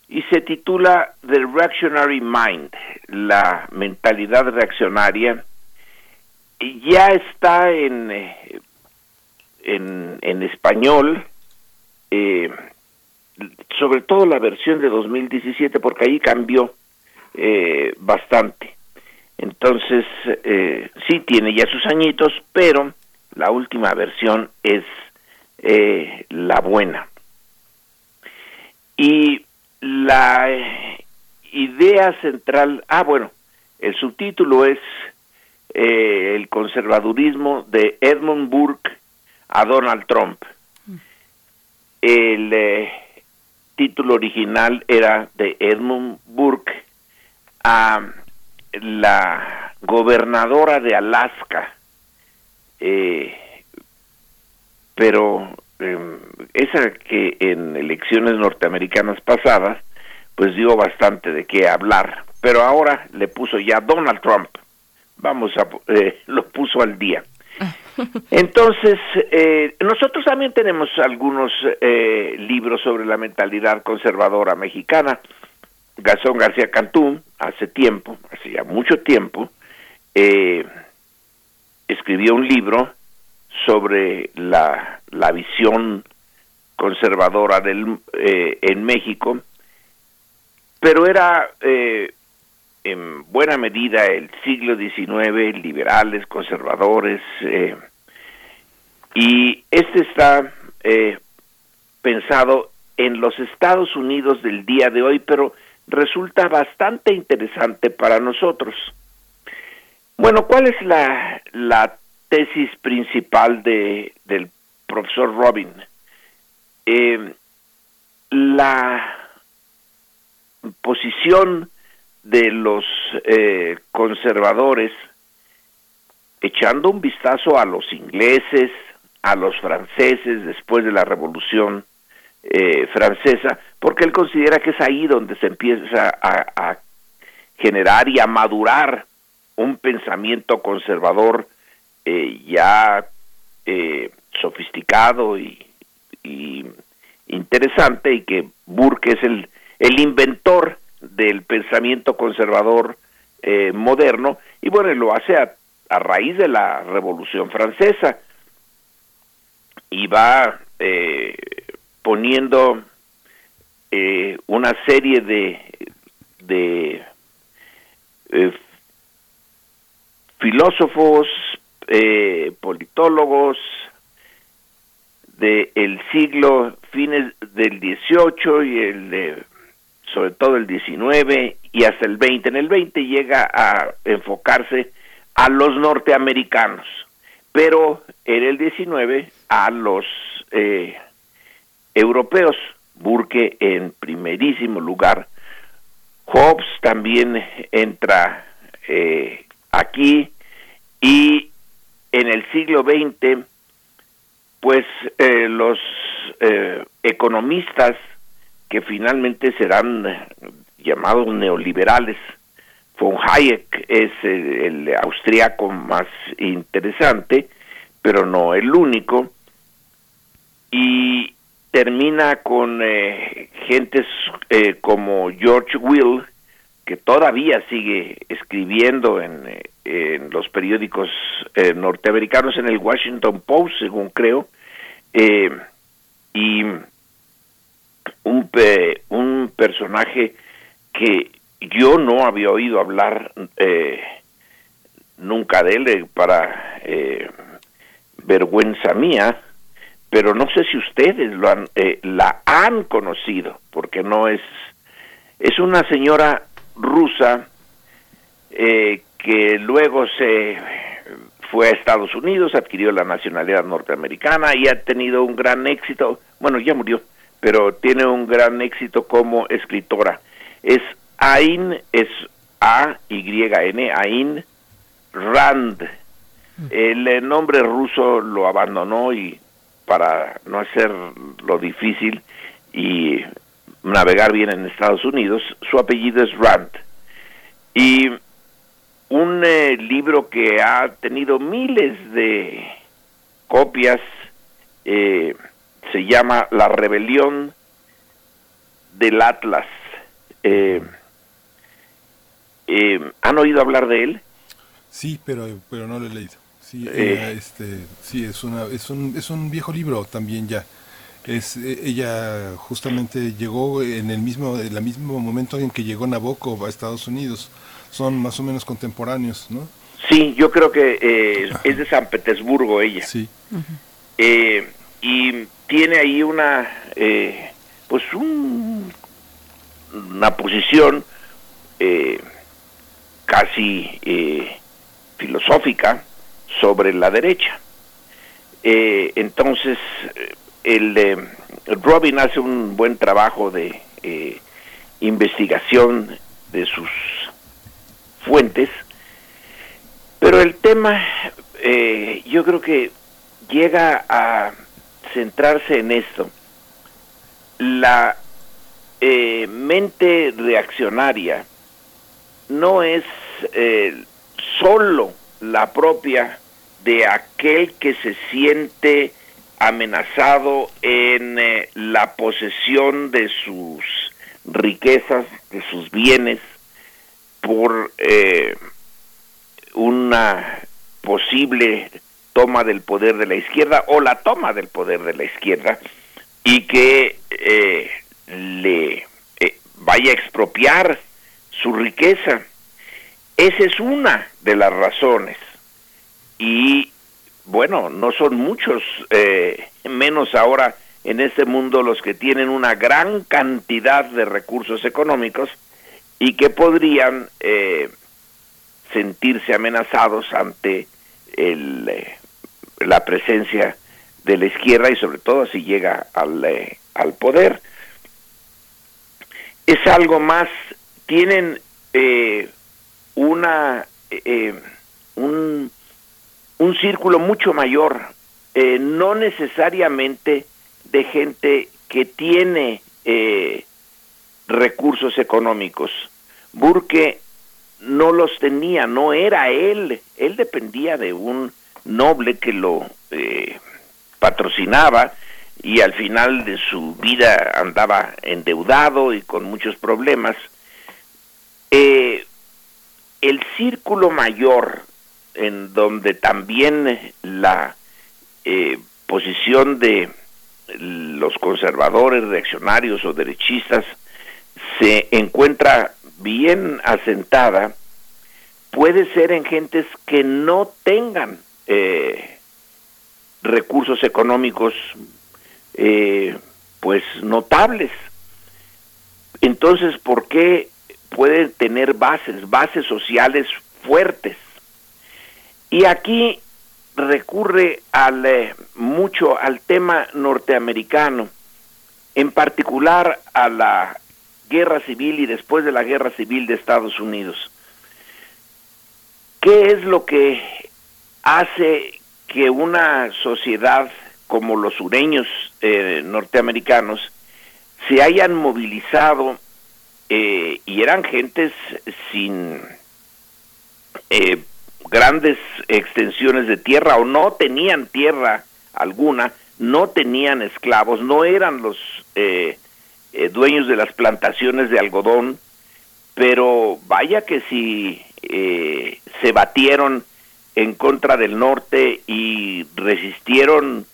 y se titula The Reactionary Mind, la mentalidad reaccionaria. Y ya está en, eh, en, español, eh, sobre todo la versión de 2017, porque ahí cambió eh, bastante. Entonces, sí tiene ya sus añitos, pero la última versión es eh, la buena. Y la eh, idea central, ah bueno, el subtítulo es eh, El conservadurismo de Edmund Burke a Donald Trump. El título original era de Edmund Burke a la gobernadora de Alaska, eh, pero eh, esa que en elecciones norteamericanas pasadas, pues dio bastante de qué hablar, pero ahora le puso ya Donald Trump, vamos a, *laughs* eh, lo puso al día. *laughs* Entonces, eh, nosotros también tenemos algunos eh, libros sobre la mentalidad conservadora mexicana. Gazón García Cantú, hace tiempo, hace ya mucho tiempo, eh, escribió un libro sobre la, la visión conservadora del, eh, en México, pero era eh, en buena medida el siglo XIX, liberales, conservadores, eh, y este está pensado en los Estados Unidos del día de hoy, pero resulta bastante interesante para nosotros. Bueno, ¿cuál es la, tesis principal de, del profesor Robin? Eh, la posición de los eh, conservadores, echando un vistazo a los ingleses, a los franceses después de la Revolución eh, Francesa, porque él considera que es ahí donde se empieza a generar y a madurar un pensamiento conservador eh, ya eh, sofisticado y, interesante y que Burke es el, el inventor del pensamiento conservador eh, moderno y bueno, lo hace a, a, raíz de la Revolución Francesa. Y va poniendo una serie de, de filósofos, eh, politólogos del siglo fines del 18 y el de, sobre todo el 19 y hasta el 20. En el 20 llega a enfocarse a los norteamericanos, pero en el 19 a los eh, europeos. Burke en primerísimo lugar. Hobbes también entra eh, aquí y en el siglo XX, pues eh, los eh, economistas que finalmente serán llamados neoliberales von Hayek es el, el austriaco más interesante, pero no el único. Y termina con eh, gentes eh, como George Will, que todavía sigue escribiendo en, eh, los periódicos eh, norteamericanos, en el Washington Post, según creo, eh, y un, pe- un personaje que yo no había oído hablar eh, nunca de él, eh, para eh, vergüenza mía, pero no sé si ustedes lo han, eh, la han conocido, porque no es, es una señora rusa eh, que luego se fue a Estados Unidos, adquirió la nacionalidad norteamericana y ha tenido un gran éxito, bueno, ya murió, pero tiene un gran éxito como escritora. Es Ayn, es A-Y-N, Ayn Rand. El eh, nombre ruso lo abandonó y para no hacer lo difícil y navegar bien en Estados Unidos, su apellido es Rand. Y un eh, libro que ha tenido miles de copias eh, se llama La rebelión del Atlas. Eh, eh, ¿Han oído hablar de él? Sí, pero, pero no lo he leído. Sí, Eh. este, sí es, una, es, un, es un viejo libro también ya. Es, eh, ella justamente llegó en el mismo, en el mismo momento en que llegó Nabokov a Estados Unidos. Son más o menos contemporáneos, ¿no? Sí, yo creo que eh, es de San Petersburgo ella. Sí. Eh, y tiene ahí una, eh, pues un, una posición eh, casi eh, filosófica sobre la derecha. Entonces, el Robin hace un buen trabajo de eh, investigación de sus fuentes, pero el tema eh, yo creo que llega a centrarse en esto. La eh, mente reaccionaria no es solo la propia de aquel que se siente amenazado en eh, la posesión de sus riquezas, de sus bienes, por eh, una posible toma del poder de la izquierda o la toma del poder de la izquierda y que eh, le eh, vaya a expropiar su riqueza. Esa es una de las razones. Y bueno, no son muchos, eh, menos ahora en este mundo los que tienen una gran cantidad de recursos económicos y que podrían eh, sentirse amenazados ante el, eh, la presencia de la izquierda y sobre todo si llega al, eh, al poder. Es algo más, tienen una un, un círculo mucho mayor, eh, no necesariamente de gente que tiene eh, recursos económicos. Burke no los tenía, no era él, él dependía de un noble que lo eh, patrocinaba y al final de su vida andaba endeudado y con muchos problemas. Eh, el círculo mayor en donde también la eh, posición de los conservadores, reaccionarios o derechistas se encuentra bien asentada, puede ser en gentes que no tengan eh, recursos económicos eh, pues notables. Entonces, ¿por qué pueden tener bases, bases sociales fuertes? Y aquí recurre eh, mucho al tema norteamericano, en particular a la guerra civil y después de la guerra civil de Estados Unidos. ¿Qué es lo que hace que una sociedad como los sureños eh, norteamericanos se hayan movilizado eh, y eran gentes sin eh, grandes extensiones de tierra o no tenían tierra alguna, no tenían esclavos, no eran los eh, eh, dueños de las plantaciones de algodón, pero vaya que si eh, se batieron en contra del norte y resistieron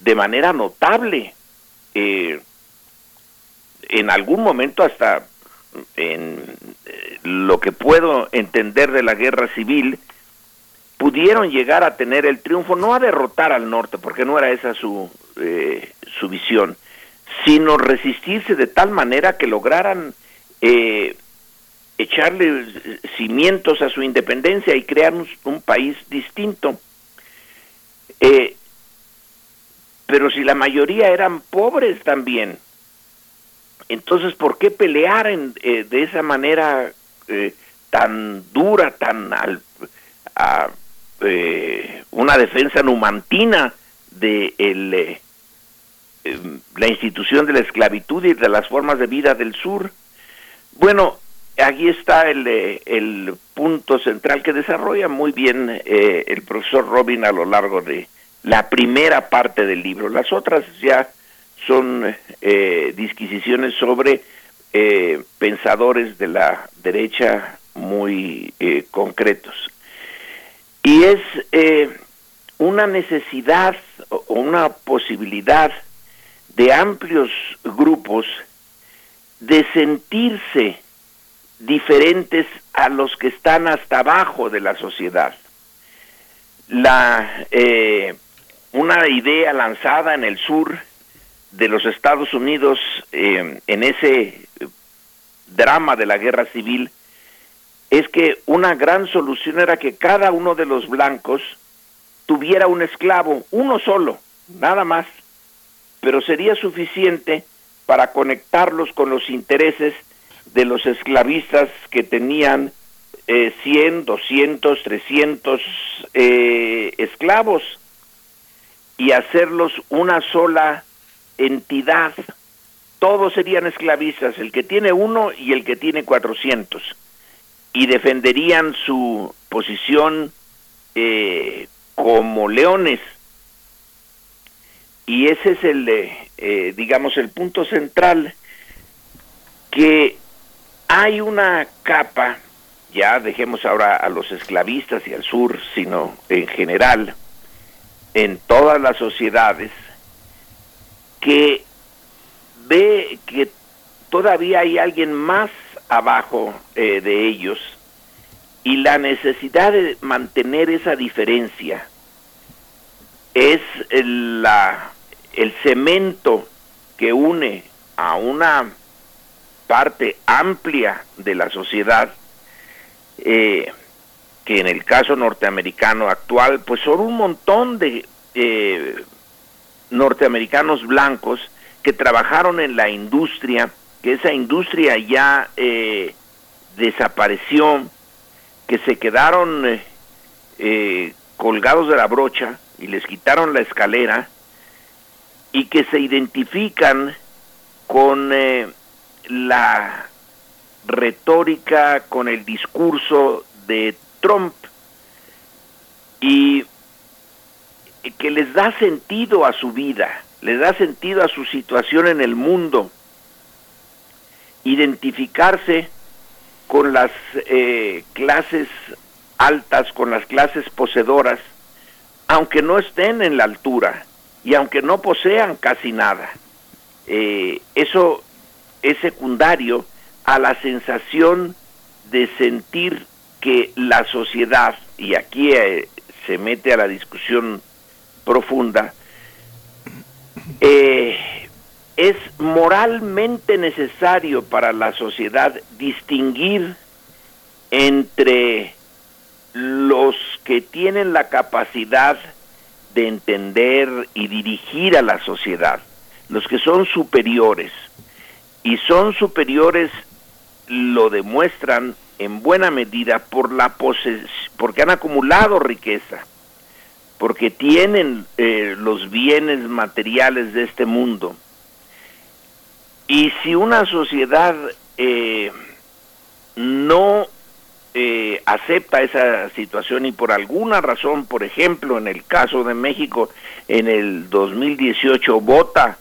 de manera notable. Eh, en algún momento hasta en lo que puedo entender de la guerra civil, pudieron llegar a tener el triunfo, no a derrotar al norte, porque no era esa su, eh, su visión, sino resistirse de tal manera que lograran eh, echarle cimientos a su independencia y crear un, país distinto. Eh, pero si la mayoría eran pobres también, entonces ¿por qué pelear en, eh, de esa manera eh, tan dura, tan al, eh, una defensa numantina de el, eh, em, la institución de la esclavitud y de las formas de vida del sur? Bueno, aquí está el, eh, el punto central que desarrolla muy bien eh, el profesor Robin a lo largo de la primera parte del libro. Las otras ya son eh, disquisiciones sobre pensadores de la derecha muy concretos. Y es eh, una necesidad o una posibilidad de amplios grupos de sentirse diferentes a los que están hasta abajo de la sociedad. La, eh, una idea lanzada en el sur de los Estados Unidos eh, en ese drama de la guerra civil es que una gran solución era que cada uno de los blancos tuviera un esclavo, uno solo, nada más, pero sería suficiente para conectarlos con los intereses de los esclavistas que tenían eh, 100, 200, 300 eh, esclavos y hacerlos una sola entidad. Todos serían esclavistas, el que tiene uno y el que tiene 400, y defenderían su posición eh, como leones. Y ese es el, eh, digamos, el punto central, que hay una capa, ya dejemos ahora a los esclavistas y al sur, sino en general, en todas las sociedades, que ve que todavía hay alguien más abajo eh, de ellos. Y la necesidad de mantener esa diferencia es el, la, el cemento que une a una parte amplia de la sociedad eh, que en el caso norteamericano actual pues son un montón de eh, norteamericanos blancos que trabajaron en la industria, que esa industria ya eh, desapareció, que se quedaron eh, eh, colgados de la brocha y les quitaron la escalera y que se identifican con eh, la retórica, con el discurso de Trump y que les da sentido a su vida, les da sentido a su situación en el mundo, identificarse con las eh, clases altas, con las clases poseedoras, aunque no estén en la altura y aunque no posean casi nada. Eh, eso es secundario a la sensación de sentir que la sociedad, y aquí eh, se mete a la discusión profunda, eh, es moralmente necesario para la sociedad distinguir entre los que tienen la capacidad de entender y dirigir a la sociedad, los que son superiores, y son superiores lo demuestran en buena medida por la porque han acumulado riqueza, porque tienen eh, los bienes materiales de este mundo. Y si una sociedad eh, no eh, acepta esa situación y por alguna razón, por ejemplo, en el caso de México, en el 2018 vota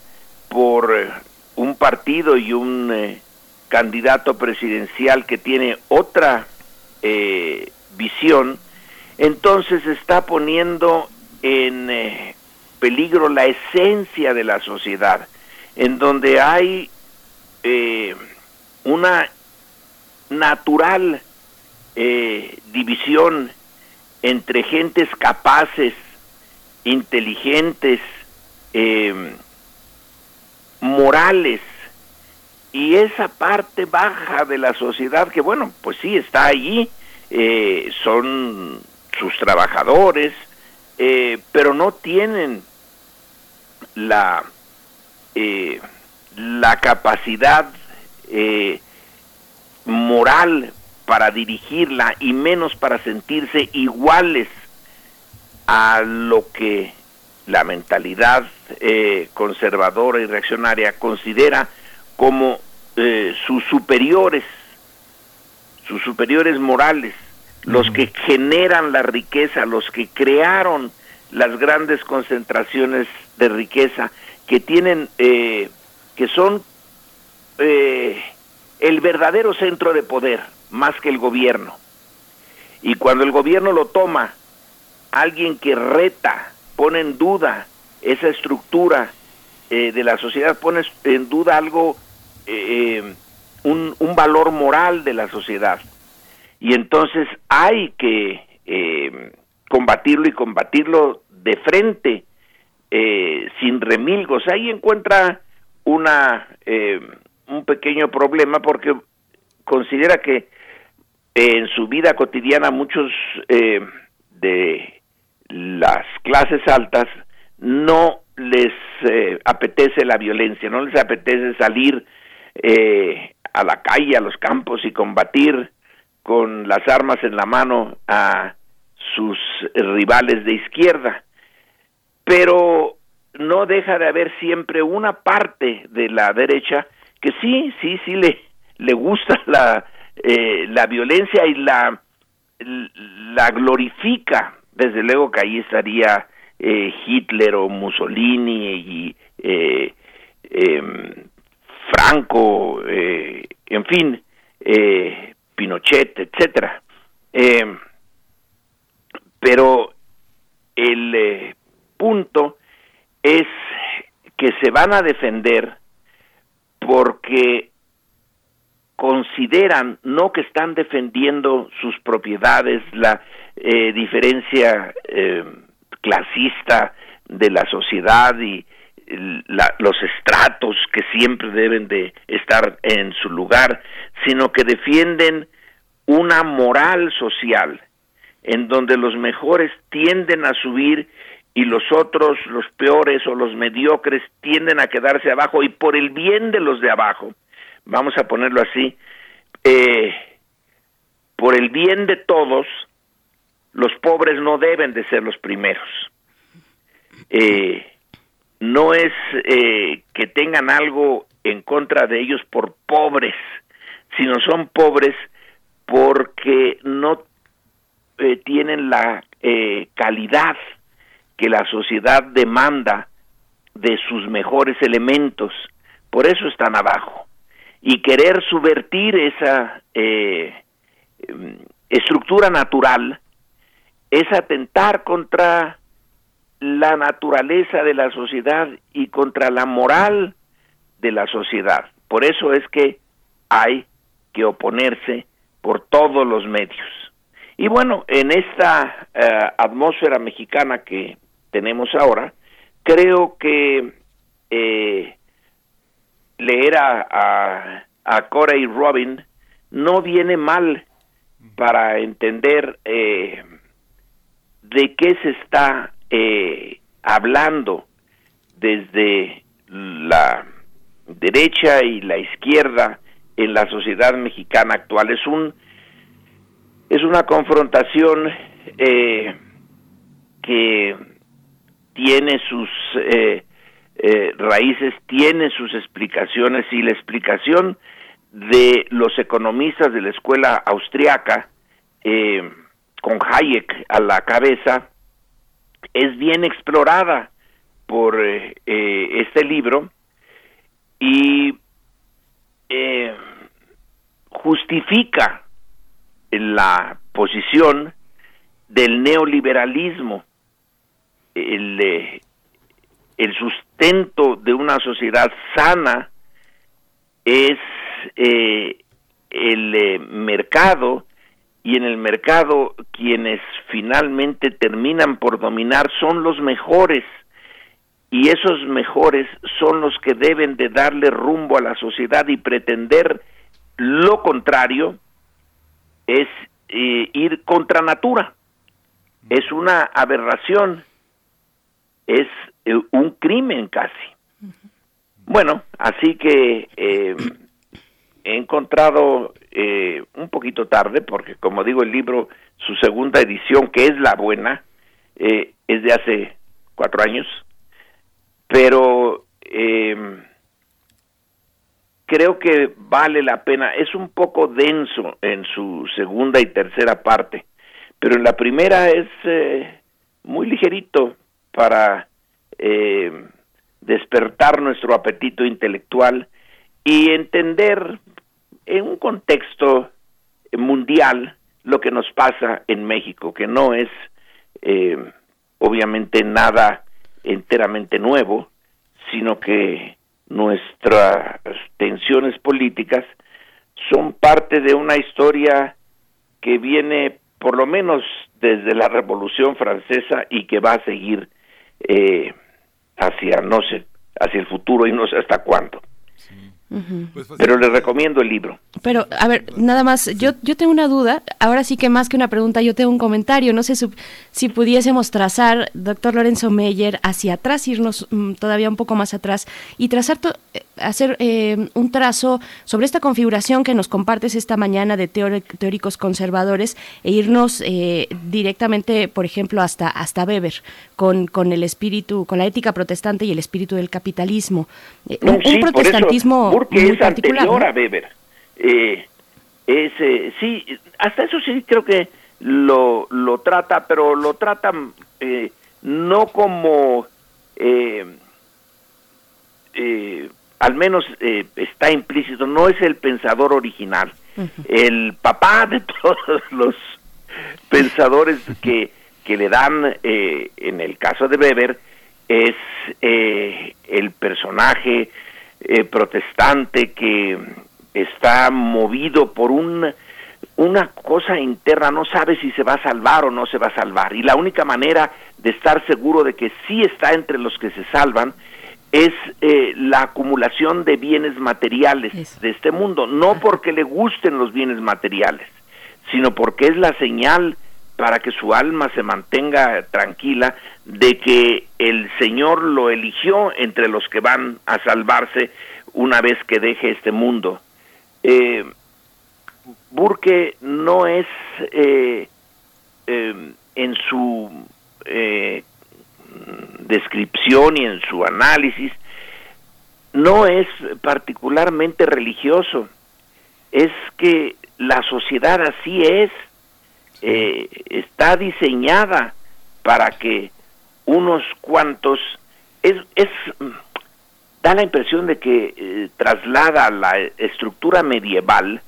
por eh, un partido y un eh, candidato presidencial que tiene otra visión, entonces está poniendo en peligro la esencia de la sociedad, en donde hay una natural eh, división entre gentes capaces, inteligentes, em, morales, y esa parte baja de la sociedad que, bueno, pues sí, está allí, eh, son sus trabajadores, eh, pero no tienen la, la capacidad moral para dirigirla y menos para sentirse iguales a lo que la mentalidad eh, conservadora y reaccionaria considera como eh, sus superiores, sus superiores morales, los que generan la riqueza, los que crearon las grandes concentraciones de riqueza, que tienen, eh, que son el verdadero centro de poder más que el gobierno. Y cuando el gobierno lo toma, alguien que reta, pone en duda esa estructura eh, de la sociedad, pone en duda algo, eh, un, valor moral de la sociedad. Y entonces hay que eh, combatirlo y combatirlo de frente, sin remilgos. Ahí encuentra una un pequeño problema porque considera que en su vida cotidiana muchos eh, de las clases altas no les eh, apetece la violencia, no les apetece salir eh, a la calle, a los campos y combatir con las armas en la mano a sus rivales de izquierda. Pero no deja de haber siempre una parte de la derecha que sí, sí, sí le, le gusta la, eh, la violencia y la, la glorifica. Desde luego que ahí estaría eh, Hitler o Mussolini y eh, em, Franco, en fin, Pinochet, etcétera. Em, pero el punto es que se van a defender porque consideran no que están defendiendo sus propiedades, la eh, diferencia eh, clasista de la sociedad y los estratos que siempre deben de estar en su lugar, sino que defienden una moral social en donde los mejores tienden a subir y los otros, los peores o los mediocres, tienden a quedarse abajo y por el bien de los de abajo vamos a ponerlo así, eh, por el bien de todos, los pobres no deben de ser los primeros. Eh, no es eh, que tengan algo en contra de ellos por pobres, sino son pobres porque no tienen la calidad que la sociedad demanda de sus mejores elementos. Por eso están abajo y querer subvertir esa eh, estructura natural es atentar contra la naturaleza de la sociedad y contra la moral de la sociedad. Por eso es que hay que oponerse por todos los medios. Y bueno, en esta eh, atmósfera mexicana que tenemos ahora, creo que eh, leer a, a, Corey Robin no viene mal para entender eh, de qué se está eh, hablando desde la derecha y la izquierda en la sociedad mexicana actual. Es un es una confrontación que tiene sus eh, eh, raíces tiene sus explicaciones y la explicación de los economistas de la escuela austriaca eh, con Hayek a la cabeza, es bien explorada por eh, este libro y justifica la posición del neoliberalismo, el, el sustento de una sociedad sana es eh, el eh, mercado y en el mercado quienes finalmente terminan por dominar son los mejores y esos mejores son los que deben de darle rumbo a la sociedad y pretender lo contrario es eh, ir contra natura. Es una aberración es un crimen casi. Bueno así que he encontrado eh, un poquito tarde, porque como digo, el libro, su segunda edición, que es la buena, eh, es de hace cuatro años, pero eh, creo que vale la pena. Es un poco denso en su segunda y tercera parte, pero en la primera es muy ligerito para despertar nuestro apetito intelectual y entender en un contexto mundial lo que nos pasa en México, que no es eh, obviamente nada enteramente nuevo, sino que nuestras tensiones políticas son parte de una historia que viene por lo menos desde la Revolución Francesa y que va a seguir eh, hacia no sé hacia el futuro y no sé hasta cuándo. Pues Pero les recomiendo el libro. Pero, a ver, nada más, yo, yo tengo una duda, ahora sí que más que una pregunta, yo tengo un comentario, no sé si, pudiésemos trazar, doctor Lorenzo Meyer, hacia atrás, irnos mm, todavía un poco más atrás y trazar, eh, hacer eh, un trazo sobre esta configuración que nos compartes esta mañana de teóricos conservadores e irnos eh, directamente, por ejemplo, hasta, hasta Weber, con, con el espíritu, con la ética protestante y el espíritu del capitalismo. un, protestantismo porque es anterior a Weber. Eh, eh, sí, hasta eso sí creo que lo, lo trata, pero lo trata eh, no como, al menos está implícito, no es el pensador original. El papá de *laughs* todos los pensadores que, que le dan, en el caso de Weber, es el personaje eh, protestante que está movido por un, una cosa interna, no sabe si se va a salvar o no se va a salvar. Y la única manera de estar seguro de que sí está entre los que se salvan es eh, la acumulación de bienes materiales de este mundo, no porque le gusten los bienes materiales, sino porque es la señal para que su alma se mantenga tranquila de que el Señor lo eligió entre los que van a salvarse una vez que deje este mundo. Eh, Burke no es eh, em, en su eh, descripción y en su análisis, no es particularmente religioso, es que la sociedad así es, está diseñada para que unos cuantos, es, es da la impresión de que eh, traslada la estructura medieval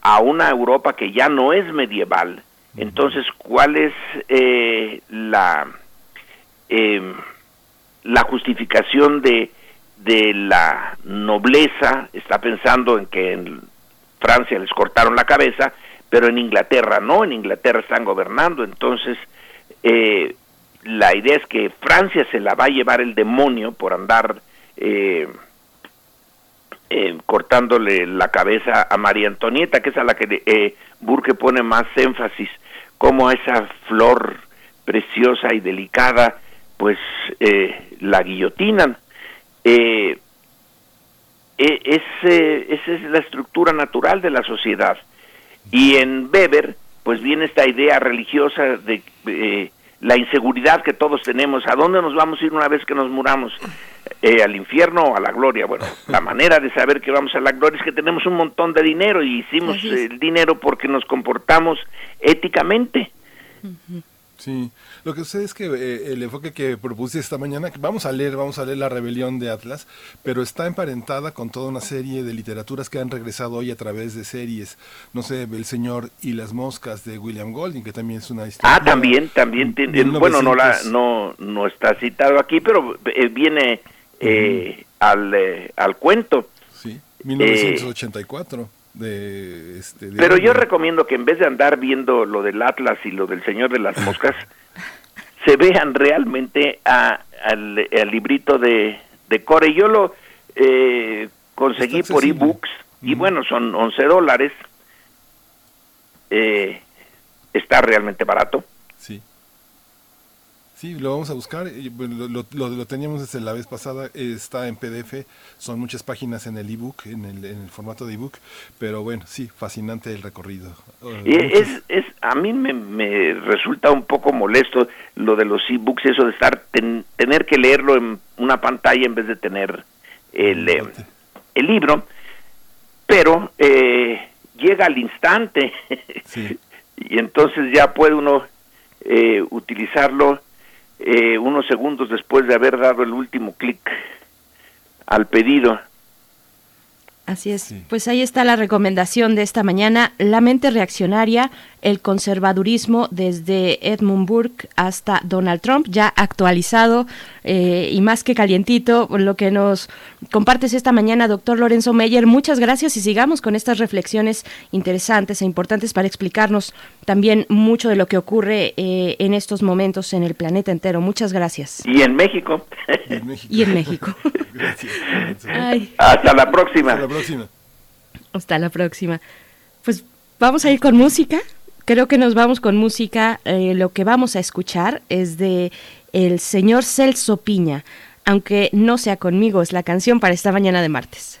a una Europa que ya no es medieval. Entonces, ¿cuál es eh, la, em, la justificación de, de la nobleza? Está pensando en que en Francia les cortaron la cabeza, pero en Inglaterra no, en Inglaterra están gobernando. Entonces, eh, la idea es que Francia se la va a llevar el demonio por andar eh, eh, cortándole la cabeza a María Antonieta, que es a la que eh, Burke pone más énfasis, como esa flor preciosa y delicada, pues eh, la guillotinan. Eh, es, esa es la estructura natural de la sociedad. Y en Weber, pues viene esta idea religiosa de la inseguridad que todos tenemos. ¿A dónde nos vamos a ir una vez que nos muramos? eh, al infierno o a la gloria. Bueno, la *laughs* manera de saber que vamos a la gloria es que tenemos un montón de dinero y hicimos el dinero porque nos comportamos éticamente. Sí, lo que sucede es que eh, el enfoque que propuse esta mañana, que vamos a leer, vamos a leer La rebelión de Atlas, pero está emparentada con toda una serie de literaturas que han regresado hoy a través de series. No sé, El Señor y las Moscas de William Golding, que también es una historia. Ah, también, también, tiene- bueno, no la, no, no está citado aquí, pero eh, viene eh, al, eh, al cuento. Sí, 1984. De, este, de Pero yo recomiendo que en vez de andar viendo lo del Atlas y lo del Señor de las Moscas, *laughs* se vean realmente a- al, al librito de, de Core. Yo lo eh, conseguí por ebooks y bueno, son 11 dólares. Eh, está realmente barato. Sí. Sí, lo vamos a buscar. Lo, lo- lo- lo teníamos desde la vez pasada. eh, Está en PDF. Son muchas páginas en el ebook, en el, en el formato de ebook. Pero bueno, sí, fascinante el recorrido. Eh, Y muchos- es, es, a mí me, me resulta un poco molesto lo de los ebooks, eso de estar ten- tener que leerlo en una pantalla en vez de tener el, eh, el libro, pero eh, llega al instante *laughs* y entonces ya puede uno eh, utilizarlo eh, unos segundos después de haber dado el último clic al pedido. Así es. Pues ahí está la recomendación de esta mañana. La mente reaccionaria, el conservadurismo desde Edmund Burke hasta Donald Trump, ya actualizado eh, y más que calientito, lo que nos compartes esta mañana, doctor Lorenzo Meyer. Muchas gracias y sigamos con estas reflexiones interesantes e importantes para explicarnos también mucho de lo que ocurre eh, en estos momentos en el planeta entero. Muchas gracias. Y en México. Y en México. *laughs* *laughs* Gracias. Ay. Hasta la próxima. Hasta la próxima. Hasta la próxima. Pues vamos a ir con música. Creo que nos vamos con música. Eh, lo que vamos a escuchar es de el señor Celso Piña. Aunque no sea conmigo, es la canción para esta mañana de martes.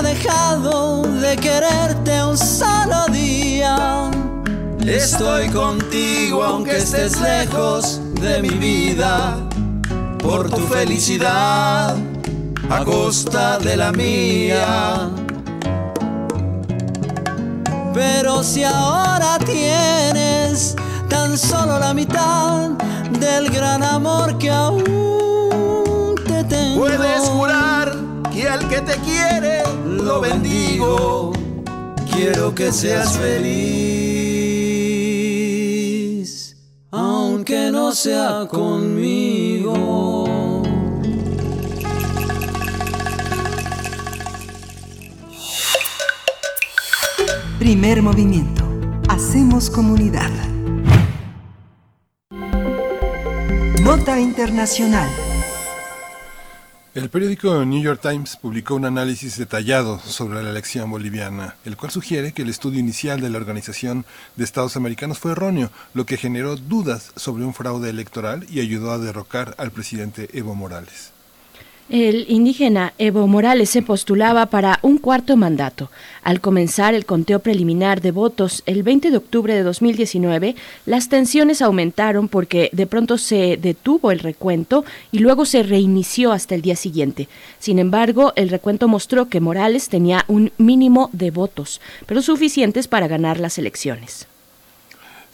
Dejado de quererte un solo día. Estoy contigo aunque estés lejos de mi vida, por tu felicidad a costa de la mía. Pero si ahora tienes tan solo la mitad del gran amor que aún te tengo. Puedes jurar que al que te quiere lo bendigo. Quiero que seas feliz, aunque no sea conmigo. Primer movimiento. Hacemos comunidad. Nota Internacional. El periódico New York Times publicó un análisis detallado sobre la elección boliviana, el cual sugiere que el estudio inicial de la Organización de Estados Americanos fue erróneo, lo que generó dudas sobre un fraude electoral y ayudó a derrocar al presidente Evo Morales. El indígena Evo Morales se postulaba para un cuarto mandato. Al comenzar el conteo preliminar de votos el 20 de octubre de 2019, las tensiones aumentaron porque de pronto se detuvo el recuento y luego se reinició hasta el día siguiente. Sin embargo, el recuento mostró que Morales tenía un mínimo de votos, pero suficientes para ganar las elecciones.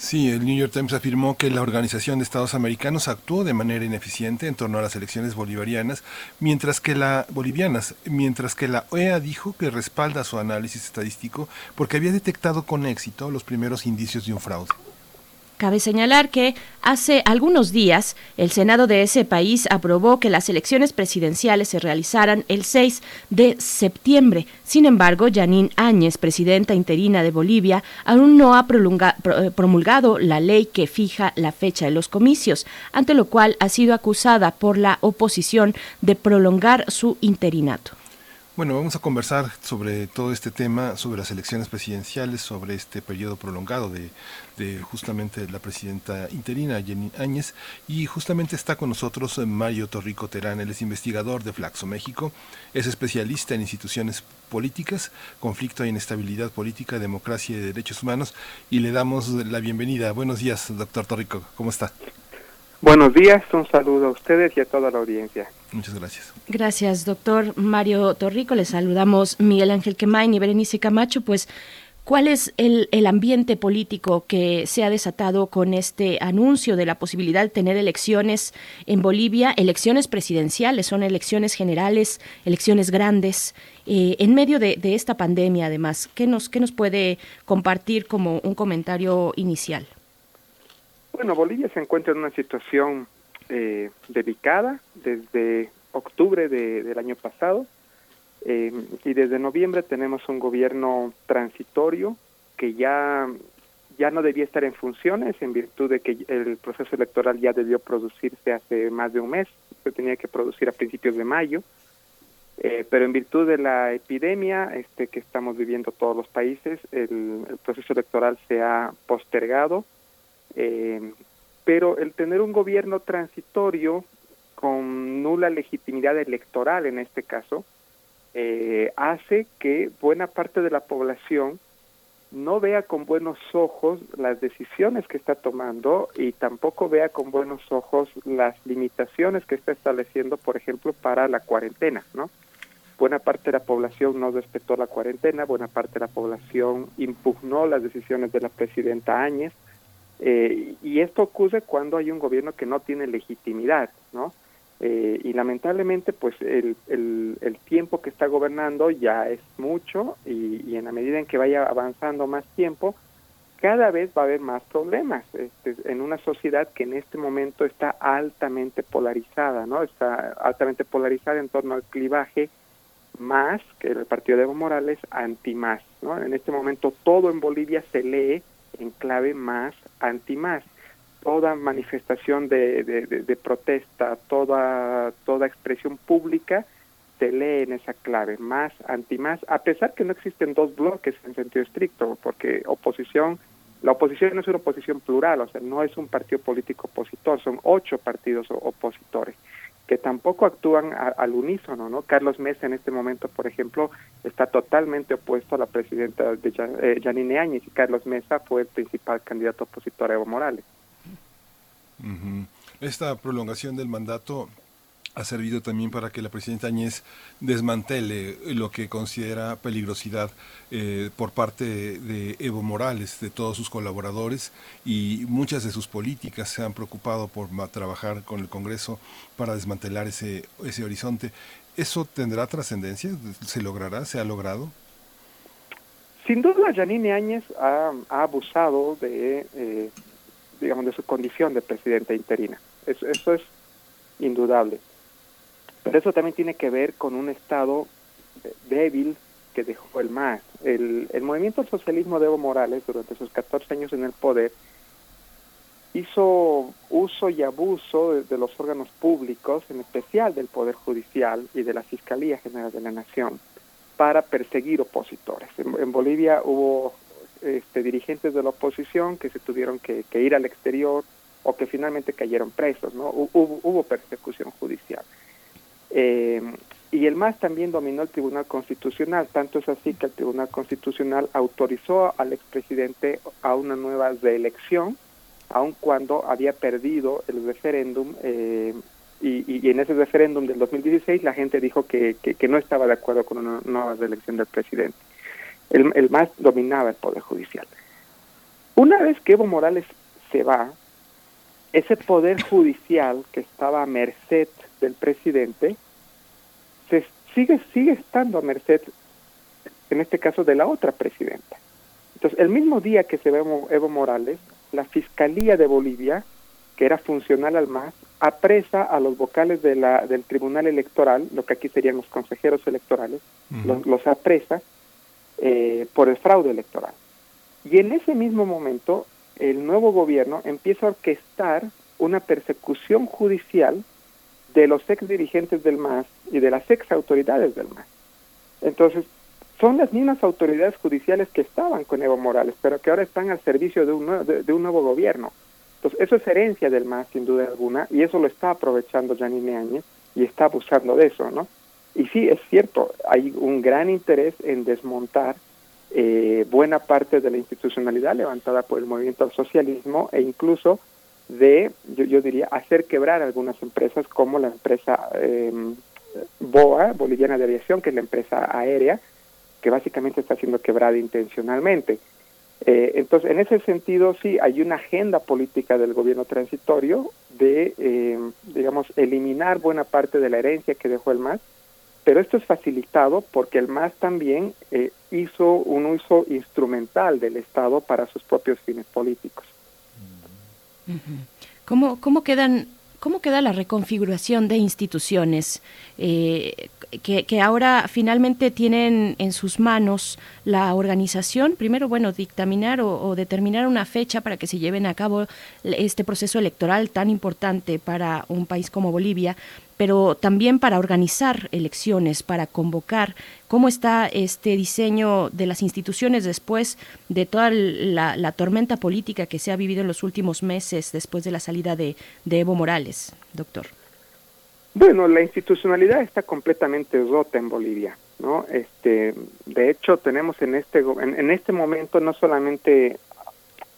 Sí, el New York Times afirmó que la Organización de Estados Americanos actuó de manera ineficiente en torno a las elecciones bolivarianas, mientras que la bolivianas, mientras que la OEA dijo que respalda su análisis estadístico porque había detectado con éxito los primeros indicios de un fraude. Cabe señalar que hace algunos días el Senado de ese país aprobó que las elecciones presidenciales se realizaran el 6 de septiembre. Sin embargo, Janine Áñez, presidenta interina de Bolivia, aún no ha promulgado la ley que fija la fecha de los comicios, ante lo cual ha sido acusada por la oposición de prolongar su interinato. Bueno, vamos a conversar sobre todo este tema, sobre las elecciones presidenciales, sobre este periodo prolongado de, de justamente la presidenta interina, Jenny Áñez, y justamente está con nosotros Mario Torrico Terán, él es investigador de Flaxo México, es especialista en instituciones políticas, conflicto e inestabilidad política, democracia y derechos humanos, y le damos la bienvenida. Buenos días, doctor Torrico, ¿cómo está? Buenos días, un saludo a ustedes y a toda la audiencia. Muchas gracias. Gracias, doctor Mario Torrico. Les saludamos Miguel Ángel Quemain y Berenice Camacho. Pues, ¿cuál es el, el, ambiente político que se ha desatado con este anuncio de la posibilidad de tener elecciones en Bolivia? Elecciones presidenciales, son elecciones generales, elecciones grandes. Eh, en medio de, de, esta pandemia, además, ¿qué nos, ¿qué nos puede compartir como un comentario inicial? Bueno, Bolivia se encuentra en una situación eh, delicada desde octubre de, del año pasado eh, y desde noviembre tenemos un gobierno transitorio que ya ya no debía estar en funciones en virtud de que el proceso electoral ya debió producirse hace más de un mes, se tenía que producir a principios de mayo, eh, pero en virtud de la epidemia este, que estamos viviendo todos los países, el, el proceso electoral se ha postergado. Eh, pero el tener un gobierno transitorio con nula legitimidad electoral en este caso, eh, hace que buena parte de la población no vea con buenos ojos las decisiones que está tomando y tampoco vea con buenos ojos las limitaciones que está estableciendo, por ejemplo, para la cuarentena, ¿no? Buena parte de la población no respetó la cuarentena, buena parte de la población impugnó las decisiones de la presidenta Áñez, eh, y esto ocurre cuando hay un gobierno que no tiene legitimidad, ¿no? Eh, y lamentablemente, pues el, el, tiempo que está gobernando ya es mucho y, en la medida en que vaya avanzando más tiempo, cada vez va a haber más problemas este, en una sociedad que en este momento está altamente polarizada, ¿no? Está altamente polarizada en torno al clivaje más que el partido de Evo Morales anti más, ¿no? En este momento todo en Bolivia se lee en clave más anti-más. Toda manifestación de, de, protesta, toda, toda expresión pública se lee en esa clave, más anti-más, a pesar que no existen dos bloques en sentido estricto, porque oposición, la oposición no es una oposición plural, o sea, no es un partido político opositor, son ocho partidos opositores. que tampoco actúan al unísono, ¿no? Carlos Mesa en este momento, por ejemplo, está totalmente opuesto a la presidenta de eh, Janine Áñez y Carlos Mesa fue el principal candidato opositor a Evo Morales. Esta prolongación del mandato ha servido también para que la presidenta Áñez desmantele lo que considera peligrosidad eh, por parte de Evo Morales, de todos sus colaboradores y muchas de sus políticas se han preocupado por trabajar con el Congreso para desmantelar ese, ese horizonte. ¿Eso tendrá trascendencia? ¿Se logrará? ¿Se ha logrado? Sin duda, Janine Áñez ha, abusado de, eh, digamos, de su condición de presidenta interina. eso es indudable. Pero eso también tiene que ver con un Estado débil que dejó el MAS. El, el movimiento socialismo de Evo Morales, durante sus 14 años en el poder, hizo uso y abuso de, los órganos públicos, en especial del Poder Judicial y de la Fiscalía General de la Nación, para perseguir opositores. En, Bolivia hubo este, dirigentes de la oposición que se tuvieron que, ir al exterior o que finalmente cayeron presos, ¿no? Hubo, hubo persecución judicial. Eh, y el MAS también dominó el Tribunal Constitucional, tanto es así que el Tribunal Constitucional autorizó al expresidente a una nueva reelección, aun cuando había perdido el referéndum, eh, y, en ese referéndum del 2016 la gente dijo que, que, no estaba de acuerdo con una nueva reelección del presidente. El, el MAS dominaba el Poder Judicial. Una vez que Evo Morales se va, ese Poder *laughs* Judicial que estaba a merced del presidente se sigue sigue estando a merced en este caso de la otra presidenta. Entonces, el mismo día que se ve Evo Morales, la Fiscalía de Bolivia, que era funcional al MAS, apresa a los vocales de la, del Tribunal Electoral, lo que aquí serían los consejeros electorales, los, apresa eh, por el fraude electoral. Y en ese mismo momento, el nuevo gobierno empieza a orquestar una persecución judicial de los ex dirigentes del MAS y de las ex autoridades del MAS. Entonces, son las mismas autoridades judiciales que estaban con Evo Morales, pero que ahora están al servicio de un, nuevo, de, un nuevo gobierno. Entonces, eso es herencia del MAS, sin duda alguna, y eso lo está aprovechando Janine Áñez y está abusando de eso, ¿no? Y sí, es cierto, hay un gran interés en desmontar eh, buena parte de la institucionalidad levantada por el movimiento al socialismo e incluso de, yo, yo diría, hacer quebrar algunas empresas como la empresa eh, BOA, Boliviana de Aviación, que es la empresa aérea, que básicamente está siendo quebrada intencionalmente. Eh, entonces, en ese sentido, sí, hay una agenda política del gobierno transitorio de, eh, digamos, eliminar buena parte de la herencia que dejó el MAS, pero esto es facilitado porque el MAS también hizo un uso instrumental del Estado para sus propios fines políticos. ¿Cómo, cómo quedan ¿Cómo queda la reconfiguración de instituciones eh, que, ahora finalmente tienen en sus manos la organización? Primero, bueno, dictaminar o, determinar una fecha para que se lleven a cabo este proceso electoral tan importante para un país como Bolivia, pero también para organizar elecciones, para convocar. ¿Cómo está este diseño de las instituciones después de toda la, tormenta política que se ha vivido en los últimos meses después de la salida de, Evo Morales, doctor? Bueno, la institucionalidad está completamente rota en Bolivia, ¿no? Este, de hecho, tenemos en este en, este momento no solamente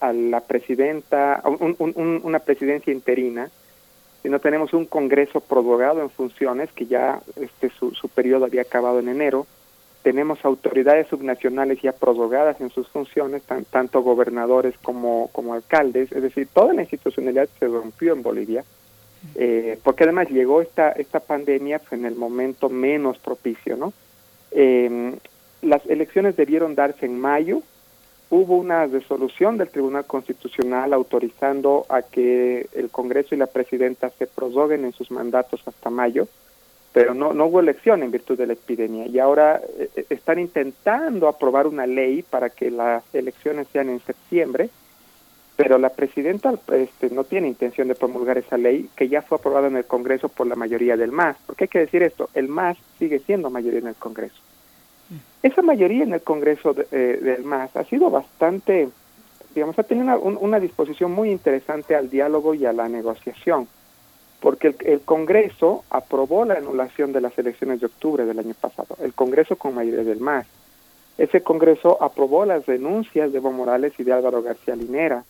a la presidenta, una presidencia interina, no tenemos un Congreso prorrogado en funciones, que ya este, su, su periodo había acabado en enero, tenemos autoridades subnacionales ya prorrogadas en sus funciones, tanto gobernadores como, como alcaldes, es decir, toda la institucionalidad se rompió en Bolivia, eh, porque además llegó esta, esta pandemia pues, en el momento menos propicio, ¿no? Eh, las elecciones debieron darse en mayo, hubo una resolución del Tribunal Constitucional autorizando a que el Congreso y la Presidenta se prorroguen en sus mandatos hasta mayo, pero no, no hubo elección en virtud de la epidemia y ahora eh, eh, están intentando aprobar una ley para que las elecciones sean en septiembre, pero la Presidenta este, no tiene intención de promulgar esa ley que ya fue aprobada en el Congreso por la mayoría del MAS. porque hay que decir esto? El MAS sigue siendo mayoría en el Congreso. Esa mayoría en el Congreso eh, del MAS ha sido bastante, digamos, ha tenido una, disposición muy interesante al diálogo y a la negociación. porque el, el, Congreso aprobó la anulación de las elecciones de octubre del año pasado, el Congreso con mayoría del MAS. Ese Congreso aprobó las denuncias de Evo Morales y de Álvaro García Linera,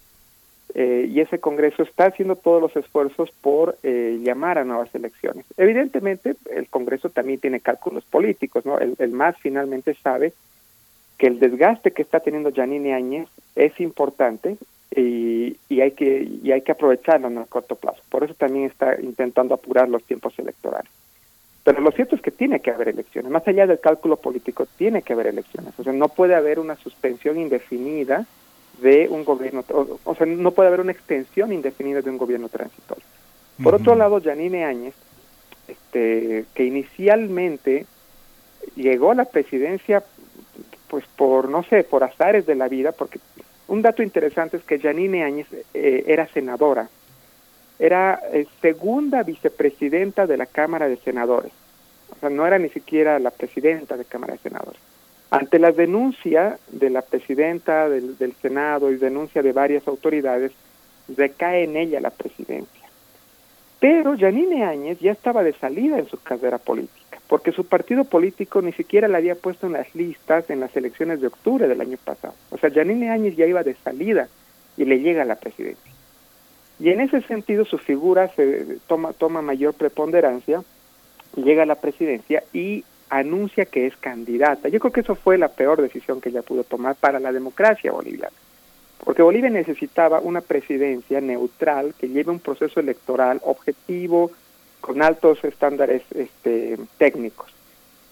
eh, y ese Congreso está haciendo todos los esfuerzos por eh, llamar a nuevas elecciones. Evidentemente, el Congreso también tiene cálculos políticos, ¿no? El, MAS finalmente sabe que el desgaste que está teniendo Janine Áñez es importante y, y, hay que y hay que aprovecharlo en el corto plazo. Por eso también está intentando apurar los tiempos electorales. Pero lo cierto es que tiene que haber elecciones. Más allá del cálculo político, tiene que haber elecciones. O sea, no puede haber una suspensión indefinida de un gobierno, o, o, sea, no puede haber una extensión indefinida de un gobierno transitorio. Por uh -huh. otro lado, Janine Áñez, este, que inicialmente llegó a la presidencia, pues por, no sé, por azares de la vida, porque un dato interesante es que Janine Áñez eh, era senadora, era eh, segunda vicepresidenta de la Cámara de Senadores, o sea, no era ni siquiera la presidenta de Cámara de Senadores. Ante la denuncia de la presidenta del, del, Senado y denuncia de varias autoridades, recae en ella la presidencia. Pero Janine Áñez ya estaba de salida en su carrera política, porque su partido político ni siquiera la había puesto en las listas en las elecciones de octubre del año pasado. O sea, Janine Áñez ya iba de salida y le llega a la presidencia. Y en ese sentido su figura se toma, toma mayor preponderancia, llega a la presidencia y anuncia que es candidata. Yo creo que eso fue la peor decisión que ella pudo tomar para la democracia boliviana. Porque Bolivia necesitaba una presidencia neutral que lleve un proceso electoral objetivo, con altos estándares este, técnicos.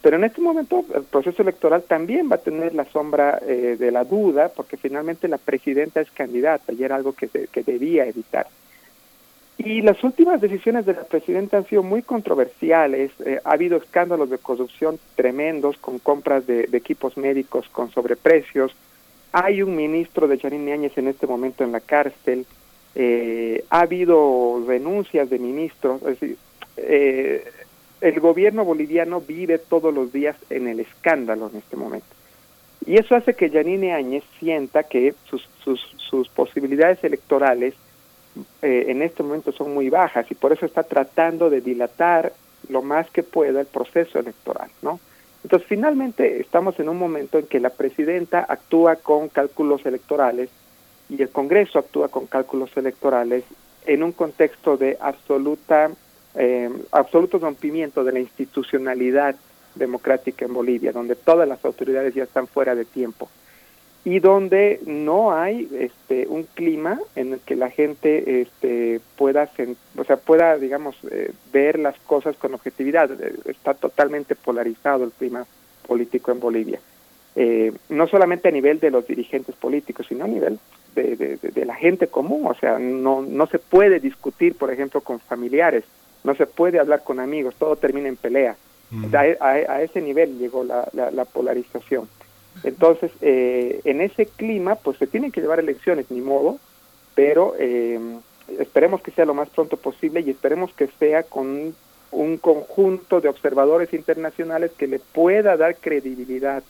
Pero en este momento el proceso electoral también va a tener la sombra eh, de la duda, porque finalmente la presidenta es candidata y era algo que, que debía evitar. Y las últimas decisiones de la presidenta han sido muy controversiales. Eh, ha habido escándalos de corrupción tremendos con compras de, de, equipos médicos con sobreprecios. Hay un ministro de Janine Áñez en este momento en la cárcel. Eh, ha habido renuncias de ministros. Es decir, eh, el gobierno boliviano vive todos los días en el escándalo en este momento. Y eso hace que Janine Áñez sienta que sus, sus, sus posibilidades electorales eh, en este momento son muy bajas y por eso está tratando de dilatar lo más que pueda el proceso electoral, ¿no? Entonces, finalmente estamos en un momento en que la presidenta actúa con cálculos electorales y el Congreso actúa con cálculos electorales en un contexto de absoluta eh, absoluto rompimiento de la institucionalidad democrática en Bolivia, donde todas las autoridades ya están fuera de tiempo y donde no hay este un clima en el que la gente este pueda o sea pueda digamos eh, ver las cosas con objetividad. Está totalmente polarizado el clima político en Bolivia. Eh, no solamente a nivel de los dirigentes políticos sino a nivel de, de, de, la gente común. O sea no no se puede discutir por ejemplo con familiares no se puede hablar con amigos todo termina en pelea. Mm. a, a, a, ese nivel llegó la, la, la polarización entonces, eh, en ese clima, pues se tienen que llevar elecciones, ni modo, pero eh, esperemos que sea lo más pronto posible y esperemos que sea con un conjunto de observadores internacionales que le pueda dar credibilidad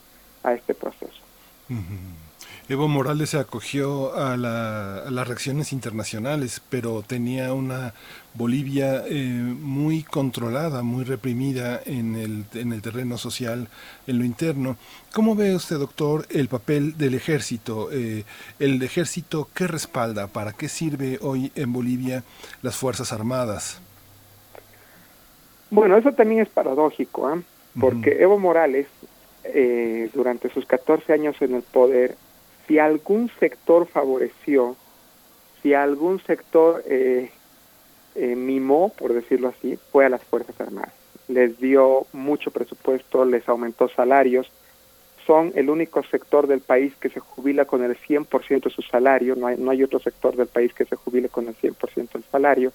a este proceso. Evo Morales se acogió a, la, a, las reacciones internacionales, pero tenía una Bolivia eh, muy controlada, muy reprimida en el, en el terreno social, en lo interno. ¿Cómo ve usted, doctor, el papel del ejército? Eh, ¿El ejército qué respalda? ¿Para qué sirve hoy en Bolivia las Fuerzas Armadas? Bueno, eso también es paradójico, ¿eh? porque uh -huh. Evo Morales, eh, durante sus 14 años en el poder, si algún sector favoreció, si algún sector eh, eh, mimó, por decirlo así, fue a las Fuerzas Armadas. Les dio mucho presupuesto, les aumentó salarios, son el único sector del país que se jubila con el 100% de su salario, no hay, no hay otro sector del país que se jubile con el 100% del salario.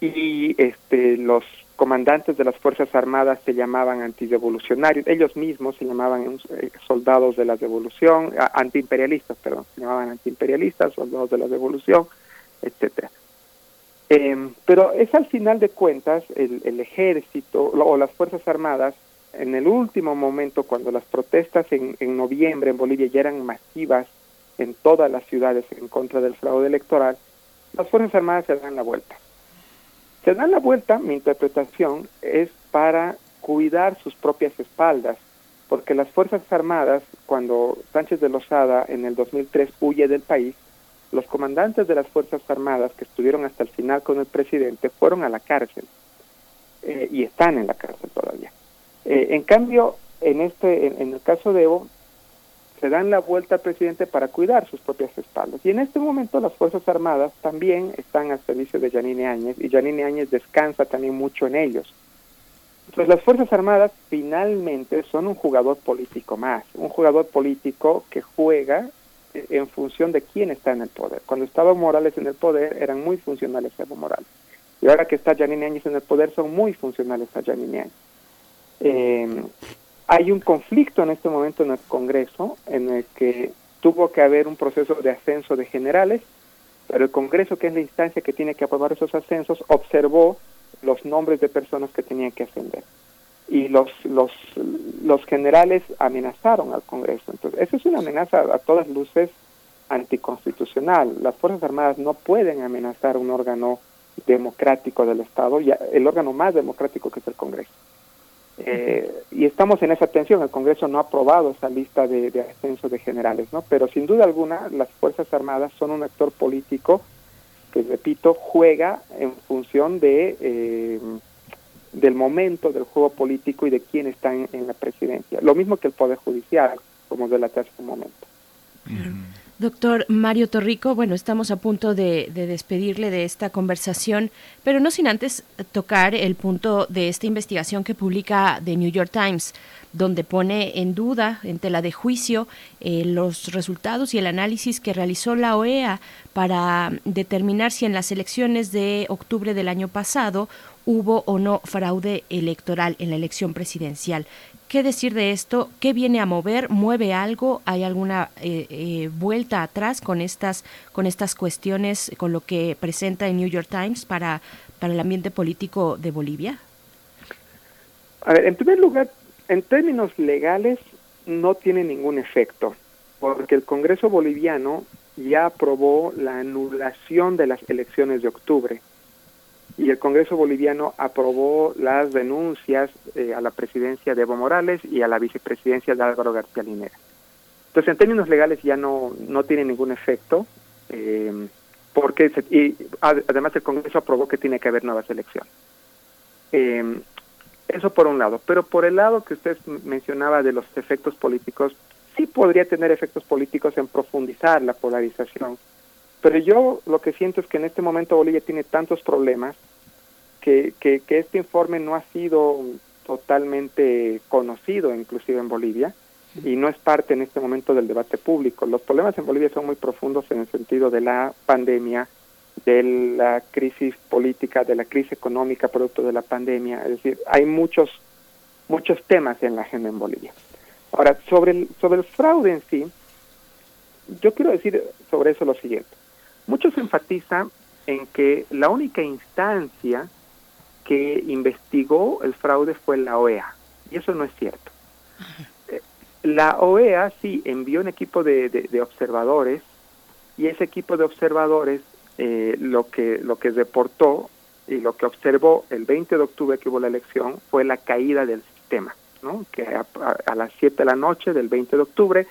Y este, los comandantes de las Fuerzas Armadas se llamaban antirevolucionarios, ellos mismos se llamaban eh, soldados de la revolución, antiimperialistas, perdón, se llamaban antiimperialistas, soldados de la revolución, etcétera. Eh, pero es al final de cuentas el, el ejército o las Fuerzas Armadas, en el último momento, cuando las protestas en, en noviembre en Bolivia ya eran masivas en todas las ciudades en contra del fraude electoral, las Fuerzas Armadas se dan la vuelta Se dan la vuelta, mi interpretación es para cuidar sus propias espaldas, porque las Fuerzas Armadas, cuando Sánchez de Lozada en el 2003 huye del país, los comandantes de las Fuerzas Armadas que estuvieron hasta el final con el presidente fueron a la cárcel eh, y están en la cárcel todavía. Eh, en cambio, en este, en, el caso de Evo, se dan la vuelta al presidente para cuidar sus propias espaldas. Y en este momento las Fuerzas Armadas también están al servicio de Yanine Áñez y Yanine Áñez descansa también mucho en ellos. Entonces las Fuerzas Armadas finalmente son un jugador político más, un jugador político que juega eh, en función de quién está en el poder. Cuando estaba Morales en el poder eran muy funcionales Evo Morales. Y ahora que está Yanine Áñez en el poder son muy funcionales a Yanine Áñez. Eh, hay un conflicto en este momento en el Congreso en el que tuvo que haber un proceso de ascenso de generales, pero el Congreso, que es la instancia que tiene que aprobar esos ascensos, observó los nombres de personas que tenían que ascender. Y los, los, los generales amenazaron al Congreso. Entonces, eso es una amenaza a todas luces anticonstitucional. Las Fuerzas Armadas no pueden amenazar un órgano democrático del Estado, y el órgano más democrático que es el Congreso. Eh, y estamos en esa tensión, el Congreso no ha aprobado esa lista de, de ascenso de generales, ¿no? Pero sin duda alguna las Fuerzas Armadas son un actor político que, repito, juega en función de eh, del momento del juego político y de quién está en, la presidencia. Lo mismo que el Poder Judicial, como delataste hace un momento. Doctor Mario Torrico, bueno, estamos a punto de, despedirle de esta conversación, pero no sin antes tocar el punto de esta investigación que publica The New York Times, donde pone en duda, en tela de juicio, eh, los resultados y el análisis que realizó la OEA para determinar si en las elecciones de octubre del año pasado hubo o no fraude electoral en la elección presidencial. ¿Qué decir de esto? ¿Qué viene a mover? ¿Mueve algo? ¿Hay alguna eh, eh, vuelta atrás con estas, con estas cuestiones, con lo que presenta el New York Times para, para el ambiente político de Bolivia? A ver, en primer lugar, en términos legales no tiene ningún efecto, porque el Congreso boliviano ya aprobó la anulación de las elecciones de octubre y el Congreso boliviano aprobó las denuncias eh, a la presidencia de Evo Morales y a la vicepresidencia de Álvaro García Linera. Entonces, en términos legales ya no, no tiene ningún efecto, eh, porque y además el Congreso aprobó que tiene que haber nuevas elecciones. Eh, eso por un lado, pero por el lado que usted mencionaba de los efectos políticos, sí podría tener efectos políticos en profundizar la polarización pero yo lo que siento es que en este momento Bolivia tiene tantos problemas que, que, este informe no ha sido totalmente conocido, inclusive en Bolivia, y no es parte en este momento del debate público. Los problemas en Bolivia son muy profundos en el sentido de la pandemia, de la crisis política, de la crisis económica producto de la pandemia. Es decir, hay muchos muchos temas en la agenda en Bolivia. Ahora, sobre el, sobre el fraude en sí, yo quiero decir sobre eso lo siguiente. Muchos enfatizan en que la única instancia que investigó el fraude fue la OEA, y eso no es cierto. Eh, la OEA sí envió un equipo de, observadores y ese equipo de observadores eh, lo que lo que reportó y lo que observó el 20 de octubre que hubo la elección fue la caída del sistema, ¿no? que a, a las 7 de la noche del 20 de octubre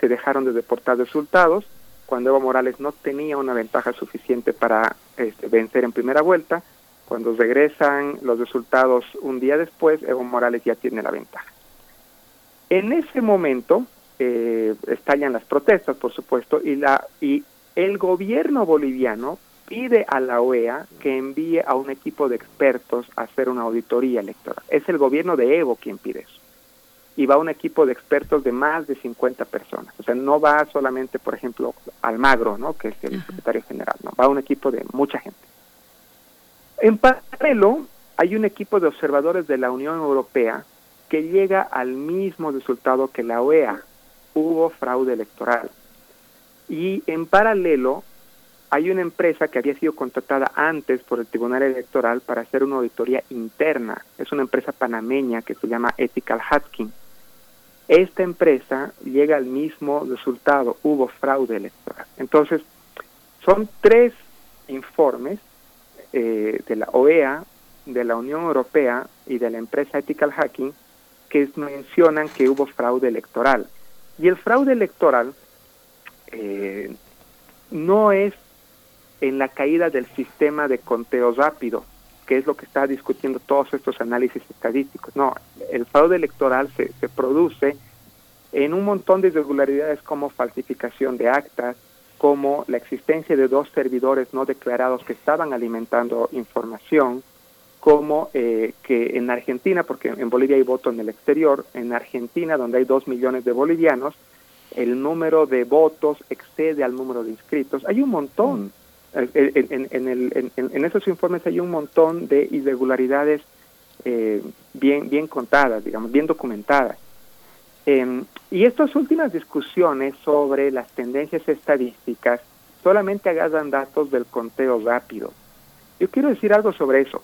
se dejaron de reportar resultados cuando Evo Morales no tenía una ventaja suficiente para este, vencer en primera vuelta. Cuando regresan los resultados un día después, Evo Morales ya tiene la ventaja. En ese momento eh, estallan las protestas, por supuesto, y, la, y el gobierno boliviano pide a la OEA que envíe a un equipo de expertos a hacer una auditoría electoral. Es el gobierno de Evo quien pide eso y va un equipo de expertos de más de 50 personas. O sea, no va solamente, por ejemplo, Almagro, ¿no? que es el secretario general, no, va un equipo de mucha gente. En paralelo, hay un equipo de observadores de la Unión Europea que llega al mismo resultado que la OEA. Hubo fraude electoral. Y en paralelo, hay una empresa que había sido contratada antes por el Tribunal Electoral para hacer una auditoría interna. Es una empresa panameña que se llama Ethical Hacking esta empresa llega al mismo resultado, hubo fraude electoral. Entonces, son tres informes eh, de la OEA, de la Unión Europea y de la empresa Ethical Hacking que mencionan que hubo fraude electoral. Y el fraude electoral eh, no es en la caída del sistema de conteo rápido, que es lo que está discutiendo todos estos análisis estadísticos. No, el fraude electoral se, se produce en un montón de irregularidades como falsificación de actas, como la existencia de dos servidores no declarados que estaban alimentando información, como eh, que en Argentina, porque en Bolivia hay voto en el exterior, en Argentina, donde hay dos millones de bolivianos, el número de votos excede al número de inscritos. Hay un montón, en, en, en, esos informes hay un montón de irregularidades eh, bien, bien contadas, digamos, bien documentadas. Em, y estas últimas discusiones sobre las tendencias estadísticas solamente agarran datos del conteo rápido. Yo quiero decir algo sobre eso.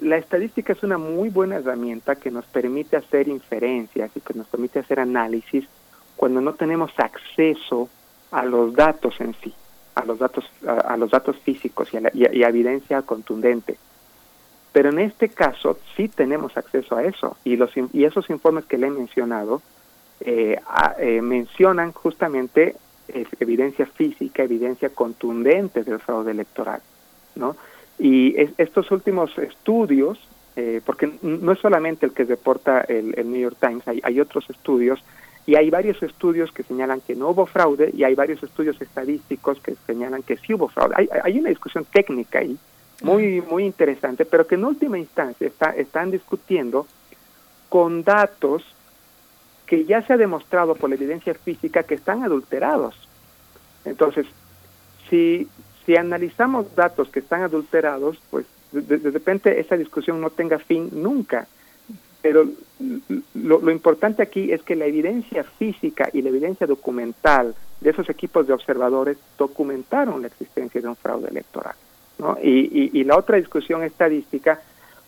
La estadística es una muy buena herramienta que nos permite hacer inferencias y que nos permite hacer análisis cuando no tenemos acceso a los datos en sí, a los datos, a, los datos físicos y a, y a evidencia contundente. Pero en este caso sí tenemos acceso a eso y, los, y esos informes que le he mencionado eh, eh, mencionan justamente eh, evidencia física, evidencia contundente del fraude electoral, ¿no? Y estos últimos estudios, porque no es solamente el que reporta el, New York Times, hay, hay, otros estudios y hay varios estudios que señalan que no hubo fraude y hay varios estudios estadísticos que señalan que sí hubo fraude. Hay, hay una discusión técnica ahí muy muy interesante, pero que en última instancia está, están discutiendo con datos que ya se ha demostrado por la evidencia física que están adulterados. Entonces, si, si analizamos datos que están adulterados, pues de, repente esa discusión no tenga fin nunca. Pero lo, importante aquí es que la evidencia física y la evidencia documental de esos equipos de observadores documentaron la existencia de un fraude electoral. ¿no? Y, y, y la otra discusión estadística,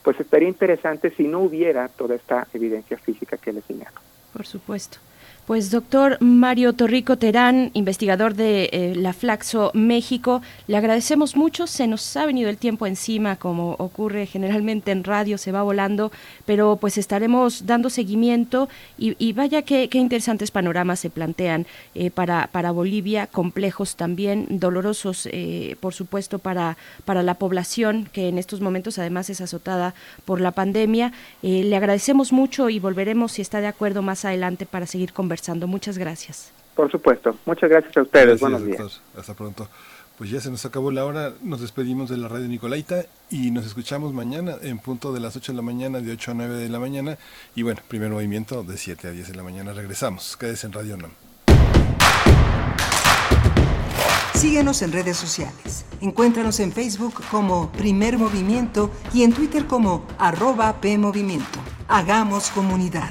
pues estaría interesante si no hubiera toda esta evidencia física que le señalo. Por supuesto. Pues doctor Mario Torrico Terán, investigador de eh, la Flaxo México, le agradecemos mucho. Se nos ha venido el tiempo encima, como ocurre generalmente en radio, se va volando, pero pues estaremos dando seguimiento y, vaya qué, interesantes panoramas se plantean eh, para, para Bolivia, complejos también, dolorosos, eh, por supuesto, para, para la población que en estos momentos además es azotada por la pandemia. le agradecemos mucho y volveremos, si está de acuerdo, más adelante para seguir conversando Muchas gracias. Por supuesto. Muchas gracias a ustedes. Buenos días. Hasta pronto. Pues ya se nos acabó la hora, nos despedimos de la radio Nicolaita y nos escuchamos mañana en punto de las 8 de la mañana, de 8 a 9 de la mañana. Y bueno, primer movimiento de 7 a 10 de la mañana. Regresamos. Quédese en Radio NAM. Síguenos en redes sociales. Encuéntranos en Facebook como Primer Movimiento y en Twitter como arroba PMovimiento. Hagamos comunidad.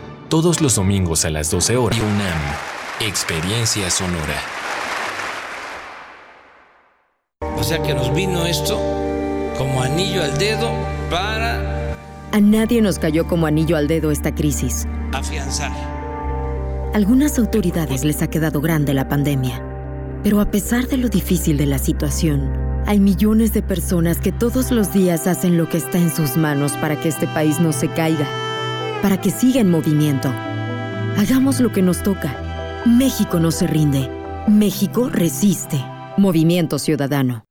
todos los domingos a las 12 horas. UNAM, Experiencia Sonora. O sea que nos vino esto como anillo al dedo para... A nadie nos cayó como anillo al dedo esta crisis. Afianzar. Algunas autoridades les ha quedado grande la pandemia, pero a pesar de lo difícil de la situación, hay millones de personas que todos los días hacen lo que está en sus manos para que este país no se caiga para que siga en movimiento. Hagamos lo que nos toca. México no se rinde. México resiste. Movimiento Ciudadano.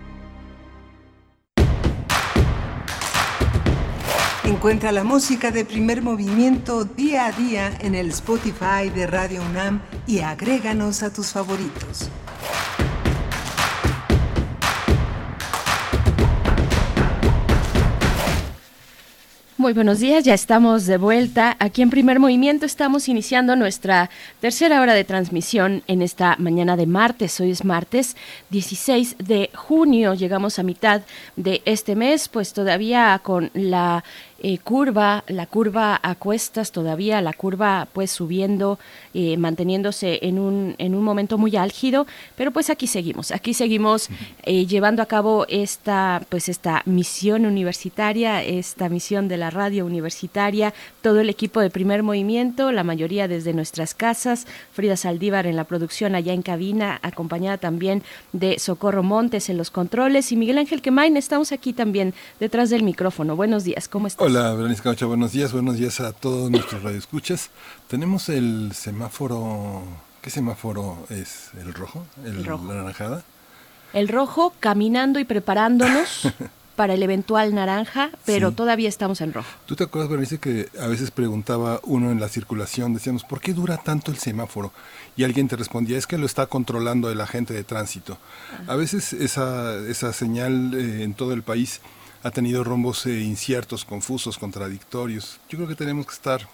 Encuentra la música de primer movimiento día a día en el Spotify de Radio UNAM y agréganos a tus favoritos. Muy buenos días, ya estamos de vuelta. Aquí en Primer Movimiento estamos iniciando nuestra tercera hora de transmisión en esta mañana de martes. Hoy es martes 16 de junio, llegamos a mitad de este mes, pues todavía con la eh, curva, la curva a cuestas todavía, la curva pues subiendo, eh, manteniéndose en un, en un momento muy álgido, pero pues aquí seguimos, aquí seguimos eh, llevando a cabo esta pues esta misión universitaria, esta misión de la radio universitaria, todo el equipo de primer movimiento, la mayoría desde nuestras casas, Frida Saldívar en la producción allá en cabina, acompañada también de Socorro Montes en los controles y Miguel Ángel Quemain, estamos aquí también detrás del micrófono. Buenos días, ¿cómo estás? Hola, Berenice Camacho, buenos días, buenos días a todos nuestros radioescuchas. Tenemos el semáforo, ¿qué semáforo es? ¿El rojo? ¿El, rojo. la naranjada? El rojo caminando y preparándonos *laughs* para el eventual naranja, pero Sí. todavía estamos en rojo. ¿Tú te acuerdas, Berenice, que a veces preguntaba uno en la circulación, decíamos, ¿por qué dura tanto el semáforo? Y alguien te respondía, es que lo está controlando el agente de tránsito. A veces esa, esa señal eh, en todo el país ha tenido rombos eh, inciertos, confusos, contradictorios. Yo creo que tenemos que estar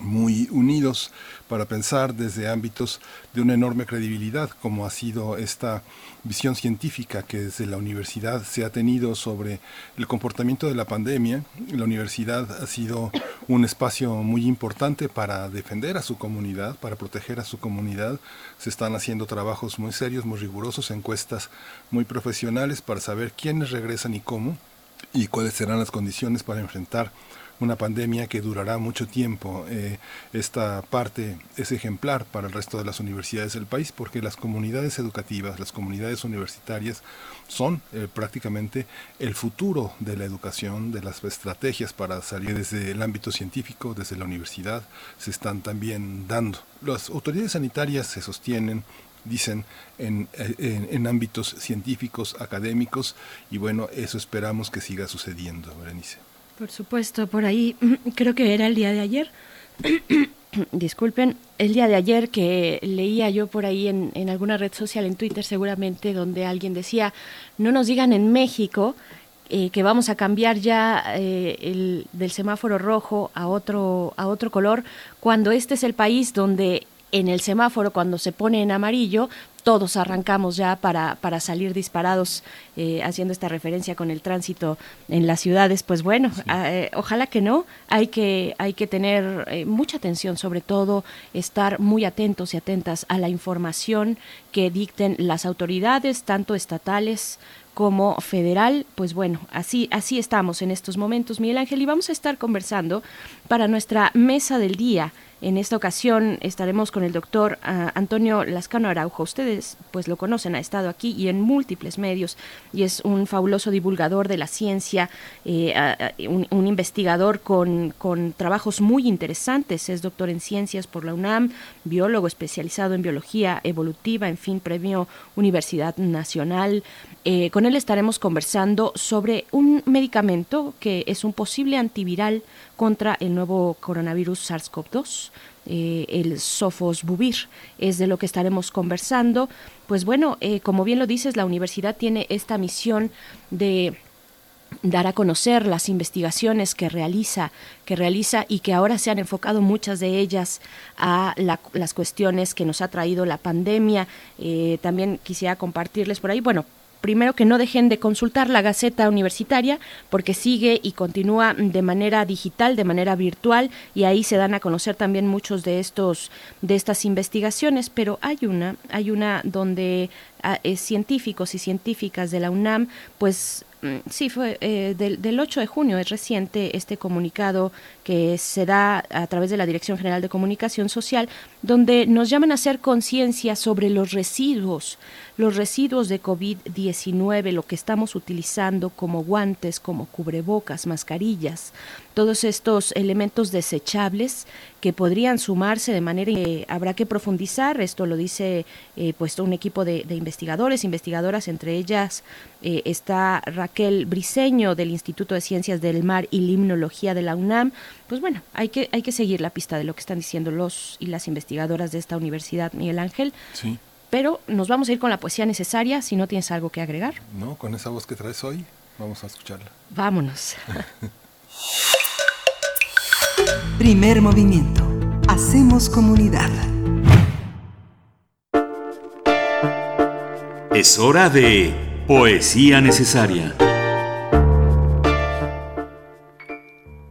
muy unidos para pensar desde ámbitos de una enorme credibilidad, como ha sido esta visión científica que desde la universidad se ha tenido sobre el comportamiento de la pandemia. La universidad ha sido un espacio muy importante para defender a su comunidad, para proteger a su comunidad. Se están haciendo trabajos muy serios, muy rigurosos, encuestas muy profesionales para saber quiénes regresan y cómo y cuáles serán las condiciones para enfrentar una pandemia que durará mucho tiempo. Eh, esta parte es ejemplar para el resto de las universidades del país porque las comunidades educativas, las comunidades universitarias son eh, prácticamente el futuro de la educación, de las estrategias para salir desde el ámbito científico, desde la universidad, se están también dando. Las autoridades sanitarias se sostienen dicen en, en, ámbitos científicos, académicos, y bueno, eso esperamos que siga sucediendo, Berenice. Por supuesto, por ahí *clears throat* creo que era el día de ayer. *clears throat* Disculpen, el día de ayer que leía yo por ahí en, en alguna red social, en Twitter seguramente, donde alguien decía, no nos digan en México eh, que vamos a cambiar ya eh, el, del semáforo rojo a otro, a otro color, cuando este es el país donde en el semáforo, cuando se pone en amarillo, todos arrancamos ya para, para salir disparados, eh, haciendo esta referencia con el tránsito en las ciudades. Pues bueno, sí. eh, ojalá que no. Hay que, hay que tener eh, mucha atención, sobre todo estar muy atentos y atentas a la información que dicten las autoridades, tanto estatales como federal, pues bueno, así, así estamos en estos momentos, Miguel Ángel, y vamos a estar conversando para nuestra mesa del día. En esta ocasión estaremos con el doctor uh, Antonio Lascano Araujo. Ustedes pues lo conocen, ha estado aquí y en múltiples medios y es un fabuloso divulgador de la ciencia, uh, un, un, investigador con, con, trabajos muy interesantes. Es doctor en ciencias por la UNAM, biólogo especializado en biología evolutiva, en fin, premio Universidad Nacional. Eh, con él estaremos conversando sobre un medicamento que es un posible antiviral contra el nuevo coronavirus SARS-CoV-2, eh, el Sofosbuvir, es de lo que estaremos conversando. Pues bueno, eh, como bien lo dices, la universidad tiene esta misión de dar a conocer las investigaciones que realiza, que realiza y que ahora se han enfocado muchas de ellas a la, las cuestiones que nos ha traído la pandemia. Eh, también quisiera compartirles por ahí, bueno, primero que no dejen de consultar la Gaceta Universitaria porque sigue y continúa de manera digital, de manera virtual y ahí se dan a conocer también muchos de estos de estas investigaciones, pero hay una, hay una donde a, eh, científicos y científicas de la UNAM pues Mm, sí, fue eh, del, del, 8 de junio, es reciente este comunicado que se da a través de la Dirección General de Comunicación Social, donde nos llaman a hacer conciencia sobre los residuos, los residuos de COVID-19, lo que estamos utilizando como guantes, como cubrebocas, mascarillas, todos estos elementos desechables que podrían sumarse de manera que habrá que profundizar. Esto lo dice eh, pues un equipo de, investigadores, investigadoras, entre ellas eh, está Raquel Briseño del Instituto de Ciencias del Mar y Limnología de la UNAM. Pues bueno, hay que, hay que seguir la pista de lo que están diciendo los y las investigadoras de esta universidad, Miguel Ángel. Sí. Pero nos vamos a ir con la poesía necesaria, si no tienes algo que agregar. No, con esa voz que traes hoy, vamos a escucharla. Vámonos. *laughs* Primer movimiento. Hacemos comunidad. Es hora de poesía necesaria.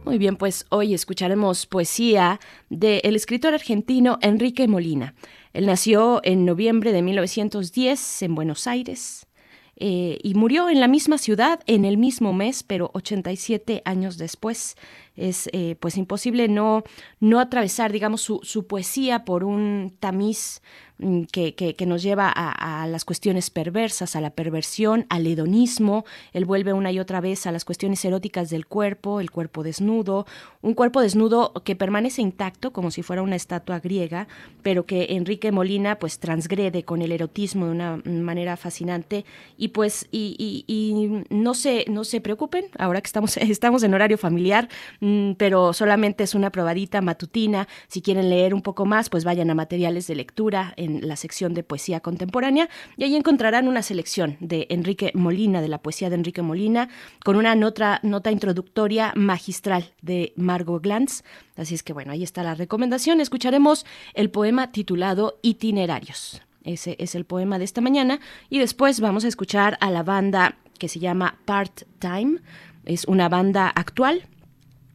Muy bien, pues hoy escucharemos poesía del escritor argentino Enrique Molina. Él nació en noviembre de 1910 en Buenos Aires. Eh, y murió en la misma ciudad en el mismo mes, pero 87 años después. Es eh, pues imposible no, no atravesar, digamos, su, su poesía por un tamiz Mm, que, nos lleva a, las cuestiones perversas, a la perversión, al hedonismo. Él vuelve una y otra vez a las cuestiones eróticas del cuerpo, el cuerpo desnudo, un cuerpo desnudo que permanece intacto como si fuera una estatua griega, pero que Enrique Molina pues transgrede con el erotismo de una manera fascinante y pues y, y, no se no se preocupen ahora que estamos *laughs* estamos en horario familiar, mm, pero solamente es una probadita matutina. Si quieren leer un poco más, pues vayan a materiales de lectura la sección de poesía contemporánea y ahí encontrarán una selección de Enrique Molina, de la poesía de Enrique Molina, con una nota, nota introductoria magistral de Margot Glantz. Así es que bueno, ahí está la recomendación. Escucharemos el poema titulado Itinerarios. Ese es el poema de esta mañana y después vamos a escuchar a la banda que se llama Part Time. Es una banda actual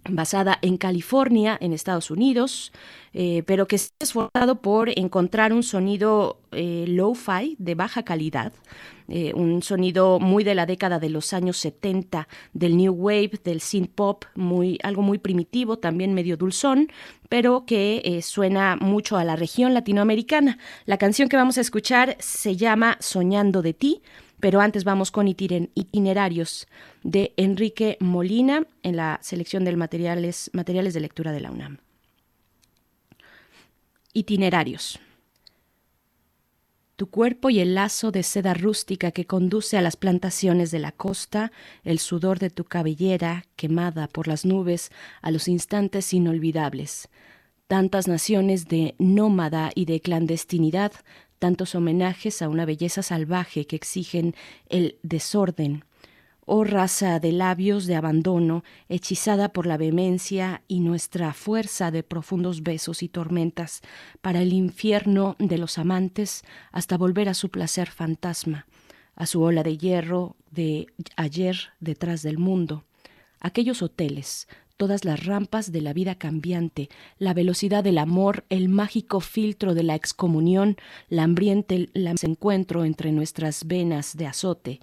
basada en California, en Estados Unidos, eh, pero que se ha esforzado por encontrar un sonido eh, lo-fi de baja calidad, eh, un sonido muy de la década de los años 70, del new wave, del synth pop, muy, algo muy primitivo, también medio dulzón, pero que suena mucho a la región latinoamericana. La canción que vamos a escuchar se llama Soñando de ti, pero antes vamos con itinerarios de Enrique Molina en la selección de materiales, materiales de lectura de la UNAM. Itinerarios. Tu cuerpo y el lazo de seda rústica que conduce a las plantaciones de la costa, el sudor de tu cabellera quemada por las nubes a los instantes inolvidables. Tantas naciones de nómada y de clandestinidad tantos homenajes a una belleza salvaje que exigen el desorden. Oh raza de labios de abandono, hechizada por la vehemencia y nuestra fuerza de profundos besos y tormentas, para el infierno de los amantes hasta volver a su placer fantasma, a su ola de hierro de ayer detrás del mundo. Aquellos hoteles, todas las rampas de la vida cambiante, la velocidad del amor, el mágico filtro de la excomunión, la hambriente encuentro entre nuestras venas de azote,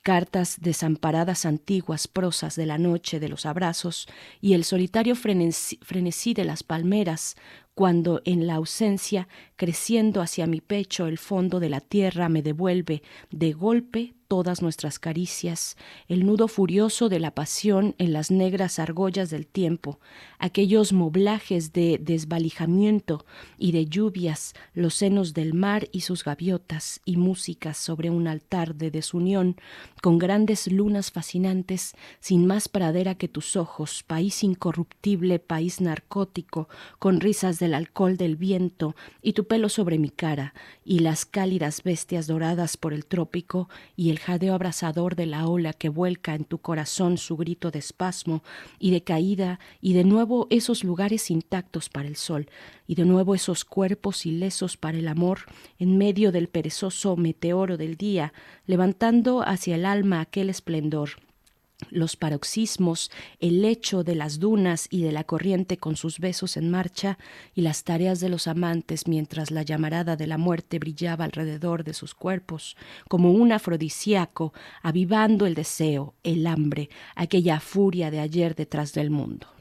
cartas desamparadas antiguas prosas de la noche de los abrazos y el solitario frenesí de las palmeras, cuando en la ausencia, creciendo hacia mi pecho el fondo de la tierra me devuelve de golpe todas nuestras caricias, el nudo furioso de la pasión en las negras argollas del tiempo, aquellos moblajes de desvalijamiento y de lluvias, los senos del mar y sus gaviotas y músicas sobre un altar de desunión, con grandes lunas fascinantes, sin más pradera que tus ojos, país incorruptible, país narcótico, con risas del alcohol del viento y tu pelo sobre mi cara, y las cálidas bestias doradas por el trópico y el jadeo abrasador de la ola que vuelca en tu corazón su grito de espasmo y de caída, y de nuevo esos lugares intactos para el sol, y de nuevo esos cuerpos ilesos para el amor, en medio del perezoso meteoro del día, levantando hacia el alma aquel esplendor los paroxismos, el lecho de las dunas y de la corriente con sus besos en marcha, y las tareas de los amantes mientras la llamarada de la muerte brillaba alrededor de sus cuerpos, como un afrodisíaco, avivando el deseo, el hambre, aquella furia de ayer detrás del mundo.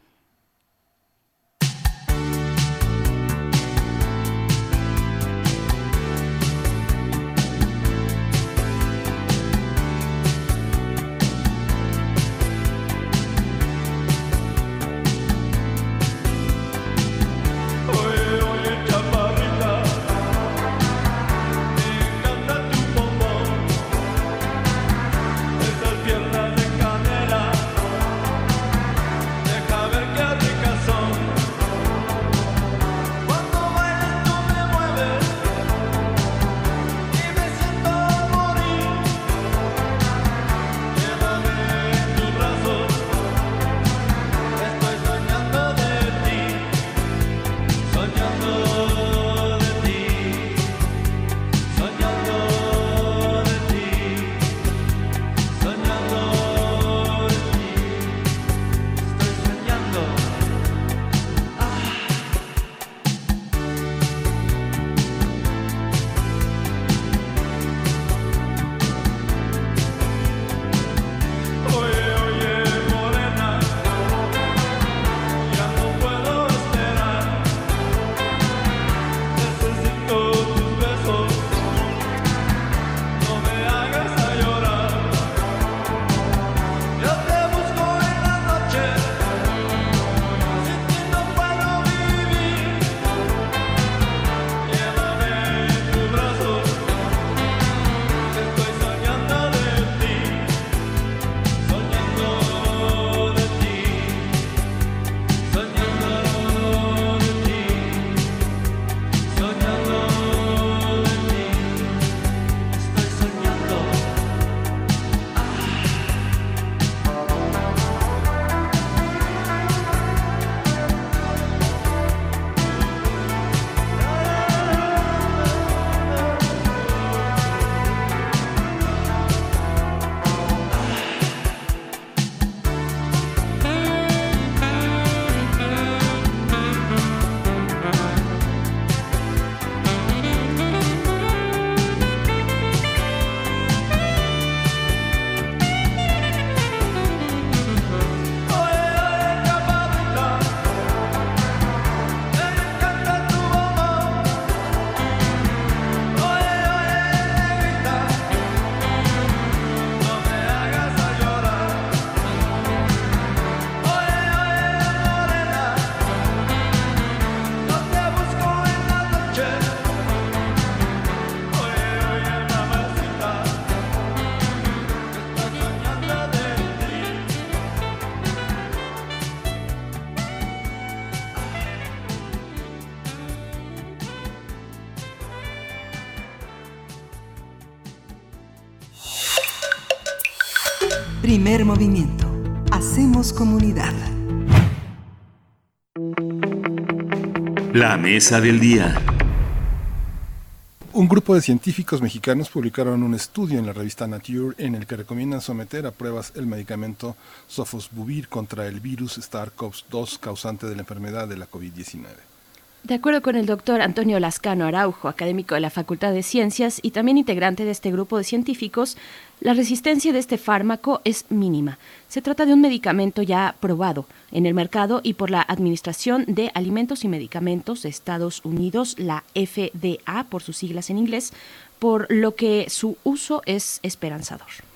Comunidad. La mesa del día. Un grupo de científicos mexicanos publicaron un estudio en la revista Nature en el que recomiendan someter a pruebas el medicamento Sofosbuvir contra el virus SARS-CoV-2 causante de la enfermedad de la COVID-19. De acuerdo con el doctor Antonio Lascano Araujo, académico de la Facultad de Ciencias y también integrante de este grupo de científicos, la resistencia de este fármaco es mínima. Se trata de un medicamento ya probado en el mercado y por la Administración de Alimentos y Medicamentos de Estados Unidos, la FDA por sus siglas en inglés, por lo que su uso es esperanzador.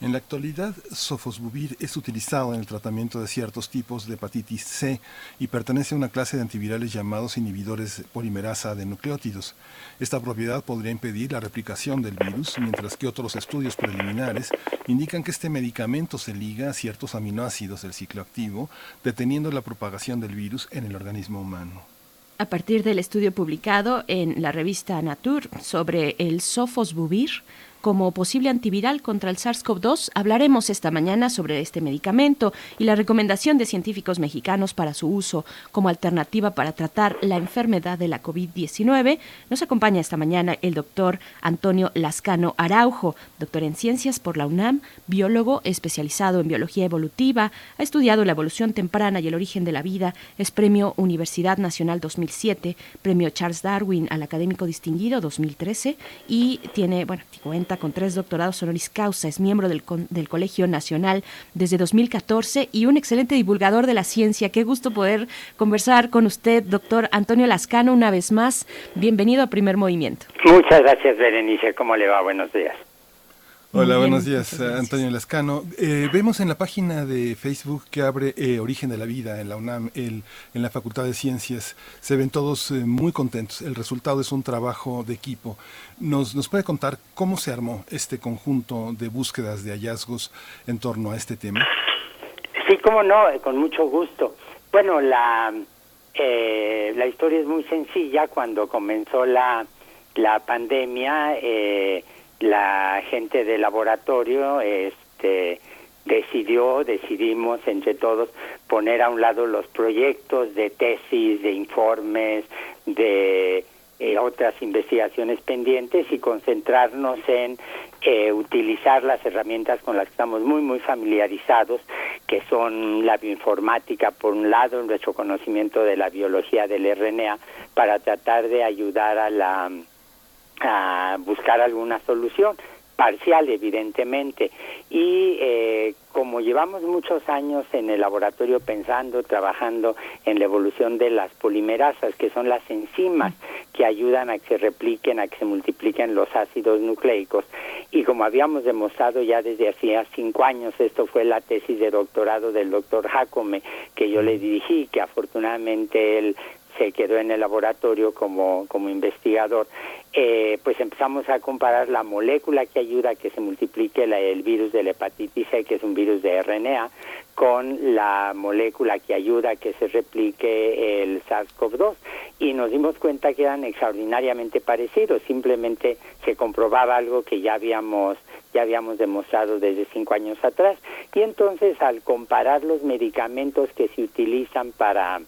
En la actualidad, sofosbuvir es utilizado en el tratamiento de ciertos tipos de hepatitis C y pertenece a una clase de antivirales llamados inhibidores polimerasa de nucleótidos. Esta propiedad podría impedir la replicación del virus, mientras que otros estudios preliminares indican que este medicamento se liga a ciertos aminoácidos del ciclo activo, deteniendo la propagación del virus en el organismo humano. A partir del estudio publicado en la revista Nature sobre el sofosbuvir, como posible antiviral contra el SARS-CoV-2. Hablaremos esta mañana sobre este medicamento y la recomendación de científicos mexicanos para su uso como alternativa para tratar la enfermedad de la COVID-19. Nos acompaña esta mañana el doctor Antonio Lascano Araujo, doctor en ciencias por la UNAM, biólogo especializado en biología evolutiva, ha estudiado la evolución temprana y el origen de la vida, es premio Universidad Nacional 2007, premio Charles Darwin al académico distinguido 2013 y tiene, bueno, cuenta con tres doctorados honoris causa, es miembro del, del Colegio Nacional desde 2014 y un excelente divulgador de la ciencia. Qué gusto poder conversar con usted, doctor Antonio Lascano, una vez más. Bienvenido a Primer Movimiento. Muchas gracias, Berenice. ¿Cómo le va? Buenos días. Hola, buenos días, Antonio Lascano. Eh, vemos en la página de Facebook que abre eh, Origen de la Vida en la UNAM, el, en la Facultad de Ciencias. Se ven todos eh, muy contentos. El resultado es un trabajo de equipo. ¿Nos, ¿Nos puede contar cómo se armó este conjunto de búsquedas de hallazgos en torno a este tema? Sí, cómo no, con mucho gusto. Bueno, la, la historia es muy sencilla. Cuando comenzó la, la pandemia, eh, la gente del laboratorio este decidió, decidimos entre todos poner a un lado los proyectos de tesis, de informes, de eh, otras investigaciones pendientes y concentrarnos en eh, utilizar las herramientas con las que estamos muy, muy familiarizados, que son la bioinformática, por un lado, nuestro conocimiento de la biología del RNA, para tratar de ayudar a la a buscar alguna solución parcial evidentemente. Y eh, como llevamos muchos años en el laboratorio pensando trabajando en la evolución de las polimerasas que son las enzimas que ayudan a que se repliquen a que se multipliquen los ácidos nucleicos y como habíamos demostrado ya desde hacía cinco años esto fue la tesis de doctorado del doctor Jacome que yo le dirigí que afortunadamente él se quedó en el laboratorio como, como investigador, eh, pues empezamos a comparar la molécula que ayuda a que se multiplique el virus de la hepatitis C, que es un virus de RNA, con la molécula que ayuda a que se replique el SARS-CoV-2 y nos dimos cuenta que eran extraordinariamente parecidos, simplemente se comprobaba algo que ya habíamos ya habíamos demostrado desde cinco años atrás. Y entonces al comparar los medicamentos que se utilizan para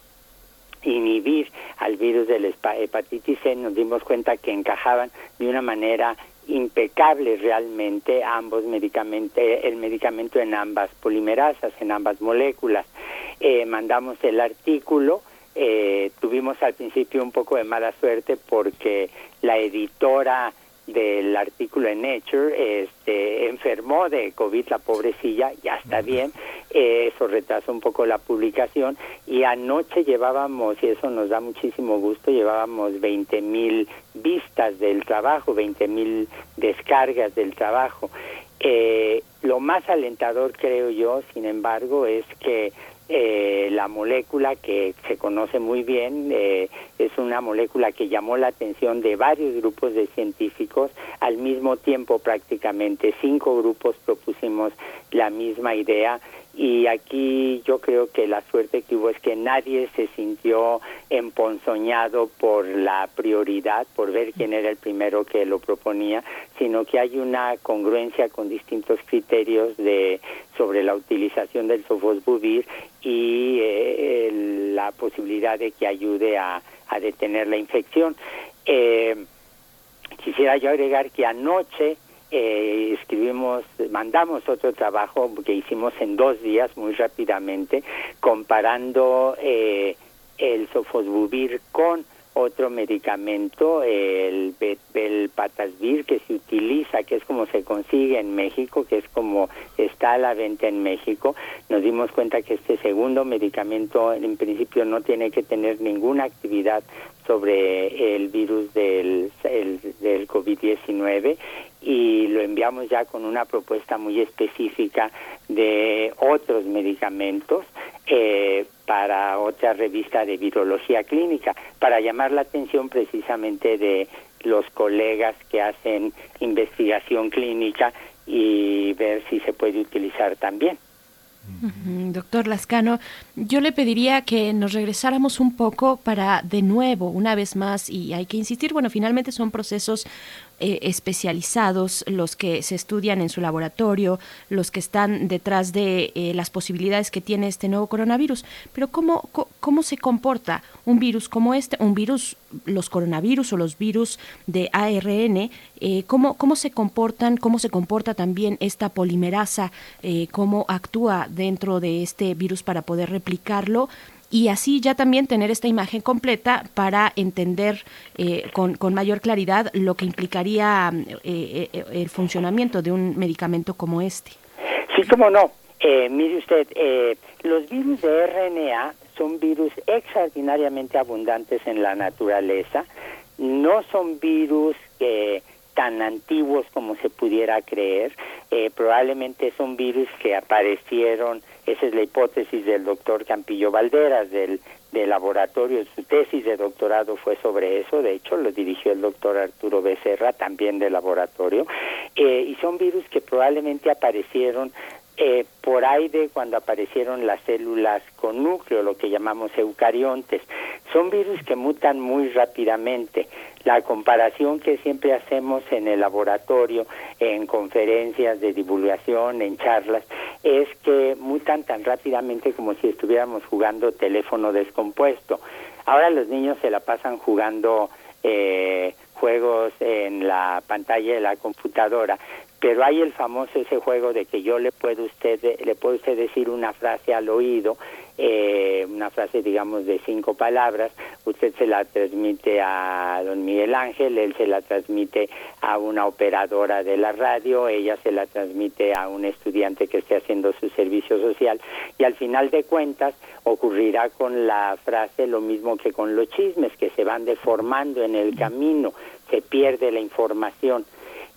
inhibir al virus de la hepatitis C, nos dimos cuenta que encajaban de una manera impecable realmente ambos medicamentos, el medicamento en ambas polimerasas, en ambas moléculas. Eh, mandamos el artículo, eh, tuvimos al principio un poco de mala suerte porque la editora del artículo en Nature este, enfermó de COVID la pobrecilla, ya está bien, eso retrasó un poco la publicación y anoche llevábamos, y eso nos da muchísimo gusto, llevábamos 20 mil vistas del trabajo, 20 mil descargas del trabajo. Eh, lo más alentador creo yo, sin embargo, es que eh, la molécula que se conoce muy bien eh, es una molécula que llamó la atención de varios grupos de científicos. Al mismo tiempo prácticamente cinco grupos propusimos la misma idea y aquí yo creo que la suerte que hubo es que nadie se sintió emponzoñado por la prioridad, por ver quién era el primero que lo proponía, sino que hay una congruencia con distintos criterios de sobre la utilización del sofosbuvir y eh, la posibilidad de que ayude a, detener la infección. Eh, quisiera yo agregar que anoche eh, escribimos, mandamos otro trabajo que hicimos en dos días muy rápidamente, comparando eh, el sofosbuvir con otro medicamento, el Patasvir, que se utiliza, que es como se consigue en México, que es como está a la venta en México. Nos dimos cuenta que este segundo medicamento en principio no tiene que tener ninguna actividad sobre el virus del, del COVID-19 y lo enviamos ya con una propuesta muy específica de otros medicamentos eh, para otra revista de virología clínica, para llamar la atención precisamente de los colegas que hacen investigación clínica y ver si se puede utilizar también. Doctor Lascano, yo le pediría que nos regresáramos un poco para de nuevo, una vez más, y hay que insistir, bueno, finalmente son procesos eh, especializados, los que se estudian en su laboratorio, los que están detrás de eh, las posibilidades que tiene este nuevo coronavirus. Pero ¿cómo, ¿cómo se comporta un virus como este, un virus, los coronavirus o los virus de ARN, eh, ¿cómo, cómo se comportan, cómo se comporta también esta polimerasa, cómo actúa dentro de este virus para poder replicarlo? Y así ya también tener esta imagen completa para entender eh, con, con, mayor claridad lo que implicaría eh, eh, el funcionamiento de un medicamento como este. Sí, cómo no. mire usted, los virus de RNA son virus extraordinariamente abundantes en la naturaleza. No son virus tan antiguos como se pudiera creer. probablemente son virus que aparecieron esa es la hipótesis del doctor Campillo Valderas, del, del laboratorio. Su tesis de doctorado fue sobre eso, de hecho lo dirigió el doctor Arturo Becerra, también del laboratorio, eh, y son virus que probablemente aparecieron eh, por de cuando aparecieron las células con núcleo, lo que llamamos eucariontes. Son virus que mutan muy rápidamente. La comparación que siempre hacemos en el laboratorio, en conferencias de divulgación, en charlas, es que mutan tan rápidamente como si estuviéramos jugando teléfono descompuesto. Ahora los niños se la pasan jugando eh, juegos en la pantalla de la computadora, pero hay el famoso ese juego de que yo le puedo usted le puedo usted decir una frase al oído eh, una frase digamos de cinco palabras usted se la transmite a don Miguel Ángel él se la transmite a una operadora de la radio ella se la transmite a un estudiante que esté haciendo su servicio social y al final de cuentas ocurrirá con la frase lo mismo que con los chismes que se van deformando en el camino se pierde la información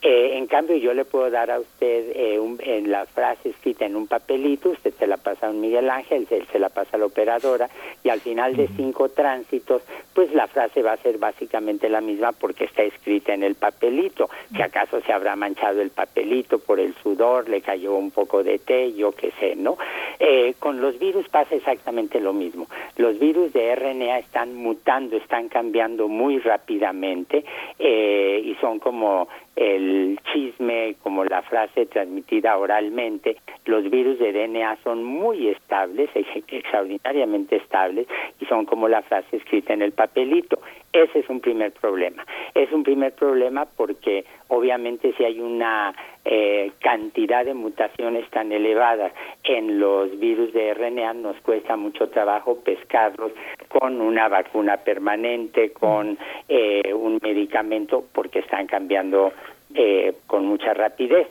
eh, en cambio, yo le puedo dar a usted eh, en la frase escrita en un papelito, usted se la pasa a un Miguel Ángel, él se la pasa a la operadora, y al final de cinco tránsitos, pues la frase va a ser básicamente la misma porque está escrita en el papelito. Si acaso se habrá manchado el papelito por el sudor, le cayó un poco de té, yo qué sé, ¿no? Eh, con los virus pasa exactamente lo mismo. Los virus de RNA están mutando, están cambiando muy rápidamente y son como el chisme, como la frase transmitida oralmente, los virus de DNA son muy estables, extraordinariamente estables, y son como la frase escrita en el papelito. Ese es un primer problema. Es un primer problema porque obviamente si hay una eh, cantidad de mutaciones tan elevadas en los virus de RNA, nos cuesta mucho trabajo pescarlos con una vacuna permanente, con eh, un medicamento, porque están cambiando eh, con mucha rapidez.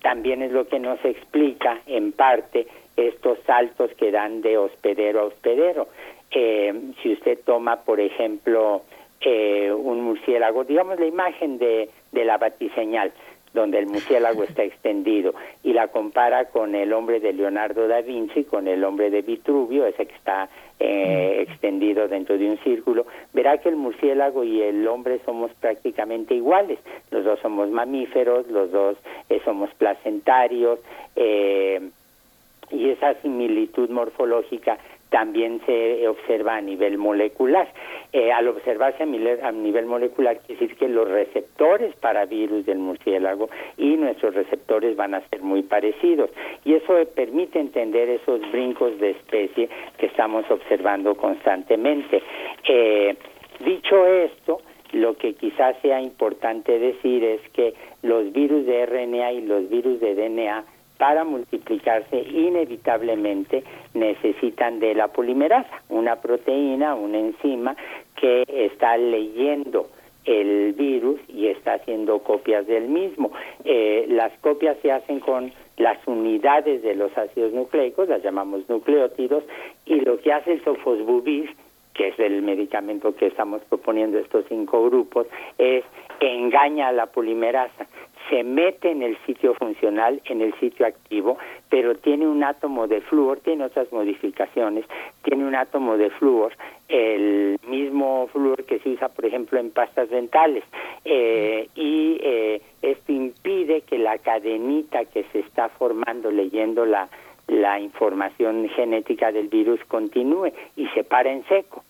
también es lo que nos explica, en parte, estos saltos que dan de hospedero a hospedero. si usted toma, por ejemplo, un murciélago, digamos la imagen de, de la batiseñal, donde el murciélago *laughs* está extendido, y la compara con el hombre de Leonardo da Vinci, con el hombre de Vitruvio, ese que está eh, extendido dentro de un círculo, verá que el murciélago y el hombre somos prácticamente iguales. Los dos somos mamíferos, los dos eh, somos placentarios, eh, y esa similitud morfológica también se observa a nivel molecular. Eh, al observarse a nivel, molecular, quiere decir que los receptores para virus del murciélago y nuestros receptores van a ser muy parecidos. Y eso permite entender esos brincos de especie que estamos observando constantemente. Eh, dicho esto, lo que quizás sea importante decir es que los virus de RNA y los virus de DNA para multiplicarse inevitablemente necesitan de la polimerasa, una proteína, una enzima que está leyendo el virus y está haciendo copias del mismo. Eh, las copias se hacen con las unidades de los ácidos nucleicos, las llamamos nucleótidos, y lo que hace el sofosbuvir, que es el medicamento que estamos proponiendo estos cinco grupos, es engaña a la polimerasa se mete en el sitio funcional, en el sitio activo, pero tiene un átomo de flúor, tiene otras modificaciones, tiene un átomo de flúor, el mismo flúor que se usa, por ejemplo, en pastas dentales, eh, y eh, esto impide que la cadenita que se está formando leyendo la la información genética del virus continúe y se para en seco.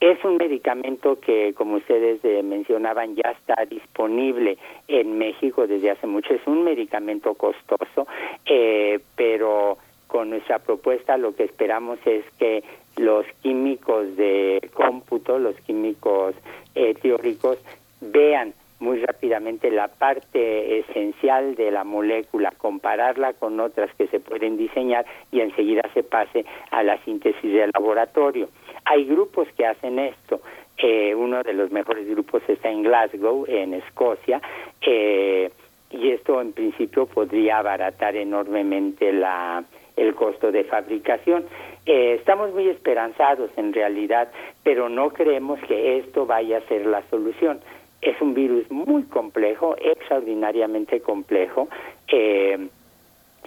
Es un medicamento que, como ustedes eh, mencionaban, ya está disponible en México desde hace mucho. Es un medicamento costoso, eh, pero con nuestra propuesta lo que esperamos es que los químicos de cómputo, los químicos eh, teóricos, vean muy rápidamente la parte esencial de la molécula, compararla con otras que se pueden diseñar y enseguida se pase a la síntesis del laboratorio. Hay grupos que hacen esto. Eh, uno de los mejores grupos está en Glasgow, en Escocia, eh, y esto en principio podría abaratar enormemente la, el costo de fabricación. Eh, estamos muy esperanzados en realidad, pero no creemos que esto vaya a ser la solución. Es un virus muy complejo, extraordinariamente complejo. Eh,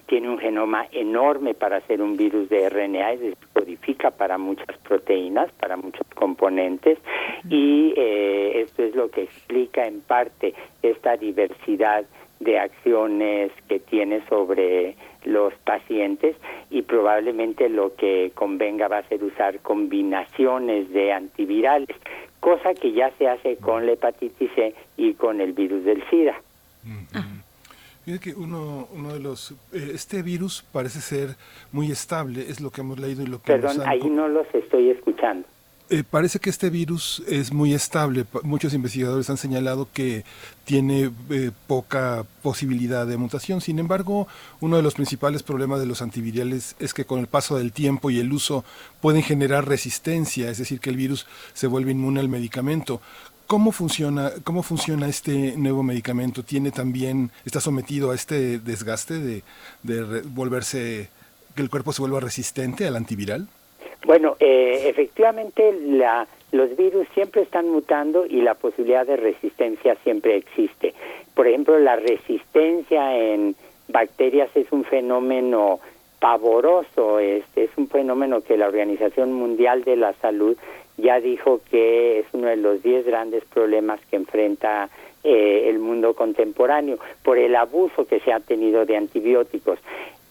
tiene un genoma enorme para ser un virus de RNA, es decir, codifica para muchas proteínas, para muchos componentes, y eh, esto es lo que explica en parte esta diversidad de acciones que tiene sobre los pacientes y probablemente lo que convenga va a ser usar combinaciones de antivirales, cosa que ya se hace con la hepatitis C y con el virus del SIDA. Mire que uno, uno de los... Eh, este virus parece ser muy estable, es lo que hemos leído y lo que Perdón, ahí no los estoy escuchando. Eh, parece que este virus es muy estable. Muchos investigadores han señalado que tiene eh, poca posibilidad de mutación. Sin embargo, uno de los principales problemas de los antivirales es que con el paso del tiempo y el uso pueden generar resistencia, es decir, que el virus se vuelve inmune al medicamento. ¿Cómo funciona, ¿Cómo funciona este nuevo medicamento? ¿Tiene también, está sometido a este desgaste de, de volverse, que el cuerpo se vuelva resistente al antiviral? Bueno, eh, efectivamente la, los virus siempre están mutando y la posibilidad de resistencia siempre existe. Por ejemplo, la resistencia en bacterias es un fenómeno pavoroso, es, es un fenómeno que la Organización Mundial de la Salud ya dijo que es uno de los diez grandes problemas que enfrenta eh, el mundo contemporáneo por el abuso que se ha tenido de antibióticos.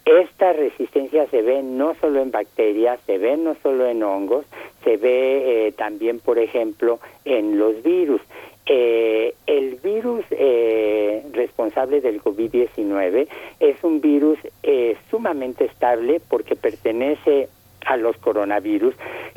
Esta resistencia se ve no solo en bacterias, se ve no solo en hongos, se ve eh, también, por ejemplo, en los virus. Eh, el virus responsable del COVID-19 es un virus sumamente estable porque pertenece a los coronavirus,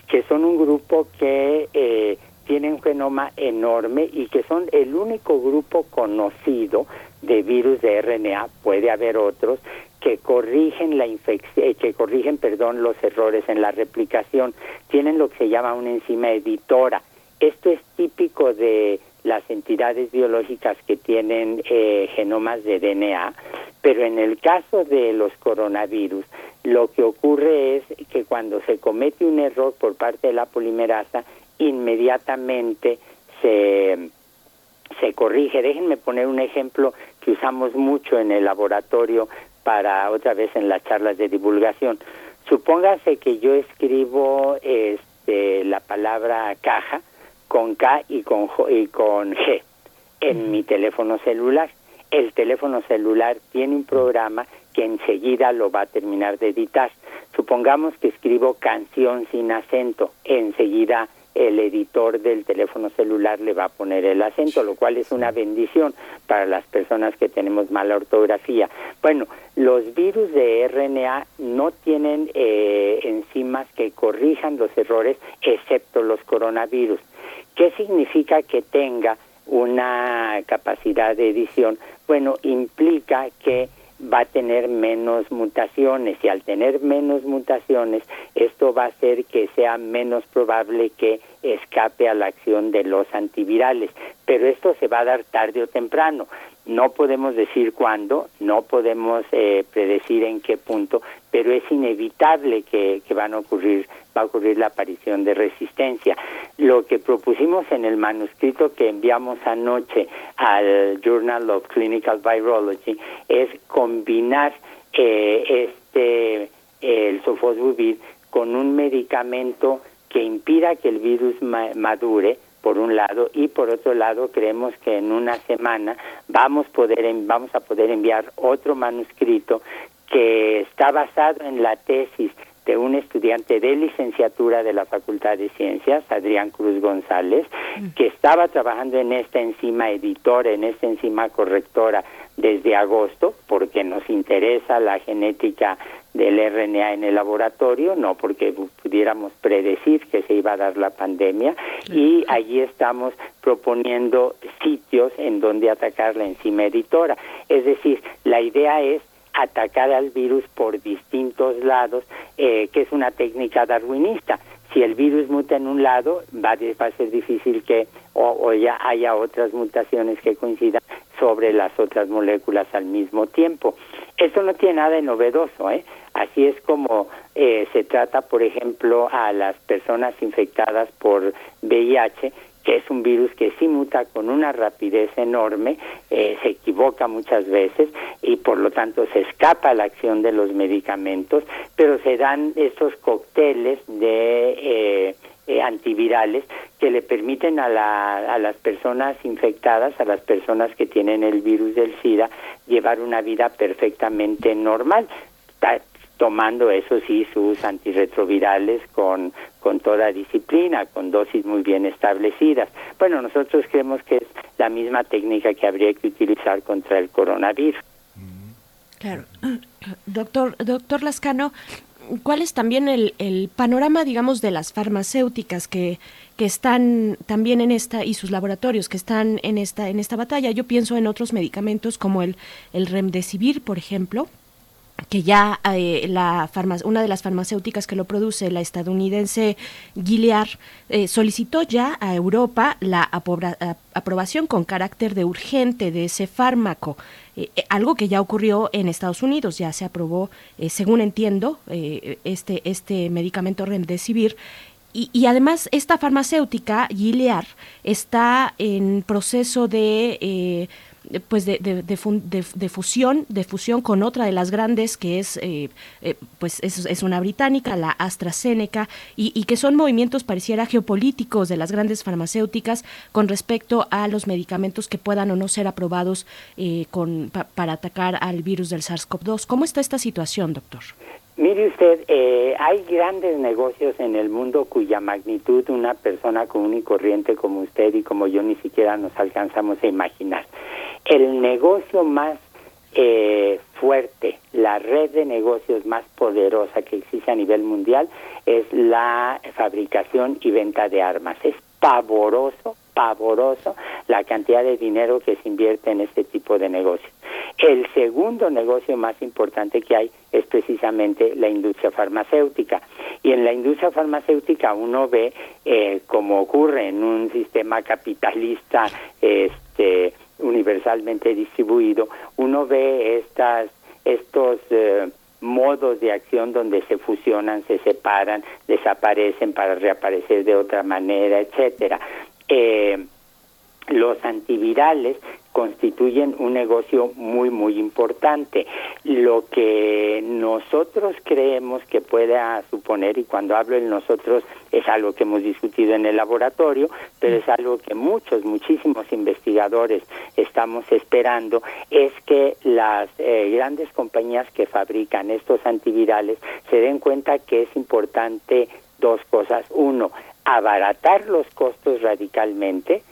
que son un grupo que eh, un genoma enorme y que son el único grupo conocido de virus de RNA, puede haber otros, que corrigen la eh, que corrigen, perdón, los errores en la replicación. Tienen lo que se llama una enzima editora. Esto es típico de las entidades biológicas que tienen eh, genomas de DNA, pero en el caso de los coronavirus, lo que ocurre es que cuando se comete un error por parte de la polimerasa, inmediatamente se, se corrige. Déjenme poner un ejemplo que usamos mucho en el laboratorio para otra vez en las charlas de divulgación. Supóngase que yo escribo este, la palabra caja, con K y con, y con G en mi teléfono celular. El teléfono celular tiene un programa que enseguida lo va a terminar de editar. Supongamos que escribo canción sin acento, enseguida el editor del teléfono celular le va a poner el acento, lo cual es una bendición para las personas que tenemos mala ortografía. Bueno, los virus de RNA no tienen eh, enzimas que corrijan los errores, excepto los coronavirus. ¿Qué significa que tenga una capacidad de edición? Bueno, implica que va a tener menos mutaciones y al tener menos mutaciones esto va a hacer que sea menos probable que escape a la acción de los antivirales. Pero esto se va a dar tarde o temprano. No podemos decir cuándo, no podemos eh, predecir en qué punto, pero es inevitable que, que van a ocurrir, va a ocurrir la aparición de resistencia. Lo que propusimos en el manuscrito que enviamos anoche al Journal of Clinical Virology es combinar eh, este el sofosbuvir con un medicamento que impida que el virus madure por un lado y por otro lado creemos que en una semana vamos poder vamos a poder enviar otro manuscrito que está basado en la tesis de un estudiante de licenciatura de la Facultad de Ciencias, Adrián Cruz González, que estaba trabajando en esta enzima editora, en esta enzima correctora desde agosto, porque nos interesa la genética del RNA en el laboratorio, no porque pudiéramos predecir que se iba a dar la pandemia, y allí estamos proponiendo sitios en donde atacar la enzima editora. Es decir, la idea es atacar al virus por distintos lados, eh, que es una técnica darwinista. Si el virus muta en un lado, va, a ser difícil que o, ya haya otras mutaciones que coincidan sobre las otras moléculas al mismo tiempo. Esto no tiene nada de novedoso, ¿eh? Así es como eh, se trata, por ejemplo, a las personas infectadas por VIH, que es un virus que sí muta con una rapidez enorme, eh, se equivoca muchas veces y por lo tanto se escapa la acción de los medicamentos, pero se dan estos cócteles de eh, eh, antivirales que le permiten a, la, a las personas infectadas, a las personas que tienen el virus del SIDA, llevar una vida perfectamente normal tomando eso sí sus antirretrovirales con, con toda disciplina, con dosis muy bien establecidas. Bueno, nosotros creemos que es la misma técnica que habría que utilizar contra el coronavirus. Claro. *clears throat* Doctor, doctor Lascano, ¿cuál es también el, el panorama, digamos, de las farmacéuticas que, que están también en esta y sus laboratorios que están en esta en esta batalla? Yo pienso en otros medicamentos como el, el remdesivir, por ejemplo, que ya eh, la una de las farmacéuticas que lo produce, la estadounidense Gilead, eh, solicitó ya a Europa la aprobación con carácter de urgente de ese fármaco, eh, algo que ya ocurrió en Estados Unidos, ya se aprobó, según entiendo, este, este medicamento Remdesivir, y, y, además esta farmacéutica, Gilead, está en proceso de pues de, de, de, fusión de fusión con otra de las grandes que es eh, eh, pues es, es, una británica la AstraZeneca y, y, que son movimientos pareciera geopolíticos de las grandes farmacéuticas con respecto a los medicamentos que puedan o no ser aprobados eh, con para atacar al virus del SARS-CoV-2 cómo está esta situación doctor Mire usted, hay grandes negocios en el mundo cuya magnitud una persona común y corriente como usted y como yo ni siquiera nos alcanzamos a imaginar el negocio más eh, fuerte, la red de negocios más poderosa que existe a nivel mundial es la fabricación y venta de armas. Es pavoroso, pavoroso la cantidad de dinero que se invierte en este tipo de negocios. El segundo negocio más importante que hay es precisamente la industria farmacéutica. Y en la industria farmacéutica uno ve, eh, como ocurre en un sistema capitalista, este, universalmente distribuido, uno ve estas, estos eh, modos de acción donde se fusionan, se separan, desaparecen para reaparecer de otra manera, etcétera. Eh, los antivirales constituyen un negocio muy, muy importante. Lo que nosotros creemos que pueda suponer, y cuando hablo de nosotros es algo que hemos discutido en el laboratorio, pero es algo que muchos, muchísimos investigadores estamos esperando, es que las eh, grandes compañías que fabrican estos antivirales se den cuenta que es importante dos cosas. Uno, abaratar los costos radicalmente,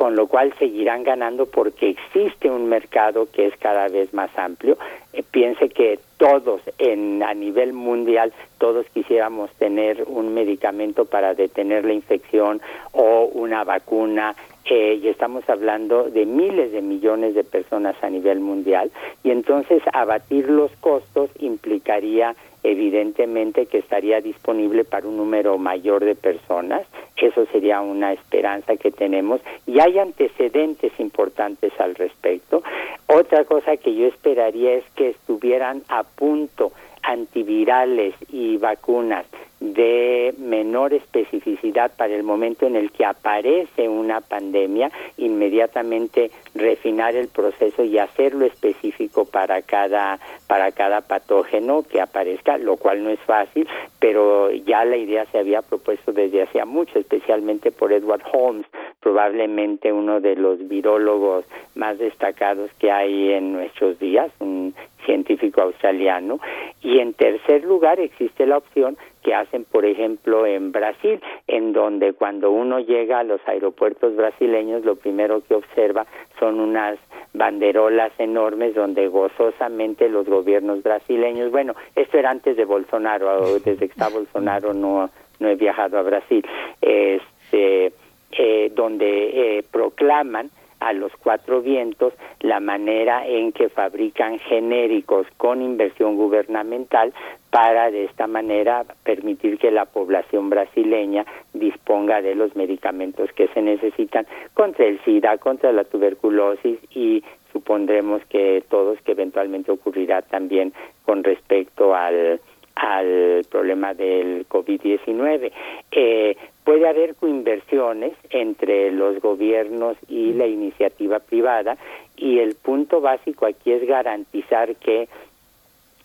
con lo cual seguirán ganando porque existe un mercado que es cada vez más amplio. Eh, piense que todos en a nivel mundial todos quisiéramos tener un medicamento para detener la infección o una vacuna eh, y estamos hablando de miles de millones de personas a nivel mundial y entonces abatir los costos implicaría evidentemente que estaría disponible para un número mayor de personas. Eso sería una esperanza que tenemos y hay antecedentes importantes al respecto. Otra cosa que yo esperaría es que estuvieran a punto antivirales y vacunas de menor especificidad para el momento en el que aparece una pandemia, inmediatamente refinar el proceso y hacerlo específico para cada para cada patógeno que aparezca, lo cual no es fácil, pero ya la idea se había propuesto desde hacía mucho, especialmente por Edward Holmes, probablemente uno de los virólogos más destacados que hay en nuestros días, un científico australiano. Y en tercer lugar existe la opción que hacen, por ejemplo, en Brasil, en donde cuando uno llega a los aeropuertos brasileños, lo primero que observa son unas banderolas enormes donde gozosamente los gobiernos brasileños, bueno, esto era antes de Bolsonaro, *laughs* desde que está Bolsonaro no, no he viajado a Brasil, este, eh, donde eh, proclaman a los cuatro vientos la manera en que fabrican genéricos con inversión gubernamental para de esta manera permitir que la población brasileña disponga de los medicamentos que se necesitan contra el SIDA, contra la tuberculosis y supondremos que todos que eventualmente ocurrirá también con respecto al al problema del COVID-19. Eh, puede haber coinversiones entre los gobiernos y la iniciativa privada y el punto básico aquí es garantizar que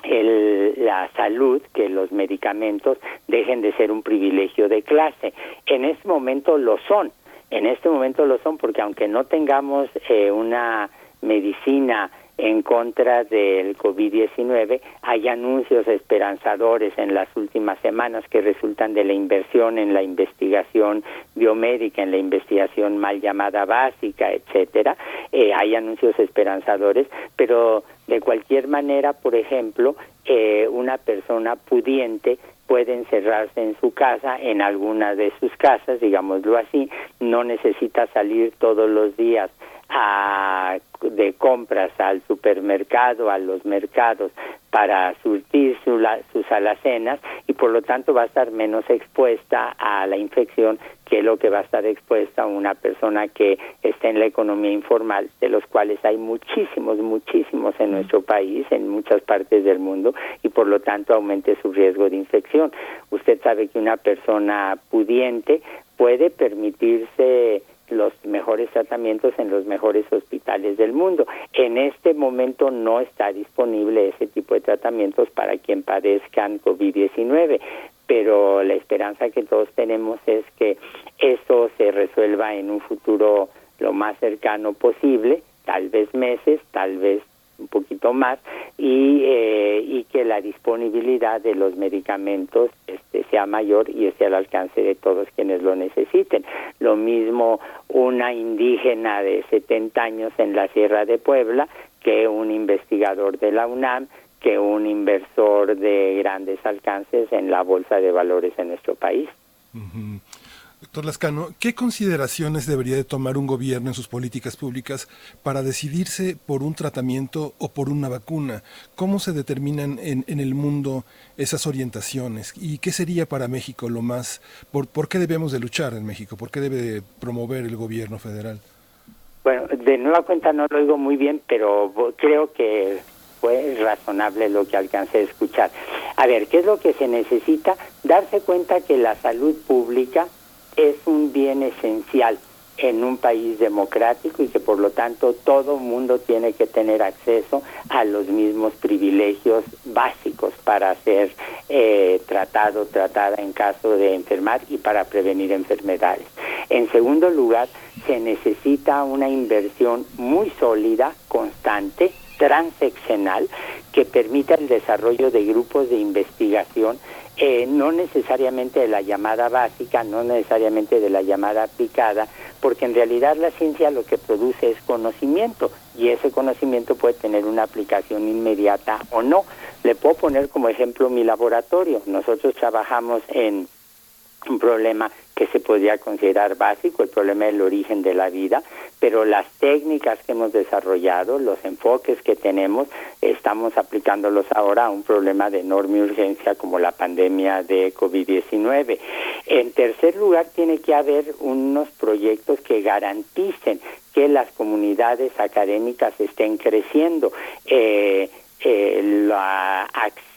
el, la salud, que los medicamentos dejen de ser un privilegio de clase. En este momento lo son, en este momento lo son porque aunque no tengamos eh, una medicina en contra del COVID-19. Hay anuncios esperanzadores en las últimas semanas que resultan de la inversión en la investigación biomédica, en la investigación mal llamada básica, etcétera. Eh, hay anuncios esperanzadores, pero de cualquier manera, por ejemplo, eh, una persona pudiente puede encerrarse en su casa, en alguna de sus casas, digámoslo así, no necesita salir todos los días a, de compras al supermercado, a los mercados para surtir sus alacenas y por lo tanto va a estar menos expuesta a la infección que lo que va a estar expuesta una persona que está en la economía informal, de los cuales hay muchísimos, muchísimos en nuestro país, en muchas partes del mundo, y por lo tanto aumente su riesgo de infección. Usted sabe que una persona pudiente puede permitirse los mejores tratamientos en los mejores hospitales del mundo. En este momento no está disponible ese tipo de tratamientos para quien padezcan COVID-19, pero la esperanza que todos tenemos es que esto se resuelva en un futuro lo más cercano posible, tal vez meses, tal vez un poquito más y, eh, y que la disponibilidad de los medicamentos este, sea mayor y esté al alcance de todos quienes lo necesiten. Lo mismo una indígena de 70 años en la Sierra de Puebla que un investigador de la UNAM que un inversor de grandes alcances en la bolsa de valores en nuestro país. Doctor Lascano, ¿qué consideraciones debería de tomar un gobierno en sus políticas públicas para decidirse por un tratamiento o por una vacuna? ¿Cómo se determinan en, el mundo esas orientaciones? ¿Y qué sería para México lo más... Por, qué debemos de luchar en México? ¿Por qué debe promover el gobierno federal? Bueno, de nueva cuenta no lo oigo muy bien, pero creo que fue razonable lo que alcancé a escuchar. A ver, ¿qué es lo que se necesita? Darse cuenta que la salud pública es un bien esencial en un país democrático y que por lo tanto todo mundo tiene que tener acceso a los mismos privilegios básicos para ser eh, tratado, tratada en caso de enfermar y para prevenir enfermedades. En segundo lugar, se necesita una inversión muy sólida, constante, transeccional, que permita el desarrollo de grupos de investigación eh, no necesariamente de la llamada básica, no necesariamente de la llamada aplicada, porque en realidad la ciencia lo que produce es conocimiento y ese conocimiento puede tener una aplicación inmediata o no. Le puedo poner como ejemplo mi laboratorio. Nosotros trabajamos en un problema que se podría considerar básico, el problema del origen de la vida, pero las técnicas que hemos desarrollado, los enfoques que tenemos, estamos aplicándolos ahora a un problema de enorme urgencia como la pandemia de COVID-19. En tercer lugar, tiene que haber unos proyectos que garanticen que las comunidades académicas estén creciendo. Eh, eh, la,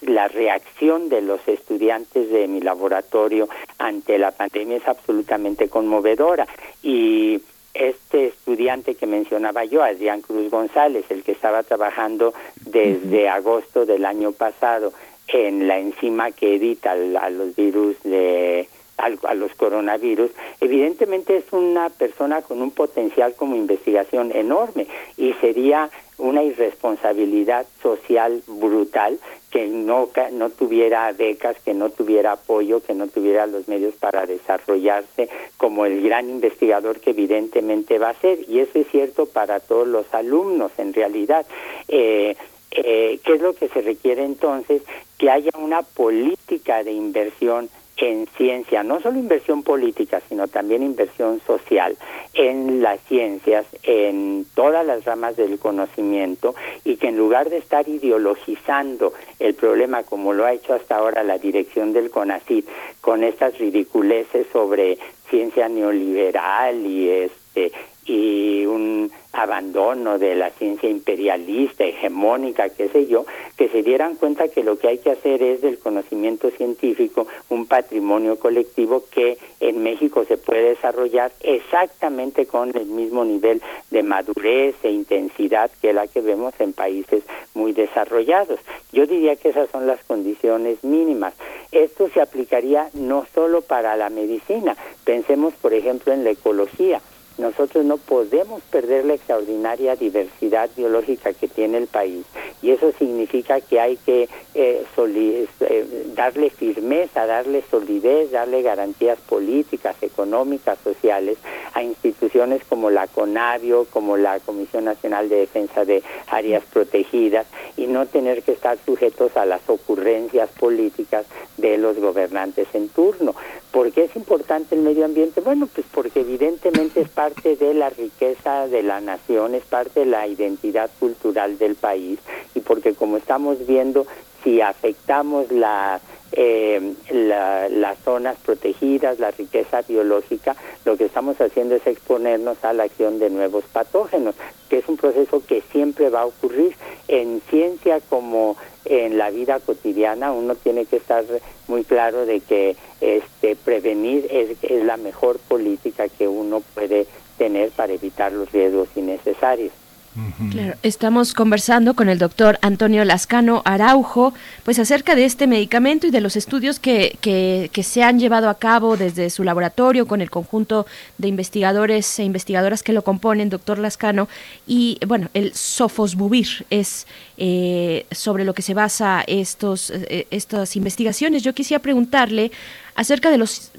la reacción de los estudiantes de mi laboratorio ante la pandemia es absolutamente conmovedora. Y este estudiante que mencionaba yo, Adrián Cruz González, el que estaba trabajando desde agosto del año pasado en la enzima que edita a los virus de a los coronavirus, evidentemente es una persona con un potencial como investigación enorme y sería una irresponsabilidad social brutal que no, no tuviera becas, que no tuviera apoyo, que no tuviera los medios para desarrollarse como el gran investigador que evidentemente va a ser. Y eso es cierto para todos los alumnos en realidad. Eh, eh, ¿Qué es lo que se requiere entonces? Que haya una política de inversión en ciencia, no solo inversión política, sino también inversión social en las ciencias, en todas las ramas del conocimiento, y que en lugar de estar ideologizando el problema como lo ha hecho hasta ahora la dirección del CONACYT, con estas ridiculeces sobre ciencia neoliberal y este y un abandono de la ciencia imperialista, hegemónica, qué sé yo, que se dieran cuenta que lo que hay que hacer es del conocimiento científico un patrimonio colectivo que en México se puede desarrollar exactamente con el mismo nivel de madurez e intensidad que la que vemos en países muy desarrollados. Yo diría que esas son las condiciones mínimas. Esto se aplicaría no solo para la medicina, pensemos por ejemplo en la ecología. Nosotros no podemos perder la extraordinaria diversidad biológica que tiene el país y eso significa que hay que eh, eh, darle firmeza, darle solidez, darle garantías políticas, económicas, sociales a instituciones como la CONAVIO, como la Comisión Nacional de Defensa de Áreas Protegidas y no tener que estar sujetos a las ocurrencias políticas de los gobernantes en turno. ¿Por qué es importante el medio ambiente? Bueno, pues porque evidentemente es parte de la riqueza de la nación, es parte de la identidad cultural del país. Y porque como estamos viendo, si afectamos la, eh, las zonas protegidas, la riqueza biológica, lo que estamos haciendo es exponernos a la acción de nuevos patógenos, que es un proceso que siempre va a ocurrir en ciencia como en la vida cotidiana. Uno tiene que estar muy claro de que este prevenir es, es la mejor política que uno puede tener para evitar los riesgos innecesarios. Claro, estamos conversando con el doctor Antonio Lascano Araujo, pues acerca de este medicamento y de los estudios que, que, se han llevado a cabo desde su laboratorio con el conjunto de investigadores e investigadoras que lo componen, doctor Lascano, y bueno, el sofosbuvir es eh, sobre lo que se basa estos, eh, estas investigaciones. Yo quisiera preguntarle acerca de los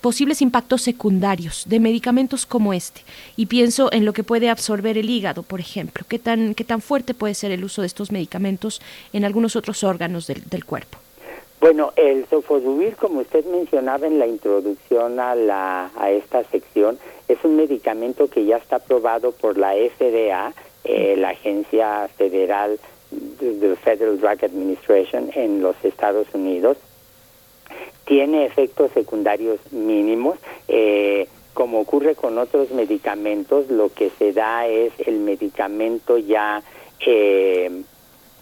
posibles impactos secundarios de medicamentos como este. Y pienso en lo que puede absorber el hígado, por ejemplo, qué tan qué tan fuerte puede ser el uso de estos medicamentos en algunos otros órganos del, del cuerpo. Bueno, el sofosbuvir, como usted mencionaba en la introducción a, la, a esta sección, es un medicamento que ya está aprobado por la FDA, eh, la Agencia Federal de Federal Drug Administration en los Estados Unidos tiene efectos secundarios mínimos. Eh, como ocurre con otros medicamentos, lo que se da es el medicamento ya eh,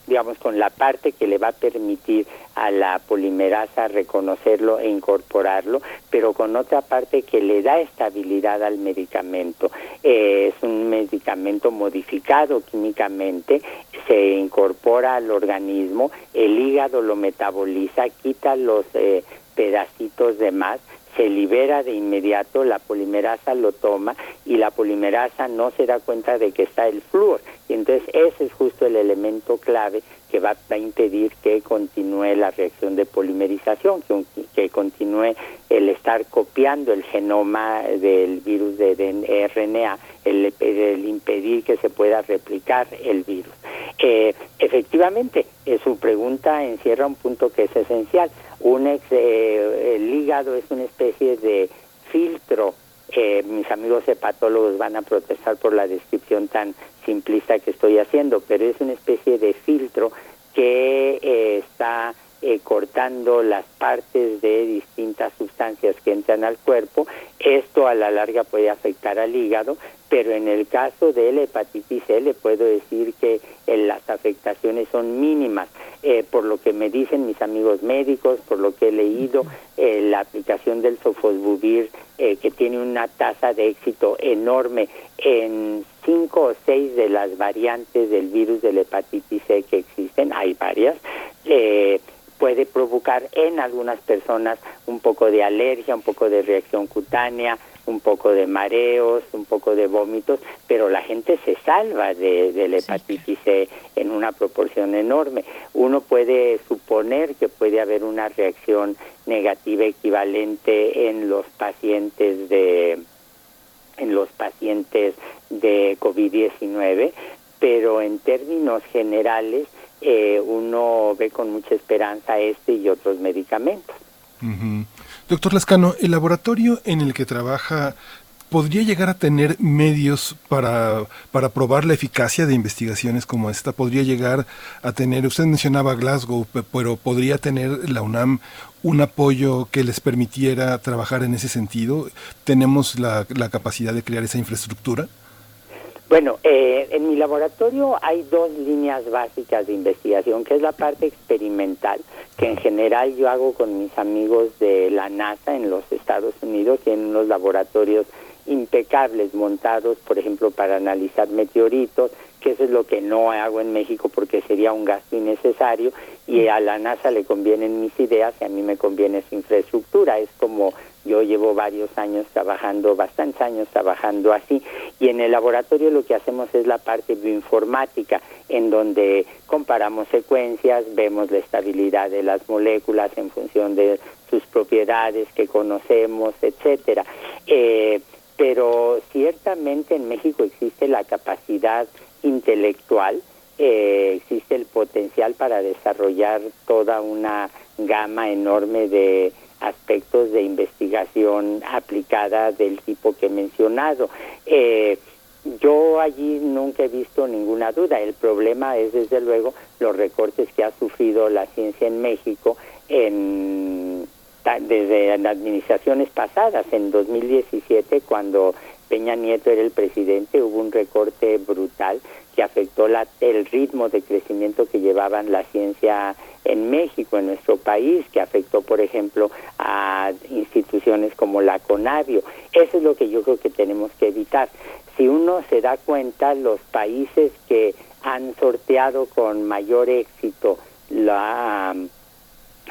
digamos, con la parte que le va a permitir a la polimerasa reconocerlo e incorporarlo, pero con otra parte que le da estabilidad al medicamento. Eh, es un medicamento modificado químicamente, se incorpora al organismo, el hígado lo metaboliza, quita los eh, pedacitos de más se libera de inmediato, la polimerasa lo toma y la polimerasa no se da cuenta de que está el flúor. Y entonces ese es justo el elemento clave que va a impedir que continúe la reacción de polimerización, que, que continúe el estar copiando el genoma del virus de RNA, el, impedir que se pueda replicar el virus. Eh, efectivamente, eh, su pregunta encierra un punto que es esencial un ex, eh, el hígado es una especie de filtro. Eh, mis amigos hepatólogos van a protestar por la descripción tan simplista que estoy haciendo, pero es una especie de filtro que eh, está cortando las partes de distintas sustancias que entran al cuerpo. Esto a la larga puede afectar al hígado, pero en el caso de la hepatitis C le puedo decir que eh, las afectaciones son mínimas. Eh, por lo que me dicen mis amigos médicos, por lo que he leído, eh, la aplicación del sofosbuvir, que tiene una tasa de éxito enorme en cinco o seis de las variantes del virus de la hepatitis C que existen, hay varias, puede provocar en algunas personas un poco de alergia, un poco de reacción cutánea, un poco de mareos, un poco de vómitos, pero la gente se salva de, de la hepatitis C en una proporción enorme. Uno puede suponer que puede haber una reacción negativa equivalente en los pacientes de en los pacientes de COVID-19, pero en términos generales eh, uno ve con mucha esperanza este y otros medicamentos. Doctor Lascano, el laboratorio en el que trabaja podría llegar a tener medios para, para probar la eficacia de investigaciones como esta? ¿Podría llegar a tener, usted mencionaba Glasgow, pero podría tener la UNAM un apoyo que les permitiera trabajar en ese sentido? ¿Tenemos la, la capacidad de crear esa infraestructura? Bueno, eh, en mi laboratorio hay dos líneas básicas de investigación, que es la parte experimental, que en general yo hago con mis amigos de la NASA en los Estados Unidos, tienen unos laboratorios impecables montados, por ejemplo, para analizar meteoritos, que eso es lo que no hago en México porque sería un gasto innecesario y a la NASA le convienen mis ideas y a mí me conviene su infraestructura. Es como yo llevo varios años trabajando, bastantes años trabajando así, y en el laboratorio lo que hacemos es la parte bioinformática, en donde comparamos secuencias, vemos la estabilidad de las moléculas en función de sus propiedades que conocemos, etcétera. Eh, pero ciertamente en México existe la capacidad intelectual, eh, existe el potencial para desarrollar toda una gama enorme de aspectos de investigación aplicada del tipo que he mencionado. Eh, yo allí nunca he visto ninguna duda. El problema es, desde luego, los recortes que ha sufrido la ciencia en México en, desde las administraciones pasadas. En 2017, cuando Peña Nieto era el presidente, hubo un recorte brutal que afectó la, el ritmo de crecimiento que llevaban la ciencia en México, en nuestro país, que afectó, por ejemplo, a instituciones como la CONAVIO. Eso es lo que yo creo que tenemos que evitar. Si uno se da cuenta, los países que han sorteado con mayor éxito la,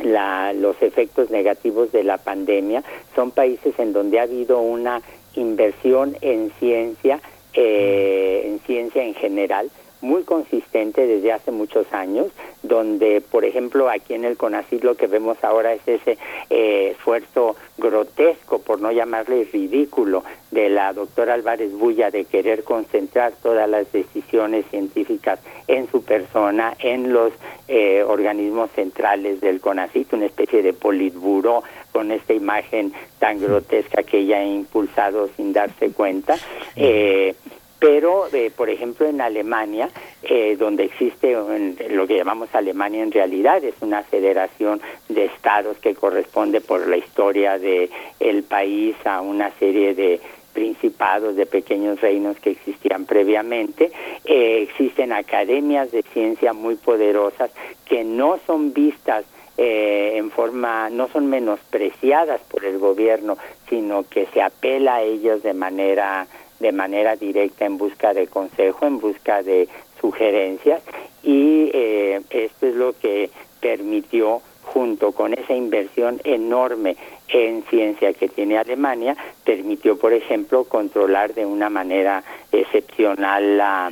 la, los efectos negativos de la pandemia son países en donde ha habido una inversión en ciencia, eh, en ciencia en general, muy consistente desde hace muchos años, donde, por ejemplo, aquí en el CONACYT lo que vemos ahora es ese eh, esfuerzo grotesco, por no llamarle ridículo, de la doctora Álvarez Bulla de querer concentrar todas las decisiones científicas en su persona, en los eh, organismos centrales del CONACYT, una especie de politburo con esta imagen tan grotesca que ella ha impulsado sin darse cuenta. Eh, pero eh, por ejemplo en Alemania, eh, donde existe lo que llamamos Alemania en realidad, es una federación de estados que corresponde por la historia de el país a una serie de principados de pequeños reinos que existían previamente. Eh, existen academias de ciencia muy poderosas que no son vistas en forma, no son menospreciadas por el gobierno, sino que se apela a ellas de manera de manera directa en busca de consejo, en busca de sugerencias. Y eh, esto es lo que permitió junto con esa inversión enorme en ciencia que tiene Alemania, permitió, por ejemplo, controlar de una manera excepcional la,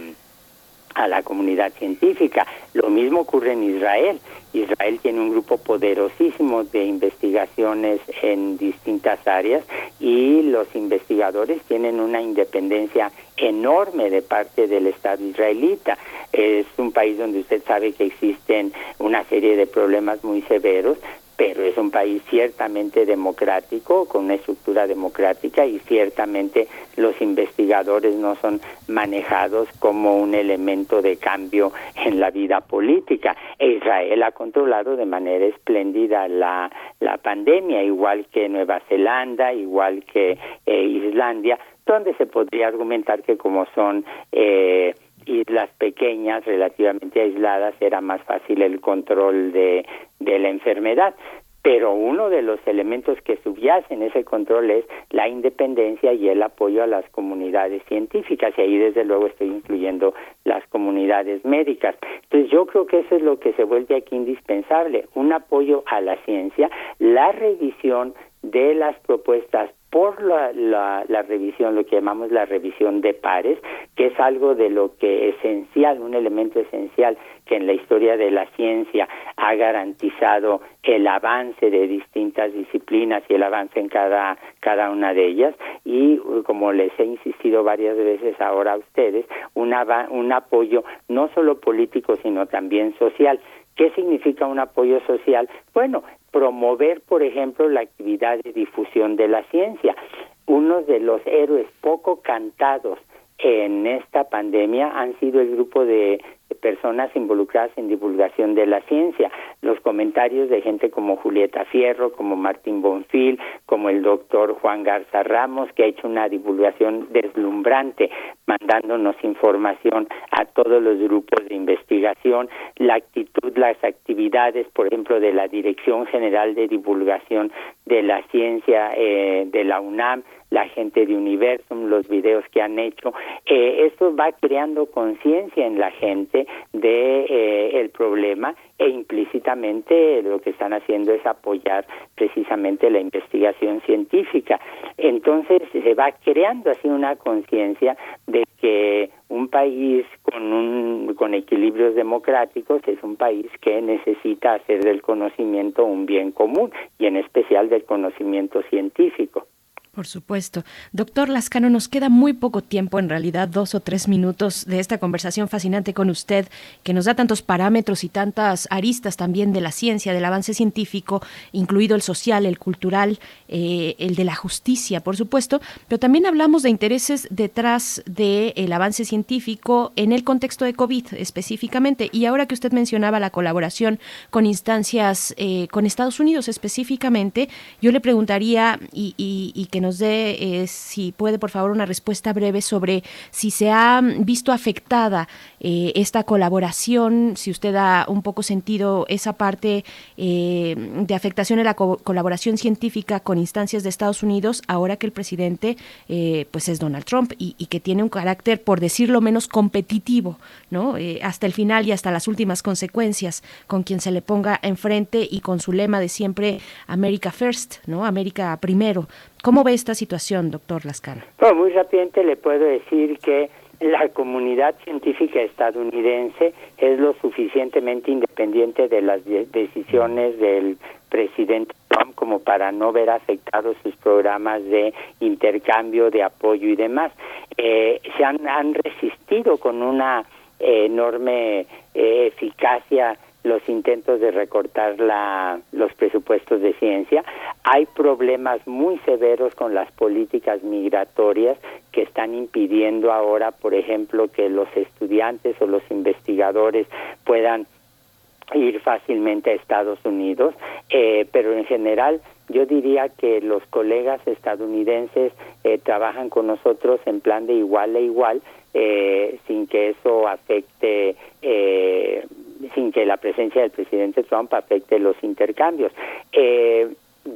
a la comunidad científica. Lo mismo ocurre en Israel. Israel tiene un grupo poderosísimo de investigaciones en distintas áreas y los investigadores tienen una independencia enorme de parte del Estado israelita. Es un país donde usted sabe que existen una serie de problemas muy severos, pero es un país ciertamente democrático, con una estructura democrática y ciertamente los investigadores no son manejados como un elemento de cambio en la vida política. Israel ha controlado de manera espléndida la, la pandemia, igual que Nueva Zelanda, igual que eh, Islandia, donde se podría argumentar que como son eh, islas pequeñas, relativamente aisladas, era más fácil el control de, de la enfermedad. Pero uno de los elementos que subyacen ese control es la independencia y el apoyo a las comunidades científicas, y ahí desde luego estoy incluyendo las comunidades médicas. Entonces yo creo que eso es lo que se vuelve aquí indispensable, un apoyo a la ciencia, la revisión de las propuestas por la, la, revisión, lo que llamamos la revisión de pares, que es algo de lo que esencial, un elemento esencial que en la historia de la ciencia ha garantizado el avance de distintas disciplinas y el avance en cada, cada una de ellas y como les he insistido varias veces ahora a ustedes, un apoyo no solo político sino también social. ¿Qué significa un apoyo social? Bueno, promover, por ejemplo, la actividad de difusión de la ciencia. Uno de los héroes poco cantados en esta pandemia han sido el grupo de personas involucradas en divulgación de la ciencia. Los comentarios de gente como Julieta Fierro, como Martín Bonfil, como el doctor Juan Garza Ramos, que ha hecho una divulgación deslumbrante, mandándonos información a todos los grupos de investigación, la actitud, las actividades, por ejemplo, de la Dirección General de Divulgación de la Ciencia eh, de la UNAM, la gente de Universum, los videos que han hecho. Eh, esto va creando conciencia en la gente de eh, el problema e implícitamente lo que están haciendo es apoyar precisamente la investigación científica. Entonces se va creando así una conciencia de que un país con un con equilibrios democráticos es un país que necesita hacer del conocimiento un bien común y en especial del conocimiento científico. Por supuesto. Doctor Lascano, nos queda muy poco tiempo, en realidad dos o tres minutos de esta conversación fascinante con usted, que nos da tantos parámetros y tantas aristas también de la ciencia, del avance científico, incluido el social, el cultural, eh, el de la justicia, por supuesto, pero también hablamos de intereses detrás del avance científico en el contexto de COVID específicamente. Y ahora que usted mencionaba la colaboración con instancias, eh, con Estados Unidos específicamente, yo le preguntaría y, y que nos dé, eh, si puede, por favor, una respuesta breve sobre si se ha visto afectada eh, esta colaboración, si usted da un poco sentido esa parte eh, de afectación en la colaboración científica con instancias de Estados Unidos, ahora que el presidente pues es Donald Trump y, y, que tiene un carácter, por decirlo menos, competitivo, ¿no? hasta el final y hasta las últimas consecuencias, con quien se le ponga enfrente y con su lema de siempre America First, ¿no? América primero. ¿Cómo ve esta situación, doctor Lascano? muy rápidamente le puedo decir que la comunidad científica estadounidense es lo suficientemente independiente de las decisiones del presidente Trump como para no ver afectados sus programas de intercambio, de apoyo y demás. Eh, se han, han, resistido con una enorme eh, eficacia los intentos de recortar la, los presupuestos de ciencia. Hay problemas muy severos con las políticas migratorias que están impidiendo ahora, por ejemplo, que los estudiantes o los investigadores puedan ir fácilmente a Estados Unidos, eh, pero en general yo diría que los colegas estadounidenses eh, trabajan con nosotros en plan de igual a igual, eh, sin que eso afecte eh, sin que la presencia del presidente Trump afecte los intercambios. Eh,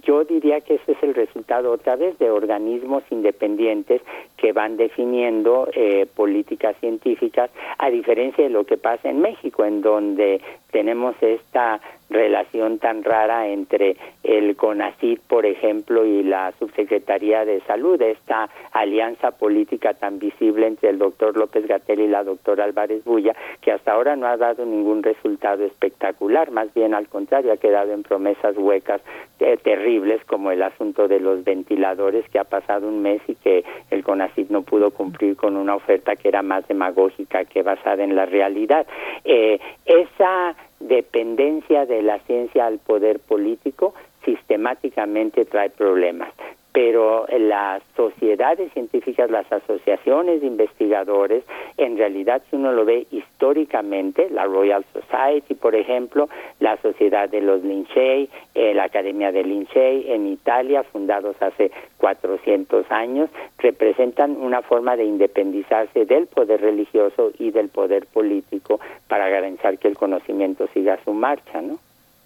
yo diría que ese es el resultado otra vez de organismos independientes que van definiendo eh, políticas científicas, a diferencia de lo que pasa en México, en donde tenemos esta relación tan rara entre el CONACYT, por ejemplo, y la Subsecretaría de Salud, esta alianza política tan visible entre el doctor López Gatel y la doctora Álvarez Bulla, que hasta ahora no ha dado ningún resultado espectacular, más bien al contrario, ha quedado en promesas huecas eh, terribles, como el asunto de los ventiladores, que ha pasado un mes y que el CONACYT no pudo cumplir con una oferta que era más demagógica que basada en la realidad. Eh, esa dependencia de la ciencia al poder político sistemáticamente trae problemas pero las sociedades científicas, las asociaciones de investigadores, en realidad si uno lo ve históricamente, la Royal Society, por ejemplo, la Sociedad de los Lincei, eh, la Academia de Lincei en Italia, fundados hace 400 años, representan una forma de independizarse del poder religioso y del poder político para garantizar que el conocimiento siga su marcha, ¿no?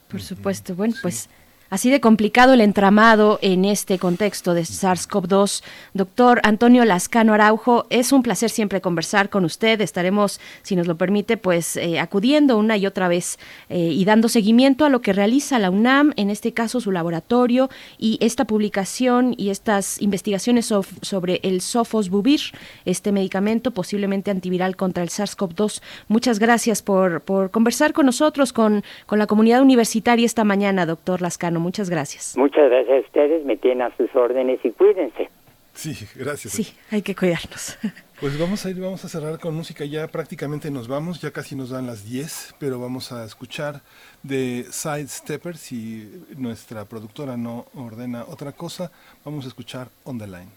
Por supuesto. Bueno, pues Así de complicado el entramado en este contexto de SARS-CoV-2. Doctor Antonio Lascano Araujo, es un placer siempre conversar con usted. Estaremos, si nos lo permite, pues eh, acudiendo una y otra vez eh, y dando seguimiento a lo que realiza la UNAM, en este caso su laboratorio y esta publicación y estas investigaciones sobre el Sofosbuvir, este medicamento posiblemente antiviral contra el SARS-CoV-2. Muchas gracias por, por conversar con nosotros, con, con la comunidad universitaria esta mañana, doctor Lascano. Muchas gracias. Muchas gracias a ustedes, me tienen a sus órdenes y cuídense. Sí, gracias. Sí, hay que cuidarnos. *laughs* Pues vamos a ir, vamos a cerrar con música, ya prácticamente nos vamos, ya casi nos dan las 10, pero vamos a escuchar de Sidesteppers y nuestra productora no ordena otra cosa, vamos a escuchar On the Line.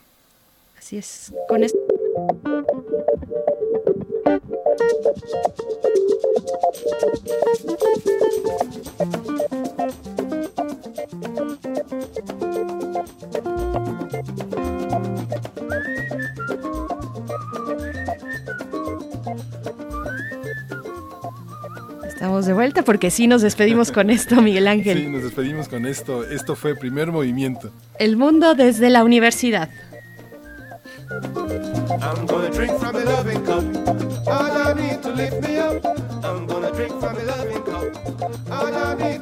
Así es, con esto... Estamos de vuelta porque sí nos despedimos con esto, Miguel Ángel. Sí, nos despedimos con esto. Esto fue Primer Movimiento. El mundo desde la universidad. I'm gonna drink from a loving cup. All I need to lift me up. I'm gonna drink from a loving cup. All I need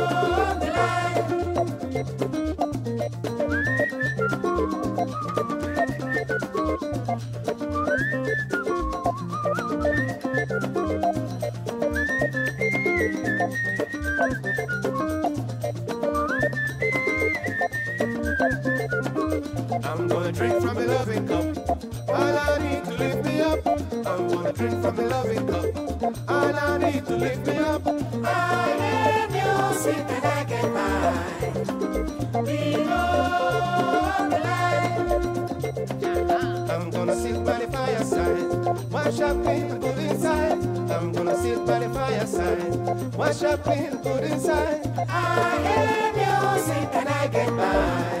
I'm gonna drink from a loving cup. All I need to lift me up. I'm gonna drink from a loving cup. All I need to lift me up. I need music and I by. Viva on the line. I'm gonna sit by the fireside. Wash up and put inside. I'm gonna sit by the fireside. Wash up and put inside. I hear music and I get by.